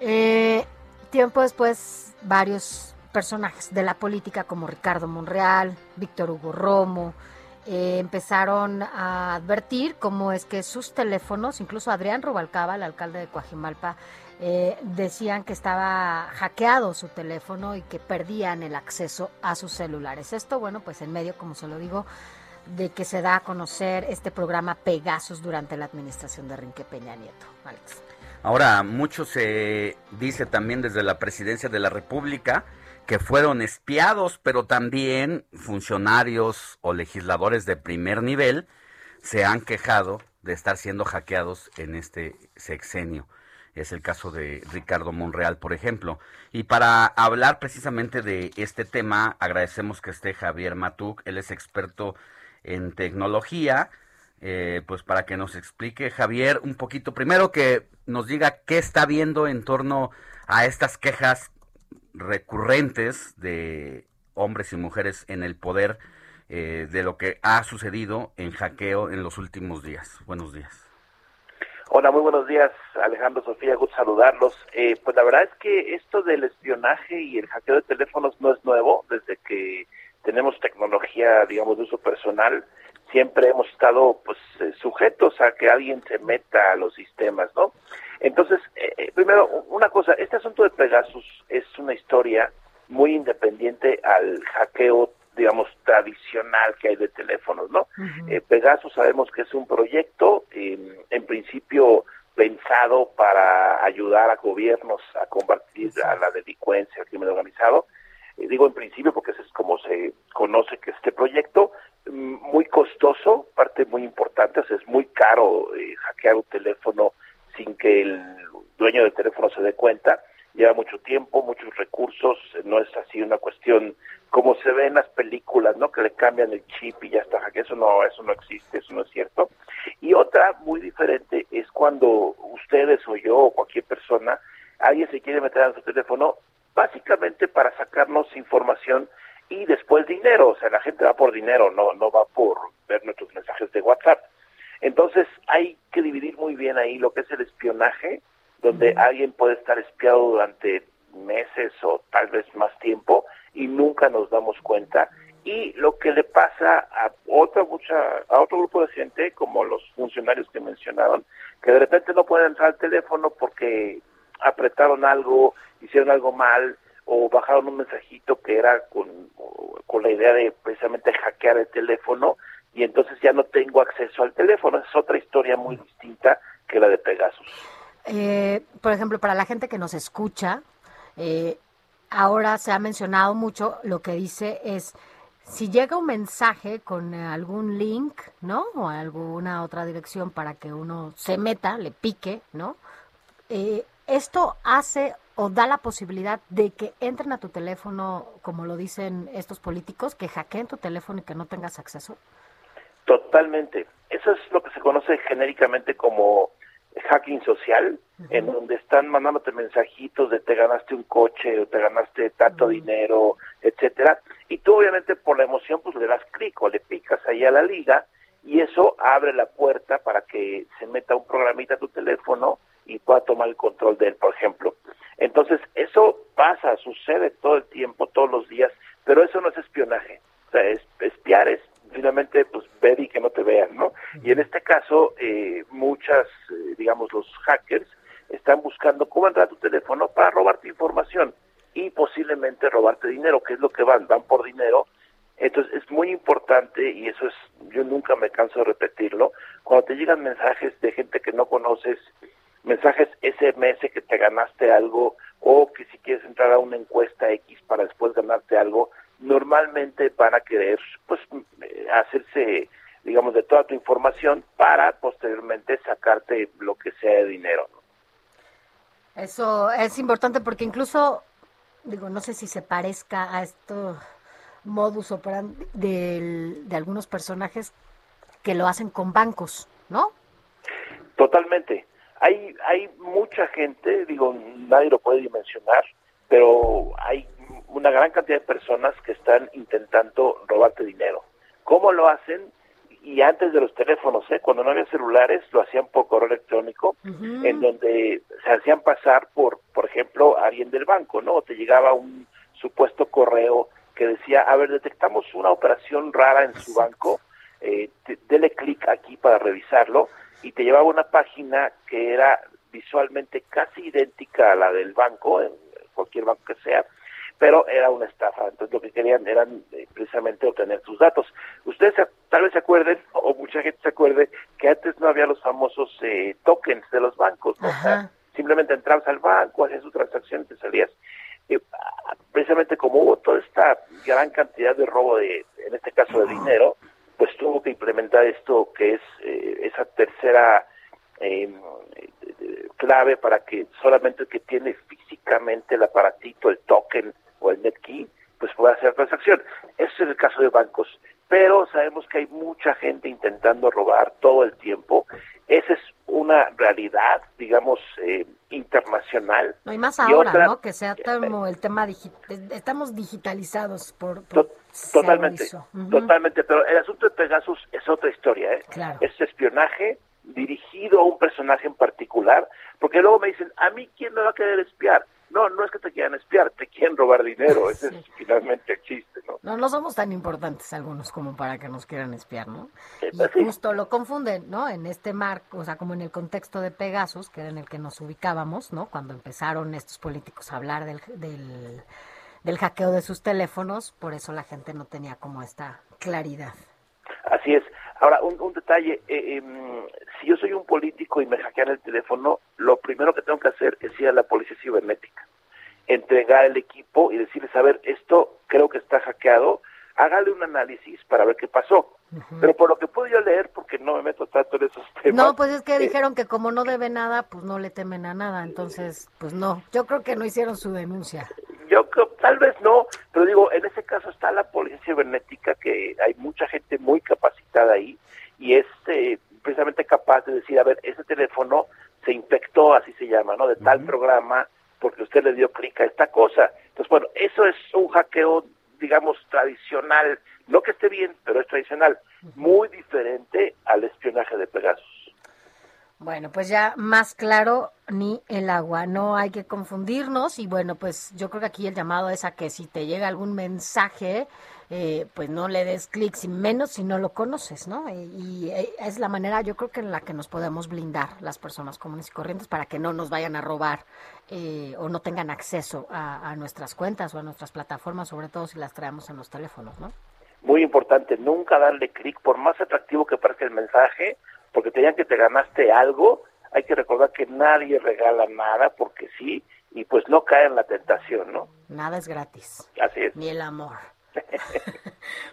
Eh, tiempo después, varios personajes de la política como Ricardo Monreal, Víctor Hugo Romo, eh, empezaron a advertir cómo es que sus teléfonos, incluso Adrián Rubalcaba, el alcalde de Coajimalpa, eh, decían que estaba hackeado su teléfono y que perdían el acceso a sus celulares. Esto, bueno, pues en medio, como se lo digo, de que se da a conocer este programa Pegasus durante la administración de Enrique Peña Nieto. Alex. Ahora, mucho se dice también desde la presidencia de la República que fueron espiados, pero también funcionarios o legisladores de primer nivel se han quejado de estar siendo hackeados en este sexenio. Es el caso de Ricardo Monreal, por ejemplo. Y para hablar precisamente de este tema, agradecemos que esté Javier Matuk. Él es experto en tecnología. Eh, pues para que nos explique, Javier, un poquito, primero que nos diga qué está viendo en torno a estas quejas recurrentes de hombres y mujeres en el poder eh, de lo que ha sucedido en hackeo en los últimos días. Buenos días. Hola, muy buenos días, Alejandro, Sofía, gusto saludarlos. Eh, pues la verdad es que esto del espionaje y el hackeo de teléfonos no es nuevo, desde que tenemos tecnología, digamos, de uso personal, siempre hemos estado pues eh, sujetos a que alguien se meta a los sistemas, ¿no? Entonces, eh, primero, una cosa, este asunto de Pegasus es una historia muy independiente al hackeo, digamos, tradicional que hay de teléfonos, ¿no? Eh, Pegasus sabemos que es un proyecto, eh, en principio pensado para ayudar a gobiernos a combatir a la delincuencia, al crimen organizado. digo en principio porque eso es como se conoce que este proyecto, mm, muy costoso, parte muy importante, o sea, es muy caro hackear un teléfono sin que el dueño del teléfono se dé cuenta. Lleva mucho tiempo, muchos recursos, no es así una cuestión como se ve en las películas, ¿no? Que le cambian el chip y ya está, que eso no, eso no existe, eso no es cierto. Y otra muy diferente es cuando ustedes o yo o cualquier persona, alguien se quiere meter en su teléfono básicamente para sacarnos información y después dinero, o sea, la gente va por dinero, no, no va por ver nuestros mensajes de WhatsApp. Entonces hay que dividir muy bien ahí lo que es el espionaje, donde alguien puede estar espiado durante meses o tal vez más tiempo y nunca nos damos cuenta. Y lo que le pasa a otra mucha a otro grupo de gente como los funcionarios que mencionaron que de repente no pueden entrar al teléfono porque apretaron algo hicieron algo mal o bajaron un mensajito que era con, con la idea de precisamente hackear el teléfono y entonces ya no tengo acceso al teléfono. Es otra historia muy distinta que la de Pegasus. Eh, por ejemplo, para la gente que nos escucha, eh, ahora se ha mencionado mucho, lo que dice es, si llega un mensaje con algún link, ¿no? O alguna otra dirección para que uno se meta, le pique, ¿no? Eh, esto hace o da la posibilidad de que entren a tu teléfono, como lo dicen estos políticos, que hackeen tu teléfono y que no tengas acceso. Totalmente. Eso es lo que se conoce genéricamente como hacking social, en donde están mandándote mensajitos de te ganaste un coche o te ganaste tanto dinero, etcétera, y tú obviamente por la emoción pues le das clic o le picas ahí a la liga y eso abre la puerta para que se meta un programita a tu teléfono y pueda tomar el control de él, por ejemplo. Entonces, eso pasa, sucede todo el tiempo, todos los días, pero eso no es espionaje. O sea, es, espiar es finalmente pues ver y que no te vean, ¿no? Y en este caso, eh, muchas, eh, digamos, los hackers están buscando cómo entrar a tu teléfono para robarte información y posiblemente robarte dinero, que es lo que van, van por dinero. Entonces es muy importante y eso es, yo nunca me canso de repetirlo, cuando te llegan mensajes de gente que no conoces, mensajes SMS que te ganaste algo o que si quieres entrar a una encuesta X para después ganarte algo, normalmente van a querer pues hacerse digamos de toda tu información para posteriormente sacarte lo que sea de dinero. Eso es importante porque incluso digo, no sé si se parezca a esto modus operandi de algunos personajes que lo hacen con bancos, ¿no? Totalmente. Hay, hay mucha gente, digo, nadie lo puede dimensionar, pero hay una gran cantidad de personas que están intentando robarte dinero. ¿Cómo lo hacen? Y antes de los teléfonos, ¿eh? cuando no había celulares, lo hacían por correo electrónico, en donde se hacían pasar por, por ejemplo, alguien del banco, ¿no? te llegaba un supuesto correo que decía, a ver, detectamos una operación rara en su banco, eh, dele clic aquí para revisarlo, y te llevaba una página que era visualmente casi idéntica a la del banco, en cualquier banco que sea, pero era una estafa. Entonces lo que querían eran eh, precisamente obtener tus datos. Ustedes tal vez se acuerden, o mucha gente se acuerde, que antes no había los famosos eh, tokens de los bancos. ¿no? O sea, simplemente entrabas al banco, hacías tu transacción y te salías. Eh, precisamente como hubo toda esta gran cantidad de robo de, en este caso de dinero, pues tuvo que implementar esto que es esa tercera eh, clave para que solamente el que tiene físicamente el aparatito, el token o el NetKey, pues pueda hacer transacción. Ese es el caso de bancos. Pero sabemos que hay mucha gente intentando robar todo el tiempo. Esa es una realidad, digamos, eh, internacional. No hay más ahora, ¿no? Que sea como el tema digital. Estamos digitalizados por. totalmente, totalmente. Pero el asunto de Pegasus es otra historia, ¿eh? Es espionaje dirigido a un personaje en particular, porque luego me dicen, ¿a mí quién me va a querer espiar? No, no es que te quieran espiar, te quieren robar dinero, ese es finalmente el chiste, ¿no? No, no somos tan importantes algunos como para que nos quieran espiar, ¿no? Y justo lo confunden, ¿no? En este marco, o sea, como en el contexto de Pegasus, que era en el que nos ubicábamos, ¿no? Cuando empezaron estos políticos a hablar del, del, del hackeo de sus teléfonos, por eso la gente no tenía como esta claridad. Así es. Ahora, un, detalle, eh, em, si yo soy un político y me hackean el teléfono, lo primero que tengo que hacer es ir a la policía cibernética, entregar el equipo y decirles, a ver, esto creo que está hackeado, hágale un análisis para ver qué pasó. Pero por lo que puedo yo leer, porque no me meto tanto en esos temas. No, pues es que eh, dijeron que como no debe nada, pues no le temen a nada, entonces, pues no. Yo creo que no hicieron su denuncia. Yo creo, tal vez no, pero digo, en ese caso está la policía cibernética, que hay mucha gente muy capacitada ahí, y es eh, precisamente capaz de decir, a ver, ese teléfono se infectó, así se llama, ¿no? De tal programa, porque usted le dio clic a esta cosa. Entonces, bueno, eso es un hackeo, digamos, tradicional, no que esté bien, pero es tradicional, muy diferente al espionaje de Pegasus. Bueno, pues ya más claro ni el agua, no hay que confundirnos y bueno, pues yo creo que aquí el llamado es a que si te llega algún mensaje, eh, pues no le des clic, sin menos si no lo conoces, ¿no? Y, eh, es la manera, yo creo que en la que nos podemos blindar las personas comunes y corrientes para que no nos vayan a robar eh, o no tengan acceso a, a nuestras cuentas o a nuestras plataformas, sobre todo si las traemos en los teléfonos, ¿no? muy importante, nunca darle clic, por más atractivo que parezca el mensaje, porque te digan que te ganaste algo, hay que recordar que nadie regala nada, porque sí, y pues no cae en la tentación, ¿no? Nada es gratis. Así es. Ni el amor.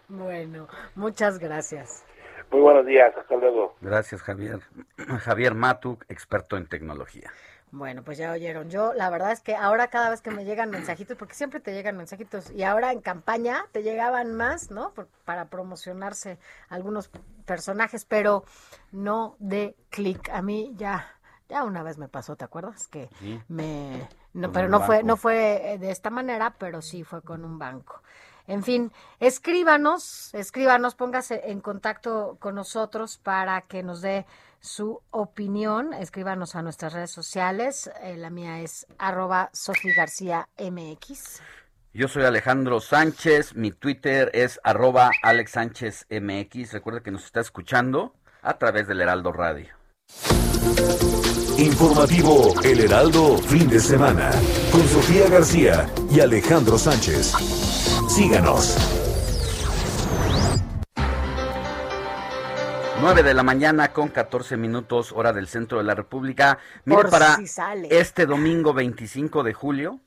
Bueno, muchas gracias. Muy buenos días, hasta luego. Gracias, Javier. Javier Matuk, experto en tecnología. Bueno, pues ya oyeron. Yo, la verdad es que ahora cada vez que me llegan mensajitos, porque siempre te llegan mensajitos, y ahora en campaña te llegaban más, ¿no? Por- para promocionarse algunos personajes, pero no de clic. A mí ya, ya una vez me pasó, ¿te acuerdas? Que Sí. me, no, pero no fue, no fue eh, de esta manera, pero sí fue con un banco. En fin, escríbanos, escríbanos, póngase en contacto con nosotros para que nos dé su opinión. Escríbanos a nuestras redes sociales. Eh, la mía es arroba Sofi García MX. Yo soy Alejandro Sánchez, mi Twitter es arroba Alex Sánchez MX. Recuerda que nos está escuchando a través del Heraldo Radio. Informativo El Heraldo, fin de semana, con Sofía García y Alejandro Sánchez. Síganos. 9 de la mañana con 14 minutos, hora del centro de la República. Mire, Por para si sale. este domingo 25 de julio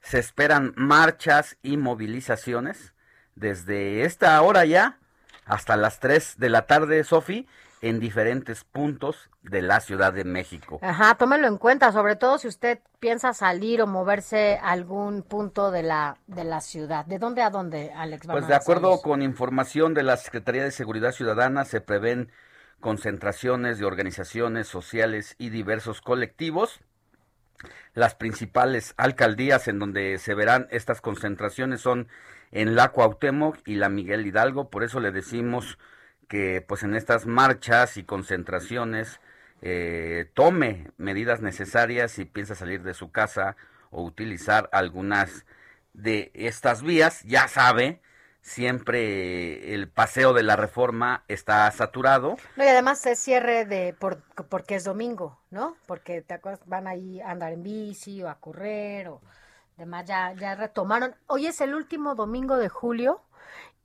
se esperan marchas y movilizaciones desde esta hora ya hasta las 3 de la tarde, Sofi, en diferentes puntos de la Ciudad de México. Ajá, tómelo en cuenta, sobre todo si usted piensa salir o moverse a algún punto de la, de la ciudad. ¿De dónde a dónde, Alex? Pues de acuerdo con información de la Secretaría de Seguridad Ciudadana, se prevén concentraciones de organizaciones sociales y diversos colectivos. Las principales alcaldías en donde se verán estas concentraciones son en la Cuauhtémoc y la Miguel Hidalgo, por eso le decimos que pues en estas marchas y concentraciones eh, tome medidas necesarias si piensa salir de su casa o utilizar algunas de estas vías, ya sabe, siempre el paseo de la reforma está saturado. No, y además es cierre de por, porque es domingo, ¿no? Porque te acuerdas, van ahí a andar en bici o a correr o demás, ya, ya retomaron. Hoy es el último domingo de julio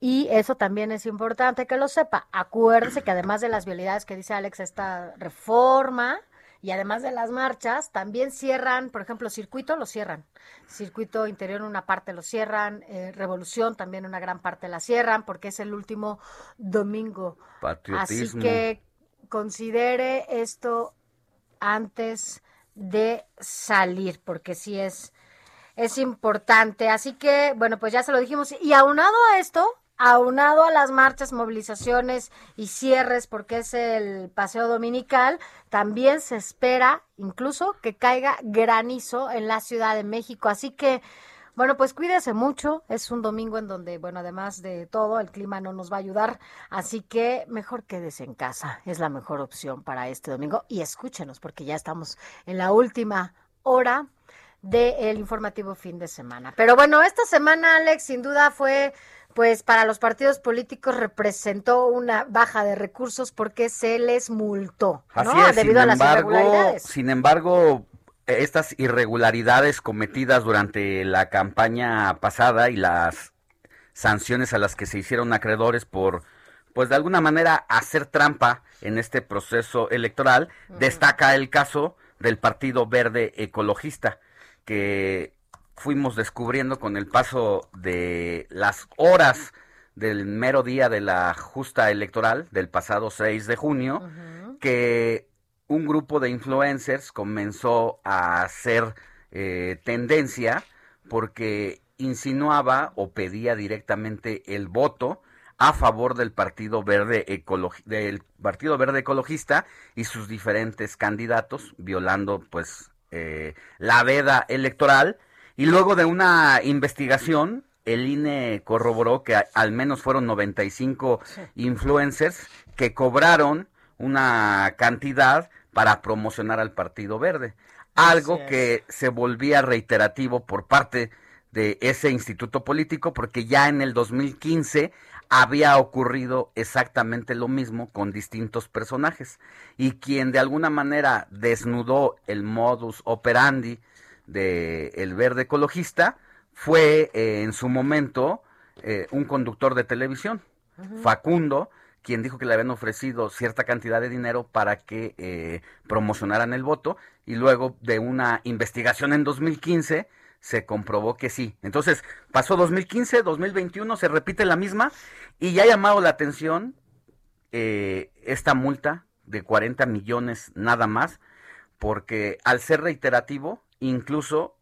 y eso también es importante que lo sepa. Acuérdese que además de las vialidades que dice Alex, esta reforma y además de las marchas, también cierran, por ejemplo, circuito lo cierran. Circuito interior una parte lo cierran, eh, Revolución también una gran parte la cierran porque es el último domingo. Así que considere esto antes de salir, porque sí es, es importante. Así que, bueno, pues ya se lo dijimos. Y aunado a esto, aunado a las marchas, movilizaciones y cierres, porque es el paseo dominical, también se espera incluso que caiga granizo en la Ciudad de México. Así que, bueno, pues cuídese mucho. Es un domingo en donde, bueno, además de todo, el clima no nos va a ayudar. Así que mejor quédese en casa. Es la mejor opción para este domingo. Y escúchenos, porque ya estamos en la última hora del informativo fin de semana. Pero bueno, esta semana, Alex, sin duda fue, pues para los partidos políticos representó una baja de recursos porque se les multó, ¿no? Así es, Debido sin a las embargo, irregularidades. sin embargo, estas irregularidades cometidas durante la campaña pasada y las sanciones a las que se hicieron acreedores por, pues de alguna manera, hacer trampa en este proceso electoral, destaca el caso del Partido Verde Ecologista, que fuimos descubriendo con el paso de las horas del mero día de la justa electoral del pasado 6 de junio, que un grupo de influencers comenzó a hacer eh, tendencia porque insinuaba o pedía directamente el voto a favor del Partido Verde Ecologi- del Partido Verde Ecologista y sus diferentes candidatos, violando pues eh, la veda electoral. Y luego de una investigación, el INE corroboró que al menos fueron 95 influencers que cobraron una cantidad para promocionar al Partido Verde. Algo que se volvía reiterativo por parte de ese instituto político porque ya en el 2015 había ocurrido exactamente lo mismo con distintos personajes. Y quien de alguna manera desnudó el modus operandi de el verde ecologista fue eh, en su momento eh, un conductor de televisión, Facundo, quien dijo que le habían ofrecido cierta cantidad de dinero para que eh, promocionaran el voto y luego de una investigación en 2015 se comprobó que sí. Entonces pasó 2015, 2021, se repite la misma y ya ha llamado la atención eh, esta multa de 40 millones nada más, porque al ser reiterativo, incluso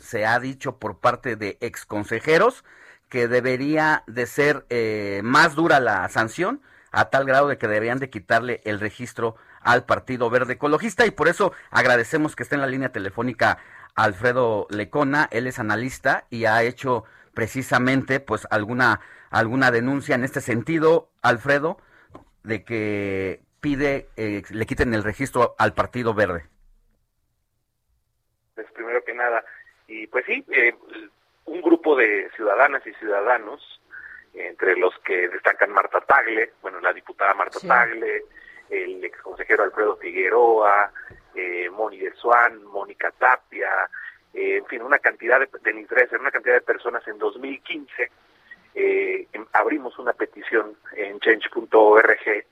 se ha dicho por parte de ex consejeros que debería de ser eh, más dura la sanción a tal grado de que deberían de quitarle el registro al Partido Verde Ecologista y por eso agradecemos que esté en la línea telefónica Alfredo Lecona, él es analista y ha hecho precisamente pues alguna alguna denuncia en este sentido, Alfredo, de que pide eh, le quiten el registro al Partido Verde. Pues primero que nada, y pues sí, eh, un grupo de ciudadanas y ciudadanos, entre los que destacan Marta Tagle, bueno, la diputada Marta Tagle, el ex consejero Alfredo Figueroa, eh, Moni de Suán, Mónica Tapia, eh, en fin, una cantidad de, de una cantidad de personas en 2015, eh, abrimos una petición en change.org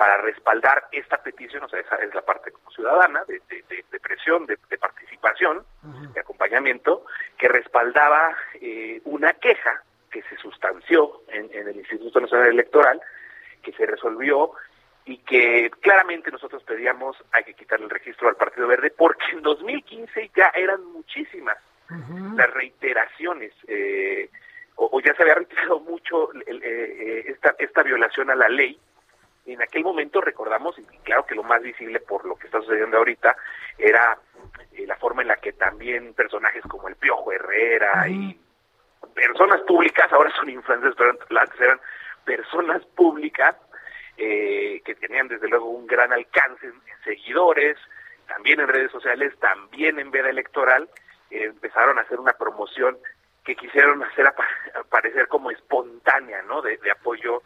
para respaldar esta petición, o sea, esa es la parte ciudadana, de, presión, de, participación, de acompañamiento, que respaldaba eh, una queja que se sustanció en, el Instituto Nacional Electoral, que se resolvió y que claramente nosotros pedíamos hay que quitar el registro al Partido Verde porque en 2015 ya eran muchísimas las reiteraciones eh, o, ya se había reiterado mucho eh, esta, esta violación a la ley en aquel momento recordamos, y claro que lo más visible por lo que está sucediendo ahorita, era eh, la forma en la que también personajes como el Piojo Herrera y personas públicas, ahora son influencers, pero antes eran personas públicas eh, que tenían desde luego un gran alcance en, seguidores, también en redes sociales, también en veda electoral, eh, empezaron a hacer una promoción que quisieron hacer parecer como espontánea, ¿no? De, apoyo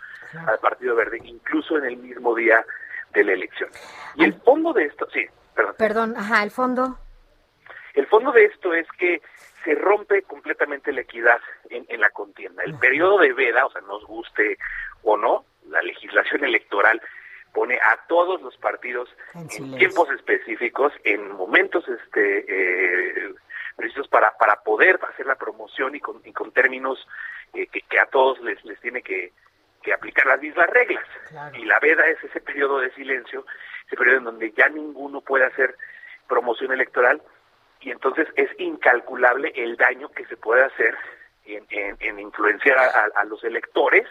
al Partido Verde, incluso en el mismo día de la elección. Y el fondo de esto, sí, perdón. Perdón, ajá, el fondo. El fondo de esto es que se rompe completamente la equidad en, la contienda. El periodo de veda, o sea, nos guste o no, la legislación electoral pone a todos los partidos en, tiempos específicos, en momentos este eh, precisos para, para poder hacer la promoción y con, y con términos eh, que, a todos les, les tiene que, que aplicar las mismas reglas. Y la veda es ese periodo de silencio, ese periodo en donde ya ninguno puede hacer promoción electoral y entonces es incalculable el daño que se puede hacer en, en, influenciar a, los electores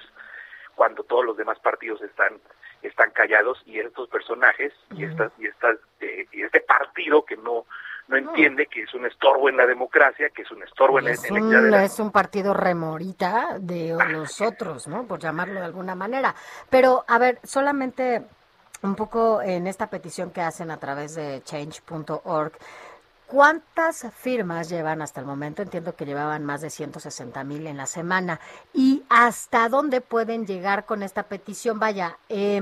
cuando todos los demás partidos están están callados y estos personajes y estas y estas eh, y este partido que no no entiende que es un estorbo en la democracia, que es un estorbo en, es la un, Es un partido remorita de los otros, ¿no? Por llamarlo de alguna manera. Pero, a ver, solamente un poco en esta petición que hacen a través de change.org, ¿Cuántas firmas llevan hasta el momento? Entiendo que llevaban más de 160 mil en la semana. ¿Y hasta dónde pueden llegar con esta petición? Vaya, eh,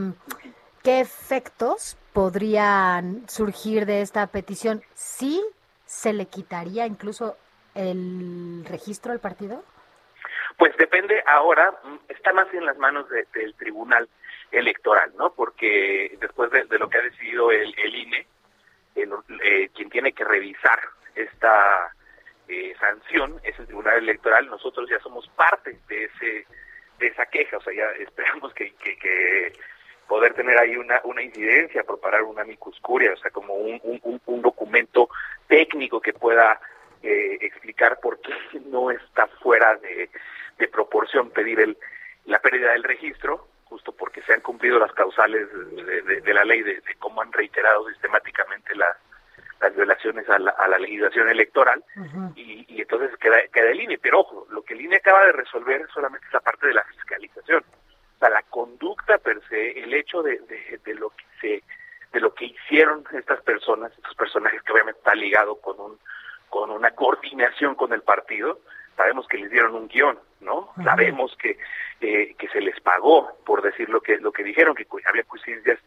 ¿qué efectos podrían surgir de esta petición? ¿Sí se le quitaría incluso el registro al partido? Pues depende ahora, mm, está más en las manos del Tribunal Electoral, ¿no? Porque después de, lo que ha decidido el, INE, eh, quien tiene que revisar esta eh, sanción es el Tribunal Electoral. Nosotros ya somos parte de ese de esa queja, o sea, ya esperamos que, que poder tener ahí una, una incidencia, preparar una micuscuria, o sea, como un, un, documento técnico que pueda eh, explicar por qué no está fuera de, proporción pedir el, la pérdida del registro, justo porque se han cumplido las causales de, la ley, de, cómo han reiterado sistemáticamente las, las violaciones a la, a la legislación electoral, y, y, entonces queda, queda el INE. Pero ojo, lo que el INE acaba de resolver solamente es la parte de la fiscalización la conducta per se, el hecho de, de, lo que se de lo que hicieron estas personas, estos personajes que obviamente está ligado con un con una coordinación con el partido, sabemos que les dieron un guion, ¿no? Sabemos que eh, que se les pagó por decir lo que lo que dijeron, que había coincidencias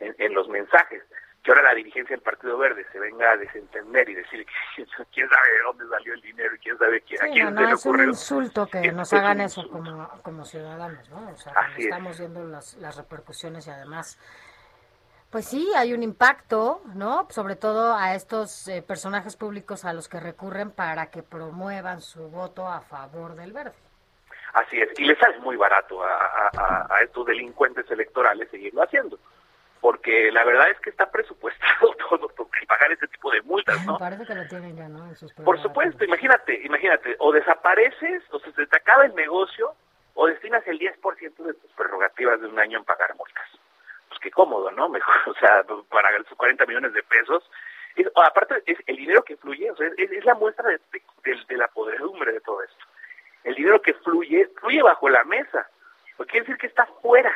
en, en los mensajes. Que ahora la dirigencia del Partido Verde se venga a desentender y decir quién sabe de dónde salió el dinero y quién sabe quién, a quién no, se no, le es un ocurrió. insulto que Es- nos es hagan eso como, como ciudadanos, ¿no? O sea, es. estamos viendo las, las repercusiones y además, pues sí, hay un impacto, ¿no? Sobre todo a estos eh, personajes públicos a los que recurren para que promuevan su voto a favor del verde. Así es, y le sale muy barato a, a- a- a estos delincuentes electorales seguirlo haciendo, porque la verdad es que está presupuestado todo, y pagar ese tipo de multas, ¿no? Parece que lo tienen ya, ¿no? En sus Por supuesto, imagínate, imagínate, o desapareces, o se te acaba el negocio, o destinas el 10% de tus prerrogativas de un año en pagar multas. Pues qué cómodo, ¿no? Mejor, o sea, para sus 40 millones de pesos. Es- aparte, es el dinero que fluye, o sea, es, es la muestra de, de- de la podredumbre de todo esto. El dinero que fluye, fluye bajo la mesa. Pues quiere decir que está fuera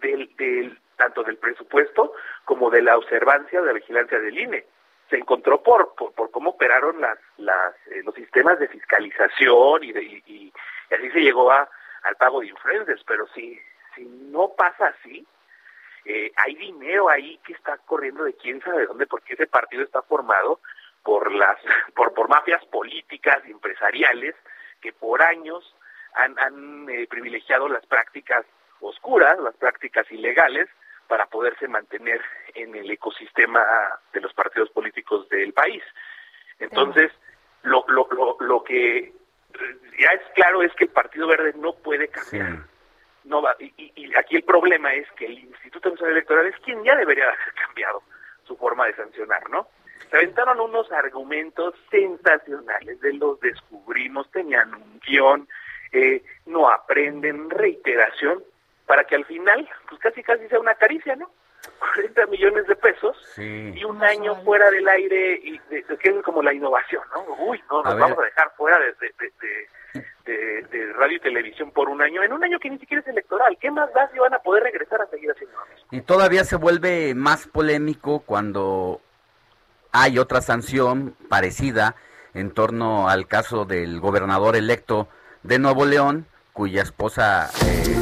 del, del tanto del presupuesto como de la observancia de la vigilancia del INE. Se encontró por, por, cómo operaron las, las, eh, los sistemas de fiscalización y, de, y, así se llegó a, al pago de influencers, pero si, si no pasa así, eh, hay dinero ahí que está corriendo de quién sabe dónde, porque ese partido está formado por las por, por mafias políticas empresariales que por años han, han eh, privilegiado las prácticas oscuras, las prácticas ilegales, para poderse mantener en el ecosistema de los partidos políticos del país. Entonces, lo, lo, lo, lo que ya es claro es que el Partido Verde no puede cambiar. No va, y, y- y aquí el problema es que el Instituto Nacional Electoral es quien ya debería haber cambiado su forma de sancionar, ¿no? Se aventaron unos argumentos sensacionales, de los descubrimos, tenían un guion, eh, no aprenden, reiteración, para que al final, pues casi casi sea una caricia, ¿no? 40 millones de pesos Sí. y un año fuera del aire, y de, de- que es como la innovación, ¿no? Uy, no, A nos ver. vamos a dejar fuera de, de- de- de- de- de radio y televisión por un año, en un año que ni siquiera es electoral. ¿Qué más da si van a poder regresar a seguir haciendo lo mismo? Y todavía se vuelve más polémico cuando hay otra sanción parecida en torno al caso del gobernador electo de Nuevo León, cuya esposa... eh,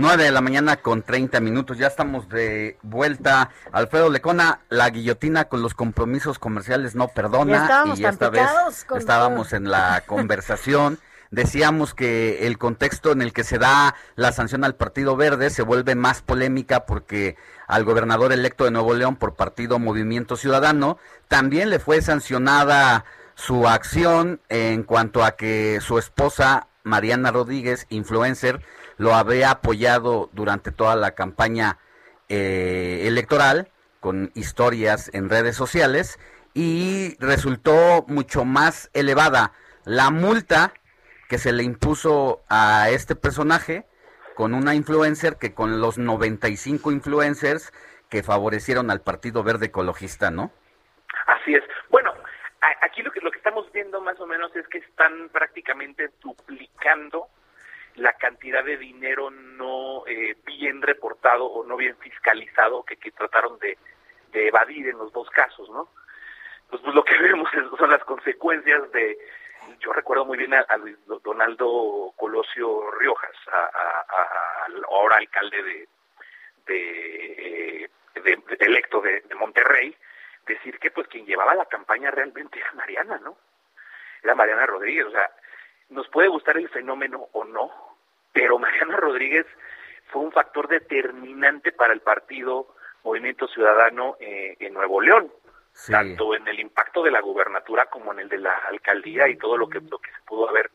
Nueve de la mañana con 30 minutos, ya estamos de vuelta. Alfredo Lecona, la guillotina con los compromisos comerciales no Ya perdona estábamos y esta vez con estábamos en la conversación. Decíamos que el contexto en el que se da la sanción al Partido Verde se vuelve más polémica porque al gobernador electo de Nuevo León por partido Movimiento Ciudadano también le fue sancionada su acción en cuanto a que su esposa Mariana Rodríguez, influencer, lo había apoyado durante toda la campaña eh, electoral con historias en redes sociales y resultó mucho más elevada la multa que se le impuso a este personaje con una influencer que con los 95 influencers que favorecieron al Partido Verde Ecologista, ¿no? Así es. Bueno, aquí lo que, lo que estamos viendo más o menos es que están prácticamente duplicando la cantidad de dinero no eh, bien reportado o no bien fiscalizado que, que trataron de, de evadir en los dos casos, ¿no? Pues, pues lo que vemos son las consecuencias de, yo recuerdo muy bien a, a Donaldo Colosio Riojas, a- al ahora alcalde de, de, eh, de- de- electo de, de Monterrey, decir que pues quien llevaba la campaña realmente era Mariana, ¿no? Era Mariana Rodríguez, o sea, nos puede gustar el fenómeno o no, pero Mariana Rodríguez fue un factor determinante para el partido Movimiento Ciudadano eh, en Nuevo León, tanto en el impacto de la gubernatura como en el de la alcaldía y todo lo que, lo que se pudo haber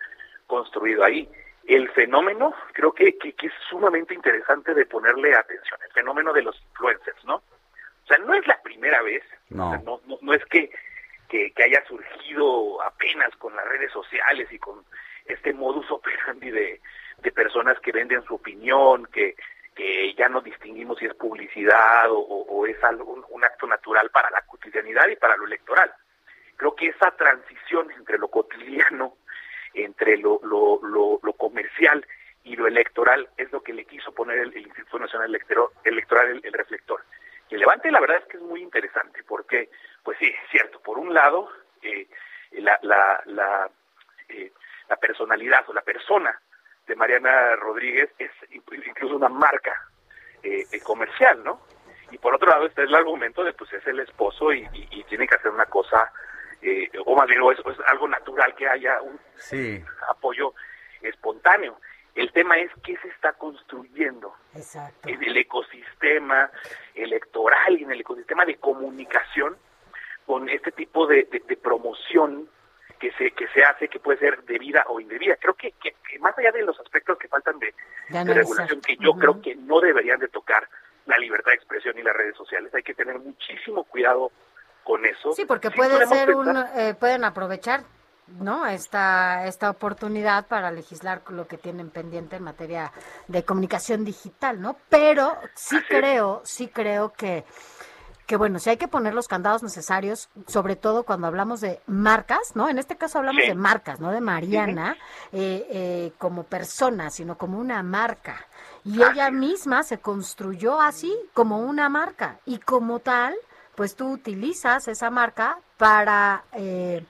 construido ahí. El fenómeno creo que, que, que es sumamente interesante de ponerle atención, el fenómeno de los influencers, ¿no? O sea, no es la primera vez, No. o sea, no, no, no es que, que, haya surgido apenas con las redes sociales y con este modus operandi de, de personas que venden su opinión, que, que ya no distinguimos si es publicidad o, es algo, un, acto natural para la cotidianidad y para lo electoral. Creo que esa transición entre lo cotidiano, entre lo, lo, lo, lo comercial y lo electoral es lo que le quiso poner el, Instituto Nacional Electoral, electoral el, el reflector. Y el levante la verdad es que es muy interesante porque, pues sí, es cierto, por un lado, eh, la, la, la, eh, la personalidad o la persona de Mariana Rodríguez es incluso una marca eh, eh, comercial, ¿no? Y por otro lado está el argumento de pues es el esposo y, y, y tiene que hacer una cosa, eh, o más bien o es, o es algo natural que haya un Sí. apoyo espontáneo. El tema es qué se está construyendo Exacto. en el ecosistema electoral y en el ecosistema de comunicación con este tipo de, de- de promoción que se que se hace que puede ser debida o indebida. Creo que, que- que más allá de los aspectos que faltan de, regulación, que yo creo que no deberían de tocar la libertad de expresión y las redes sociales, hay que tener muchísimo cuidado con eso. Sí, porque Sí puede ser un, eh, pueden aprovechar, ¿no? Esta esta oportunidad para legislar lo que tienen pendiente en materia de comunicación digital, ¿no? Pero sí creo, sí creo que que bueno, sí hay que poner los candados necesarios, sobre todo cuando hablamos de marcas, ¿no? En este caso hablamos Sí. de marcas, no de Mariana eh, eh, como persona, sino como una marca. Y ella misma se construyó así, como una marca. Y como tal, pues tú utilizas esa marca para... eh,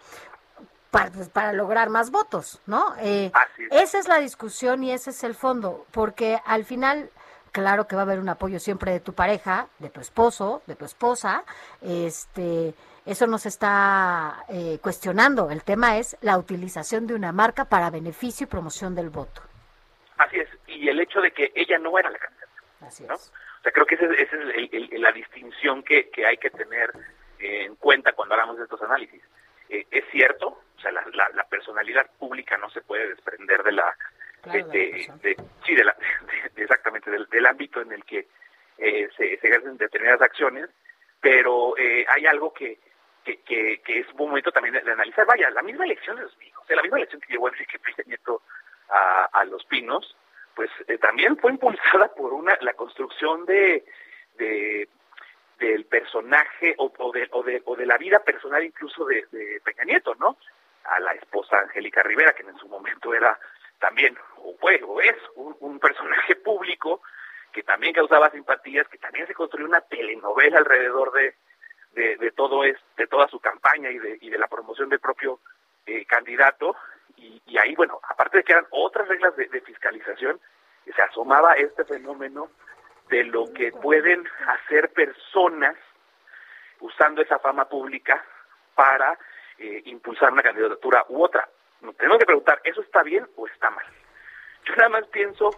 para, pues, para lograr más votos, ¿no? Eh, esa es la discusión y ese es el fondo, porque al final, claro que va a haber un apoyo siempre de tu pareja, de tu esposo, de tu esposa, este, eso no se está eh, cuestionando. El tema es la utilización de una marca para beneficio y promoción del voto. Así es, y el hecho de que ella no era la candidata. ¿no? O sea, creo que esa es, esa es el- el- el- la distinción que, que hay que tener eh, en cuenta cuando hablamos de estos análisis. Eh, es cierto, o sea, la, la- la personalidad pública no se puede desprender de la, de, sí, de la, de- exactamente, del, del ámbito en el que eh, se, se ejercen determinadas acciones, pero eh, hay algo que, que, que, que es un momento también de, analizar. Vaya, la misma elección de los Pinos, o sea, la misma elección que llevó Enrique Peña Nieto a, a Los Pinos, pues eh, también fue impulsada por una la construcción de, de del personaje o, de, o, de, o de la vida personal incluso de, Peña Nieto, ¿no? A la esposa Angélica Rivera, que en su momento era también, o fue, o es, un, un personaje público que también causaba simpatías, que también se construyó una telenovela alrededor de, de, de todo es, de toda su campaña y de, y de la promoción del propio eh, candidato, y, y ahí, bueno, aparte de que eran otras reglas de, de fiscalización, se asomaba este fenómeno de lo que pueden hacer personas usando esa fama pública para eh, impulsar una candidatura u otra. Nos tenemos que preguntar, ¿eso está bien o está mal? Yo nada más pienso,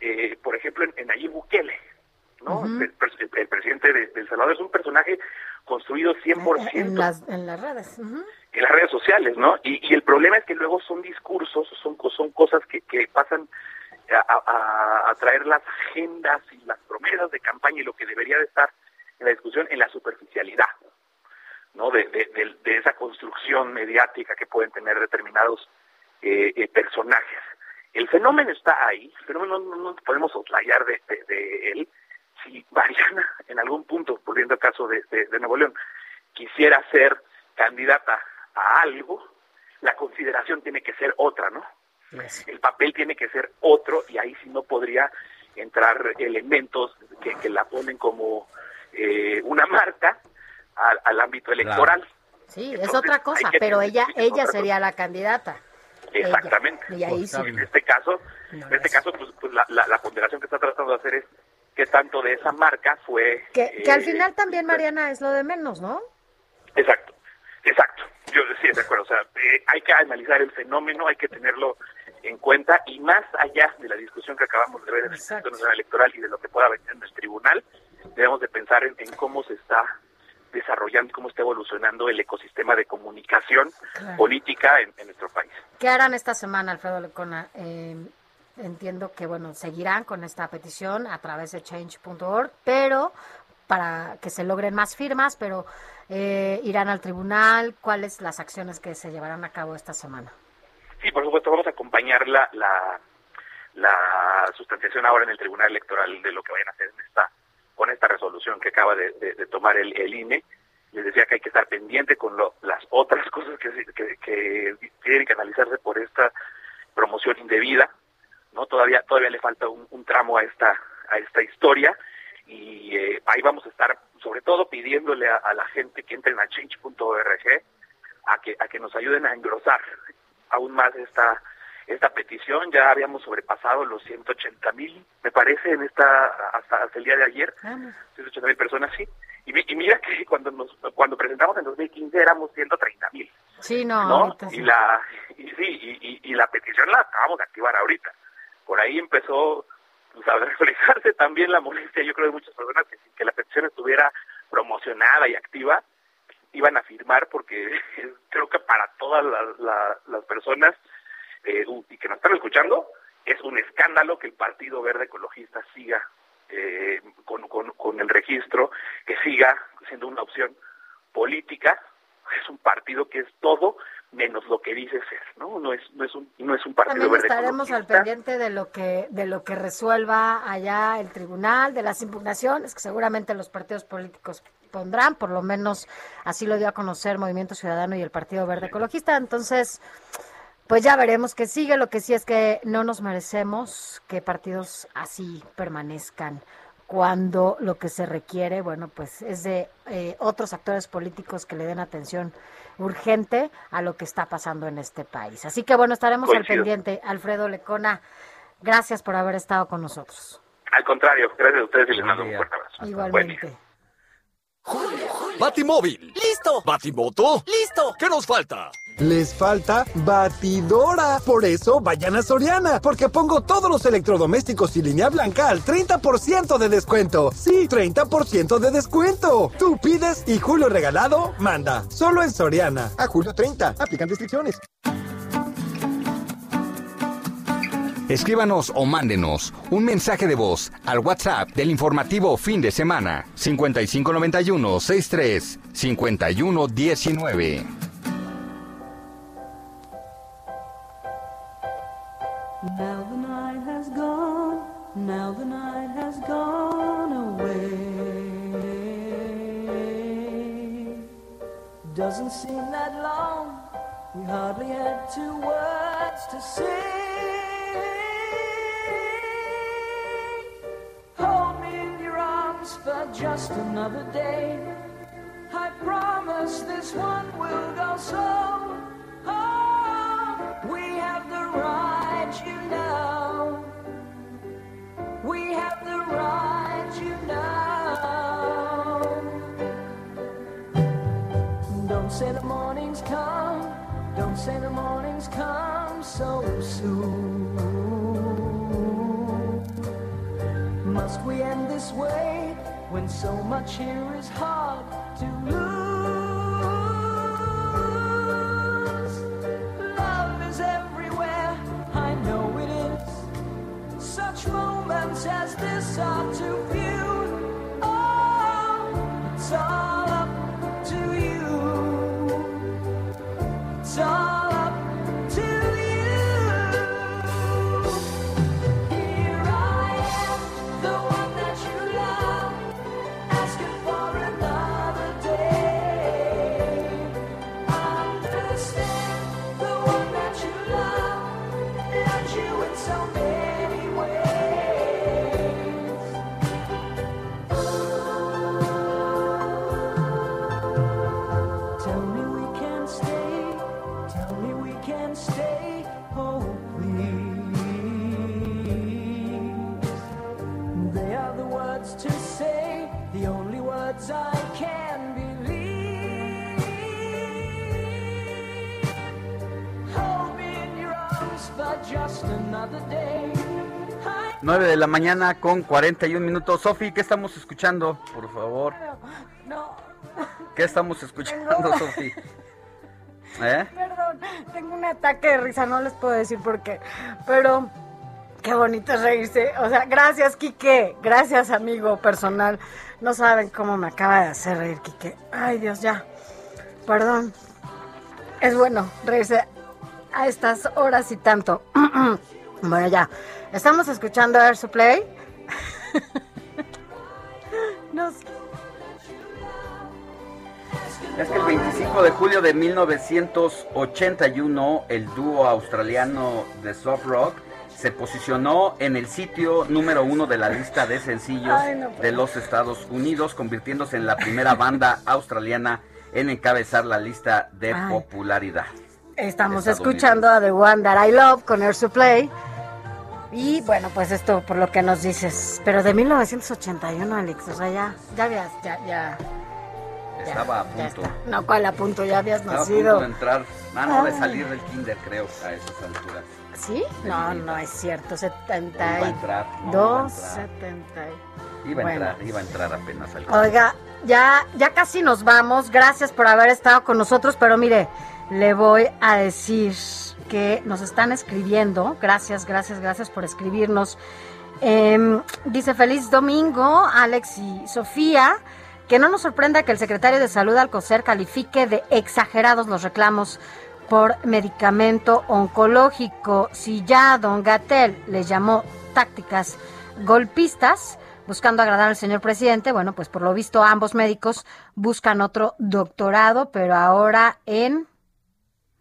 eh, por ejemplo, en, en Nayib Bukele, ¿no? el, el- el presidente de, de El Salvador es un personaje construido 100% En las, en las redes. en las redes sociales, ¿no? Y, y el problema es que luego son discursos, son, co- son cosas que, que pasan a, traer las agendas y las promesas de campaña y lo que debería de estar en la discusión en la superficialidad, ¿no? De, de, esa construcción mediática que pueden tener determinados eh, eh, personajes. El fenómeno está ahí, el fenómeno no, no podemos soslayar de, él. Si Mariana, en algún punto, volviendo al caso de- de Nuevo León, quisiera ser candidata a algo, la consideración tiene que ser otra, ¿no? El papel tiene que ser otro y ahí sí no podría entrar elementos que, que la ponen como eh, una marca al, al ámbito electoral. Sí, es otra cosa, que pero ella ella sería la candidata. Ella. Exactamente. Y ahí sí. En este caso, en este caso, pues, pues la, la, la ponderación que está tratando de hacer es qué tanto de esa marca fue. Que, que al eh, final también, Mariana, es lo de menos, ¿no? Exacto, exacto. Yo sí, de acuerdo. O sea, eh, hay que analizar el fenómeno, hay que tenerlo en cuenta y más allá de la discusión que acabamos de ver en el Instituto Nacional Electoral y de lo que pueda venir en el tribunal, debemos de pensar en, en cómo se está desarrollando, cómo está evolucionando el ecosistema de comunicación Claro. política en, en nuestro país. ¿Qué harán esta semana, Alfredo Lecona? Eh, entiendo que, bueno, seguirán con esta petición a través de change.org, pero para que se logren más firmas, pero eh, irán al tribunal. ¿Cuáles las acciones que se llevarán a cabo esta semana? Sí, por supuesto, vamos a acompañar la, la, la sustanciación ahora en el Tribunal Electoral de lo que vayan a hacer en esta, con esta resolución que acaba de, tomar el, el INE. Les decía que hay que estar pendiente con lo- las otras cosas que, que, tienen que analizarse por esta promoción indebida. no Todavía todavía le falta un, tramo a esta a esta historia y eh, ahí vamos a estar sobre todo pidiéndole a, a la gente que entren a change.org a que a que nos ayuden a engrosar aún más esta esta petición ya habíamos sobrepasado los 180 mil me parece en esta hasta, hasta el día de ayer 180 mil personas sí y, y mira que cuando nos cuando presentamos en 2015 éramos 130 mil Sí, no, ¿no? sí. Y la y sí, y, y- la petición la acabamos de activar ahorita. Por ahí empezó pues, a reflejarse también la molestia, yo creo, de muchas personas que que la petición estuviera promocionada y activa, iban a firmar porque creo que para todas las, la- las personas eh, y que nos están escuchando, es un escándalo que el Partido Verde Ecologista siga eh, con, con, con el registro, que siga siendo una opción política, es un partido que es todo menos lo que dice ser, ¿no? No es, no es un, no es un partido También verde estaremos al pendiente de lo que de lo que resuelva allá el tribunal, de las impugnaciones que seguramente los partidos políticos pondrán, por lo menos así lo dio a conocer Movimiento Ciudadano y el Partido Verde Ecologista. Entonces, pues ya veremos que sigue. Lo que sí es que no nos merecemos que partidos así permanezcan cuando lo que se requiere, bueno, pues es de eh, otros actores políticos que le den atención urgente a lo que está pasando en este país. Así que bueno, estaremos al pendiente. Alfredo Lecona, gracias por haber estado con nosotros. Al contrario, gracias a ustedes y les mando un fuerte abrazo. Igualmente. Batimóvil. Listo. Batimoto. Listo. ¿Qué nos falta? Les falta batidora. Por eso vayan a Soriana, porque pongo todos los electrodomésticos y línea blanca al 30% de descuento. Sí, 30% de descuento. Tú pides y Julio Regalado manda. Solo en Soriana. A julio 30. Aplican restricciones. Escríbanos o mándenos un mensaje de voz al WhatsApp del informativo fin de semana 5591 63 51 19. Now the night has gone, now the night has gone away. Doesn't seem that long, we hardly had two words to say. Arms for just another day. I promise this one will go slow. Oh, we have the right, you know. We have the right, you know. Don't say the morning's come. Don't say the morning's come so soon. Must we end this way when so much here is hard to lose? Love is everywhere, I know it is. Such moments as this are too few. Oh, it's all 9 de la mañana con 41 minutos. Sofi, ¿qué estamos escuchando? Por favor. No, ¿Qué estamos escuchando, Tengo- Sofi? ¿Eh? perdón, tengo un ataque de risa, no les puedo decir por qué, pero qué bonito es reírse. O sea, gracias, Quique, gracias, amigo personal. No saben cómo me acaba de hacer reír, Quique. Ay, Dios, ya. Perdón. Es bueno reírse a estas horas y tanto. Bueno, ya. Estamos escuchando Air Supply. no sé. Es que el 25 de julio de 1981, el dúo australiano de soft rock se posicionó en el sitio número uno de la lista de sencillos Ay, no puedo. de los Estados Unidos, convirtiéndose en la primera banda australiana en encabezar la lista de Ay. popularidad. Estamos escuchando a The One That I Love con Air Supply. Y bueno, pues esto por lo que nos dices. Pero de 1981, Alex, o sea, ya, ya habías, ya, ya. Estaba a ya punto. está. No, ¿cuál a punto? Ya habías Estaba a punto nacido. de entrar, ah, no, de Ay. salir del kinder, creo, a esas alturas. ¿Sí? No, no es cierto. 72, Iba a entrar, no, iba a entrar. 70. Iba a Bueno. entrar, iba a entrar apenas al Oiga, ya, ya casi nos vamos. Gracias por haber estado con nosotros, pero mire, le voy a decir que nos están escribiendo. Gracias, gracias, gracias por escribirnos. Em, dice feliz domingo, Alex y Sofía. Que no nos sorprenda que el secretario de Salud Alcocer califique de exagerados los reclamos por medicamento oncológico. Si ya don Gatel le llamó tácticas golpistas, buscando agradar al señor presidente, bueno, pues por lo visto ambos médicos buscan otro doctorado, pero ahora en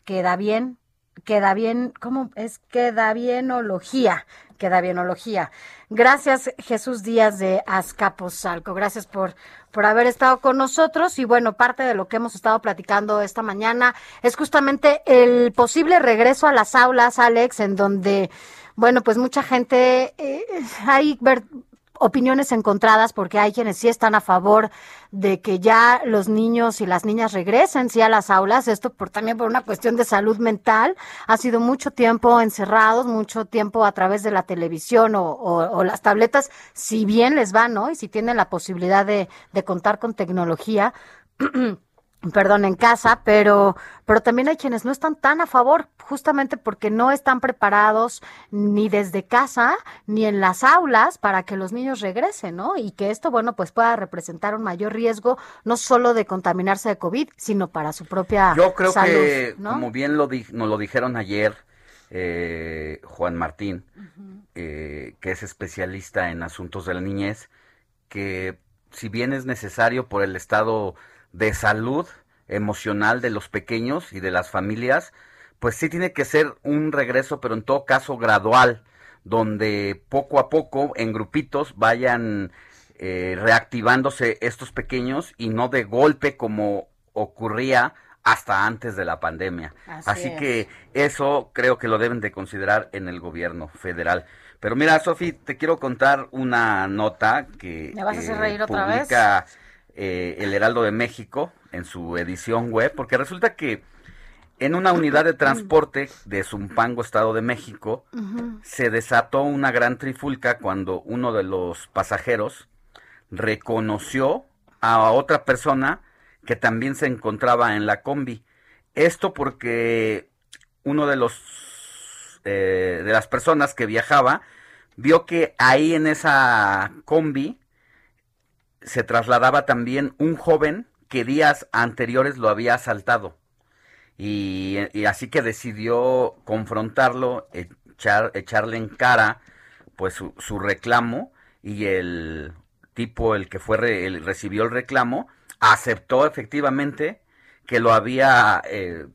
queda bien, queda bien, ¿cómo es? Queda bienología, queda bienología. Gracias Jesús Díaz de Azcapotzalco, gracias por, por haber estado con nosotros y bueno, parte de lo que hemos estado platicando esta mañana es justamente el posible regreso a las aulas, Alex, en donde, bueno, pues mucha gente, eh, hay opiniones encontradas porque hay quienes sí están a favor de que ya los niños y las niñas regresen sí a las aulas, esto por también por una cuestión de salud mental, ha sido mucho tiempo encerrados, mucho tiempo a través de la televisión o, o- o las tabletas, si bien les va, ¿no? Y si tienen la posibilidad de, de contar con tecnología, perdón, en casa, pero, pero también hay quienes no están tan a favor, justamente porque no están preparados ni desde casa ni en las aulas para que los niños regresen, ¿no? Y que esto, bueno, pues pueda representar un mayor riesgo, no solo de contaminarse de COVID, sino para su propia Yo creo salud, que, ¿no? como bien lo di- nos lo dijeron ayer, eh, Juan Martín, eh, que es especialista en asuntos de la niñez, que si bien es necesario por el estado de salud emocional de los pequeños y de las familias, pues sí tiene que ser un regreso, pero en todo caso gradual, donde poco a poco, en grupitos, vayan eh, reactivándose estos pequeños y no de golpe como ocurría hasta antes de la pandemia. Así Así, es. que eso creo que lo deben de considerar en el gobierno federal. Pero mira, Sofi, te quiero contar una nota que ¿Me vas a hacer eh, reír otra vez? Eh, el Heraldo de México en su edición web, porque resulta que en una unidad de transporte de Zumpango, Estado de México, se desató una gran trifulca cuando uno de los pasajeros reconoció a otra persona que también se encontraba en la combi. Esto porque uno de los eh, de las personas que viajaba vio que ahí en esa combi se trasladaba también un joven que días anteriores lo había asaltado. Y, y así que decidió confrontarlo, echar, echarle en cara pues su, su reclamo y el tipo, el que fue re- el- recibió el reclamo, aceptó efectivamente que lo había eh,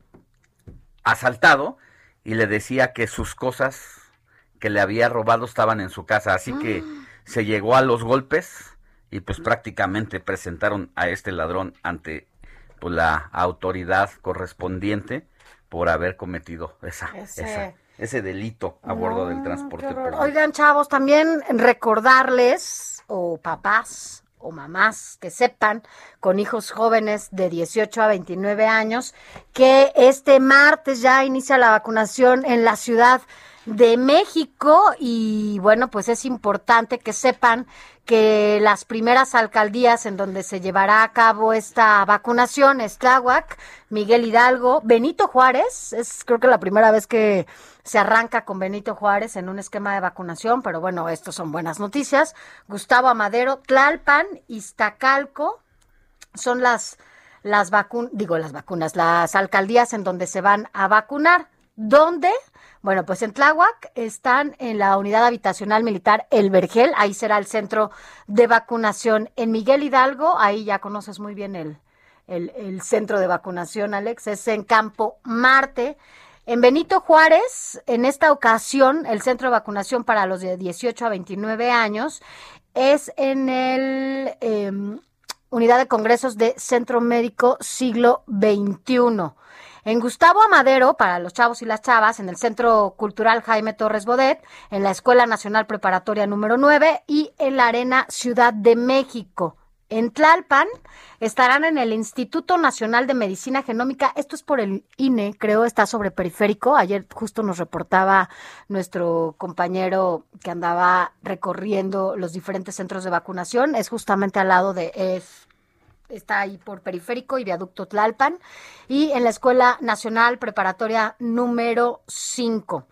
asaltado y le decía que sus cosas que le había robado estaban en su casa. Así que se llegó a los golpes y pues prácticamente presentaron a este ladrón ante pues, la autoridad correspondiente por haber cometido esa, Ese- esa- ese delito a bordo del transporte público. Oigan, chavos, también recordarles, o papás o mamás que sepan, con hijos jóvenes de 18 a 29 años, que este martes ya inicia la vacunación en la ciudad de México y bueno, pues es importante que sepan que las primeras alcaldías en donde se llevará a cabo esta vacunación es Tláhuac, Miguel Hidalgo, Benito Juárez, es creo que la primera vez que se arranca con Benito Juárez en un esquema de vacunación, pero bueno, estos son buenas noticias. Gustavo Amadero, Tlalpan, Iztacalco, son las las vacunas, digo las vacunas, las alcaldías en donde se van a vacunar. ¿Dónde? Bueno, pues en Tláhuac están en la unidad habitacional militar El Vergel, ahí será el centro de vacunación. En Miguel Hidalgo, ahí ya conoces muy bien el, el, centro de vacunación, Alex, es en Campo Marte. En Benito Juárez, en esta ocasión, el centro de vacunación para los de 18 a 29 años es en el eh, Unidad de Congresos de Centro Médico Siglo XXI. En Gustavo Amadero, para los chavos y las chavas, en el Centro Cultural Jaime Torres Bodet, en la Escuela Nacional Preparatoria número 9 y en la Arena Ciudad de México. En Tlalpan estarán en el Instituto Nacional de Medicina Genómica. Esto es por el INE, creo, está sobre periférico. Ayer justo nos reportaba nuestro compañero que andaba recorriendo los diferentes centros de vacunación. Es justamente al lado de, es, está ahí por periférico y viaducto Tlalpan. Y en la Escuela Nacional Preparatoria número 5.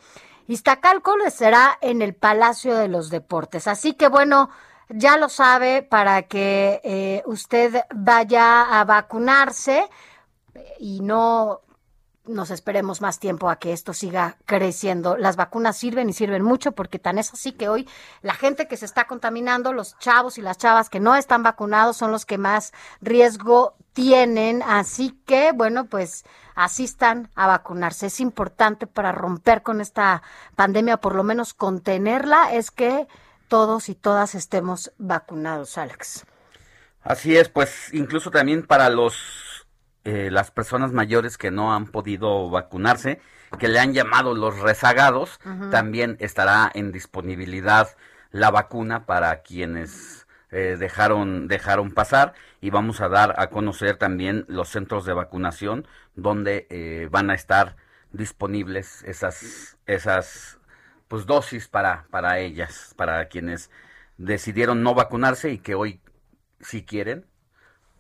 Iztacalco será en el Palacio de los Deportes. Así que bueno, ya lo sabe para que eh, usted vaya a vacunarse y no nos esperemos más tiempo a que esto siga creciendo. Las vacunas sirven y sirven mucho porque tan es así que hoy la gente que se está contaminando, los chavos y las chavas que no están vacunados son los que más riesgo tienen. Así que, bueno, pues asistan a vacunarse. Es importante para romper con esta pandemia, por lo menos contenerla, es que todos y todas estemos vacunados, Alex. Así es, pues incluso también para los eh, las personas mayores que no han podido vacunarse, que le han llamado los rezagados, también estará en disponibilidad la vacuna para quienes eh, dejaron dejaron pasar. Y vamos a dar a conocer también los centros de vacunación donde eh, van a estar disponibles esas esas pues dosis para para ellas, para quienes decidieron no vacunarse y que hoy si quieren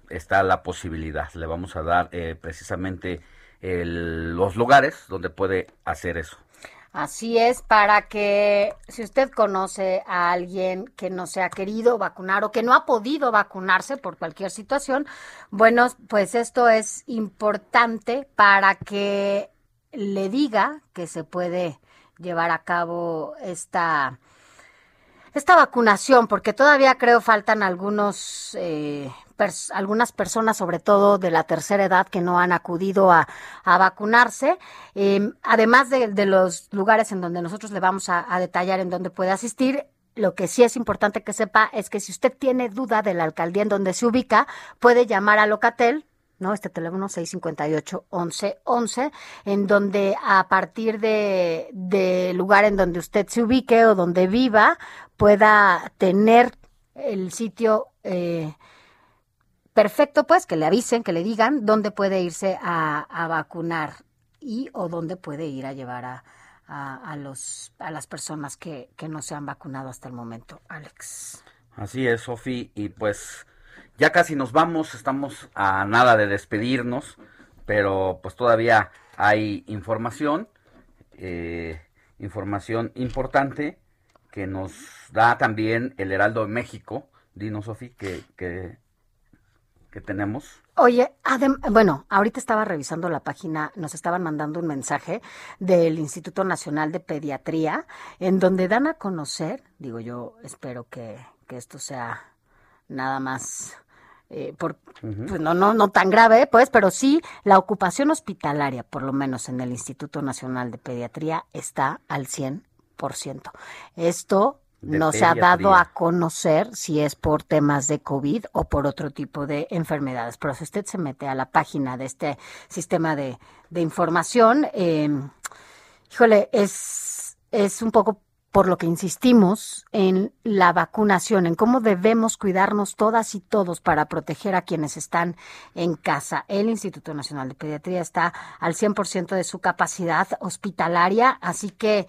está la posibilidad. Le vamos a dar eh, precisamente los lugares donde puede hacer eso. Así es, para que si usted conoce a alguien que no se ha querido vacunar o que no ha podido vacunarse por cualquier situación, bueno, pues esto es importante para que le diga que se puede llevar a cabo esta esta vacunación, porque todavía creo faltan algunos, eh, algunas personas, sobre todo de la tercera edad, que no han acudido a, a vacunarse. Eh, además de, de los lugares en donde nosotros le vamos a, a detallar en donde puede asistir, lo que sí es importante que sepa es que si usted tiene duda de la alcaldía en donde se ubica, puede llamar a Locatel, ¿no? Este teléfono 658-1111, en donde a partir de, de lugar en donde usted se ubique o donde viva, pueda tener el sitio eh, perfecto, pues, que le avisen, que le digan dónde puede irse a, a vacunar y o dónde puede ir a llevar a, a, los, a las personas que, que no se han vacunado hasta el momento, Alex. Así es, Sofi, y pues ya casi nos vamos, estamos a nada de despedirnos, pero pues todavía hay información, eh, información importante que nos da también el Heraldo de México. Dinos, Sofi, que, que tenemos. Oye, adem- bueno, ahorita estaba revisando la página, nos estaban mandando un mensaje del Instituto Nacional de Pediatría, en donde dan a conocer, digo yo, espero que, que esto sea nada más eh, por, pues no, no, no tan grave, pues, pero sí la ocupación hospitalaria, por lo menos en el Instituto Nacional de Pediatría, está al 100%. Esto no se ha dado a conocer si es por temas de COVID o por otro tipo de enfermedades. Pero si usted se mete a la página de este sistema de, de información, eh, híjole, es, es un poco por lo que insistimos en la vacunación, en cómo debemos cuidarnos todas y todos para proteger a quienes están en casa. El Instituto Nacional de Pediatría está al 100% de su capacidad hospitalaria, así que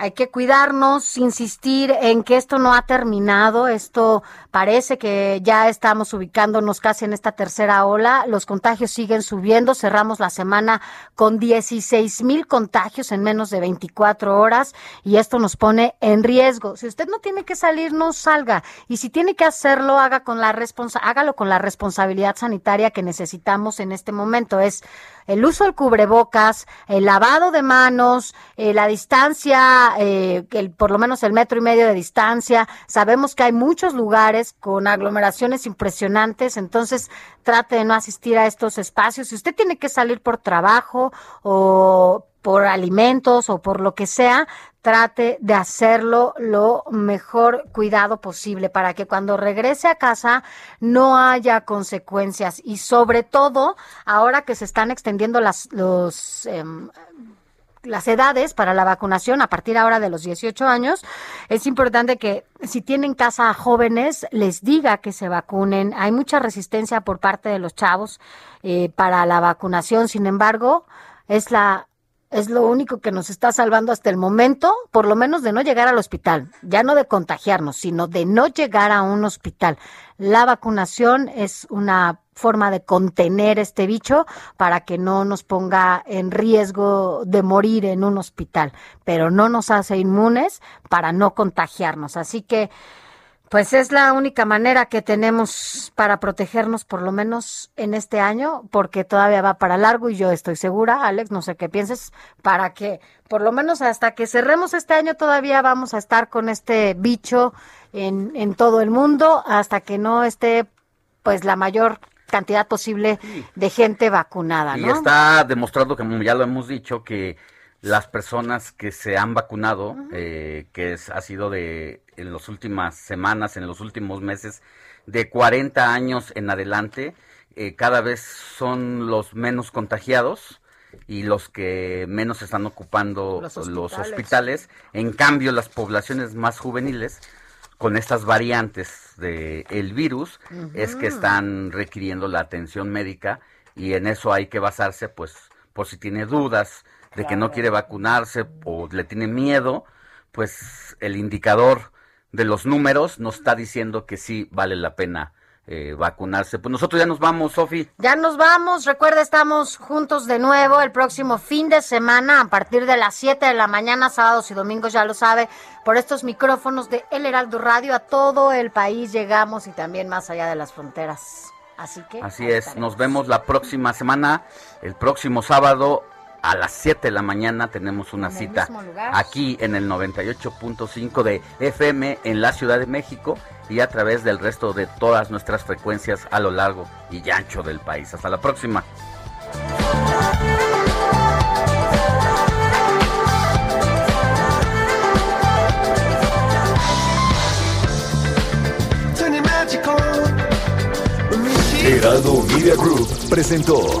hay que cuidarnos, insistir en que esto no ha terminado, esto parece que ya estamos ubicándonos casi en esta tercera ola, los contagios siguen subiendo, cerramos la semana con 16 mil contagios en menos de 24 horas y esto nos pone en riesgo. Si usted no tiene que salir, no salga y si tiene que hacerlo, haga con la responsa hágalo con la responsabilidad sanitaria que necesitamos en este momento. Es el uso del cubrebocas, el lavado de manos, eh, la distancia, eh, el, por lo menos el metro y medio de distancia. Sabemos que hay muchos lugares con aglomeraciones impresionantes, entonces trate de no asistir a estos espacios. Si usted tiene que salir por trabajo o por alimentos o por lo que sea, trate de hacerlo lo mejor cuidado posible para que cuando regrese a casa no haya consecuencias y sobre todo ahora que se están extendiendo las los em, las edades para la vacunación a partir ahora de los 18 años, es importante que si tienen casa jóvenes, les diga que se vacunen. Hay mucha resistencia por parte de los chavos eh, para la vacunación, sin embargo, es la es lo único que nos está salvando hasta el momento, por lo menos de no llegar al hospital, ya no de contagiarnos, sino de no llegar a un hospital. La vacunación es una forma de contener este bicho para que no nos ponga en riesgo de morir en un hospital, pero no nos hace inmunes para no contagiarnos. Así que pues es la única manera que tenemos para protegernos, por lo menos en este año, porque todavía va para largo y yo estoy segura, Alex, no sé qué pienses, para que por lo menos hasta que cerremos este año todavía vamos a estar con este bicho en, en todo el mundo, hasta que no esté pues la mayor cantidad posible de gente vacunada, Y ¿no? está demostrado, como ya lo hemos dicho, que las personas que se han vacunado, eh, que es, ha sido de en las últimas semanas, en los últimos meses, de 40 años en adelante, eh, cada vez son los menos contagiados y los que menos están ocupando Los los hospitales. En cambio, las poblaciones más juveniles, con estas variantes del el virus, es que están requiriendo la atención médica y en eso hay que basarse, pues, por si tiene dudas de que no quiere vacunarse o le tiene miedo, pues el indicador de los números nos está diciendo que sí vale la pena eh, vacunarse. Pues nosotros ya nos vamos, Sofi. Ya nos vamos. Recuerda, estamos juntos de nuevo el próximo fin de semana a partir de las 7 de la mañana, sábados y domingos, ya lo sabe, por estos micrófonos de El Heraldo Radio. A todo el país llegamos y también más allá de las fronteras. Así que. Así es, nos vemos la próxima semana, el próximo sábado a las 7 de la mañana tenemos una En el cita aquí en el 98.5 de FM en la Ciudad de México y a través del resto de todas nuestras frecuencias a lo largo y ancho del país. Hasta la próxima. Heraldo Media Group presentó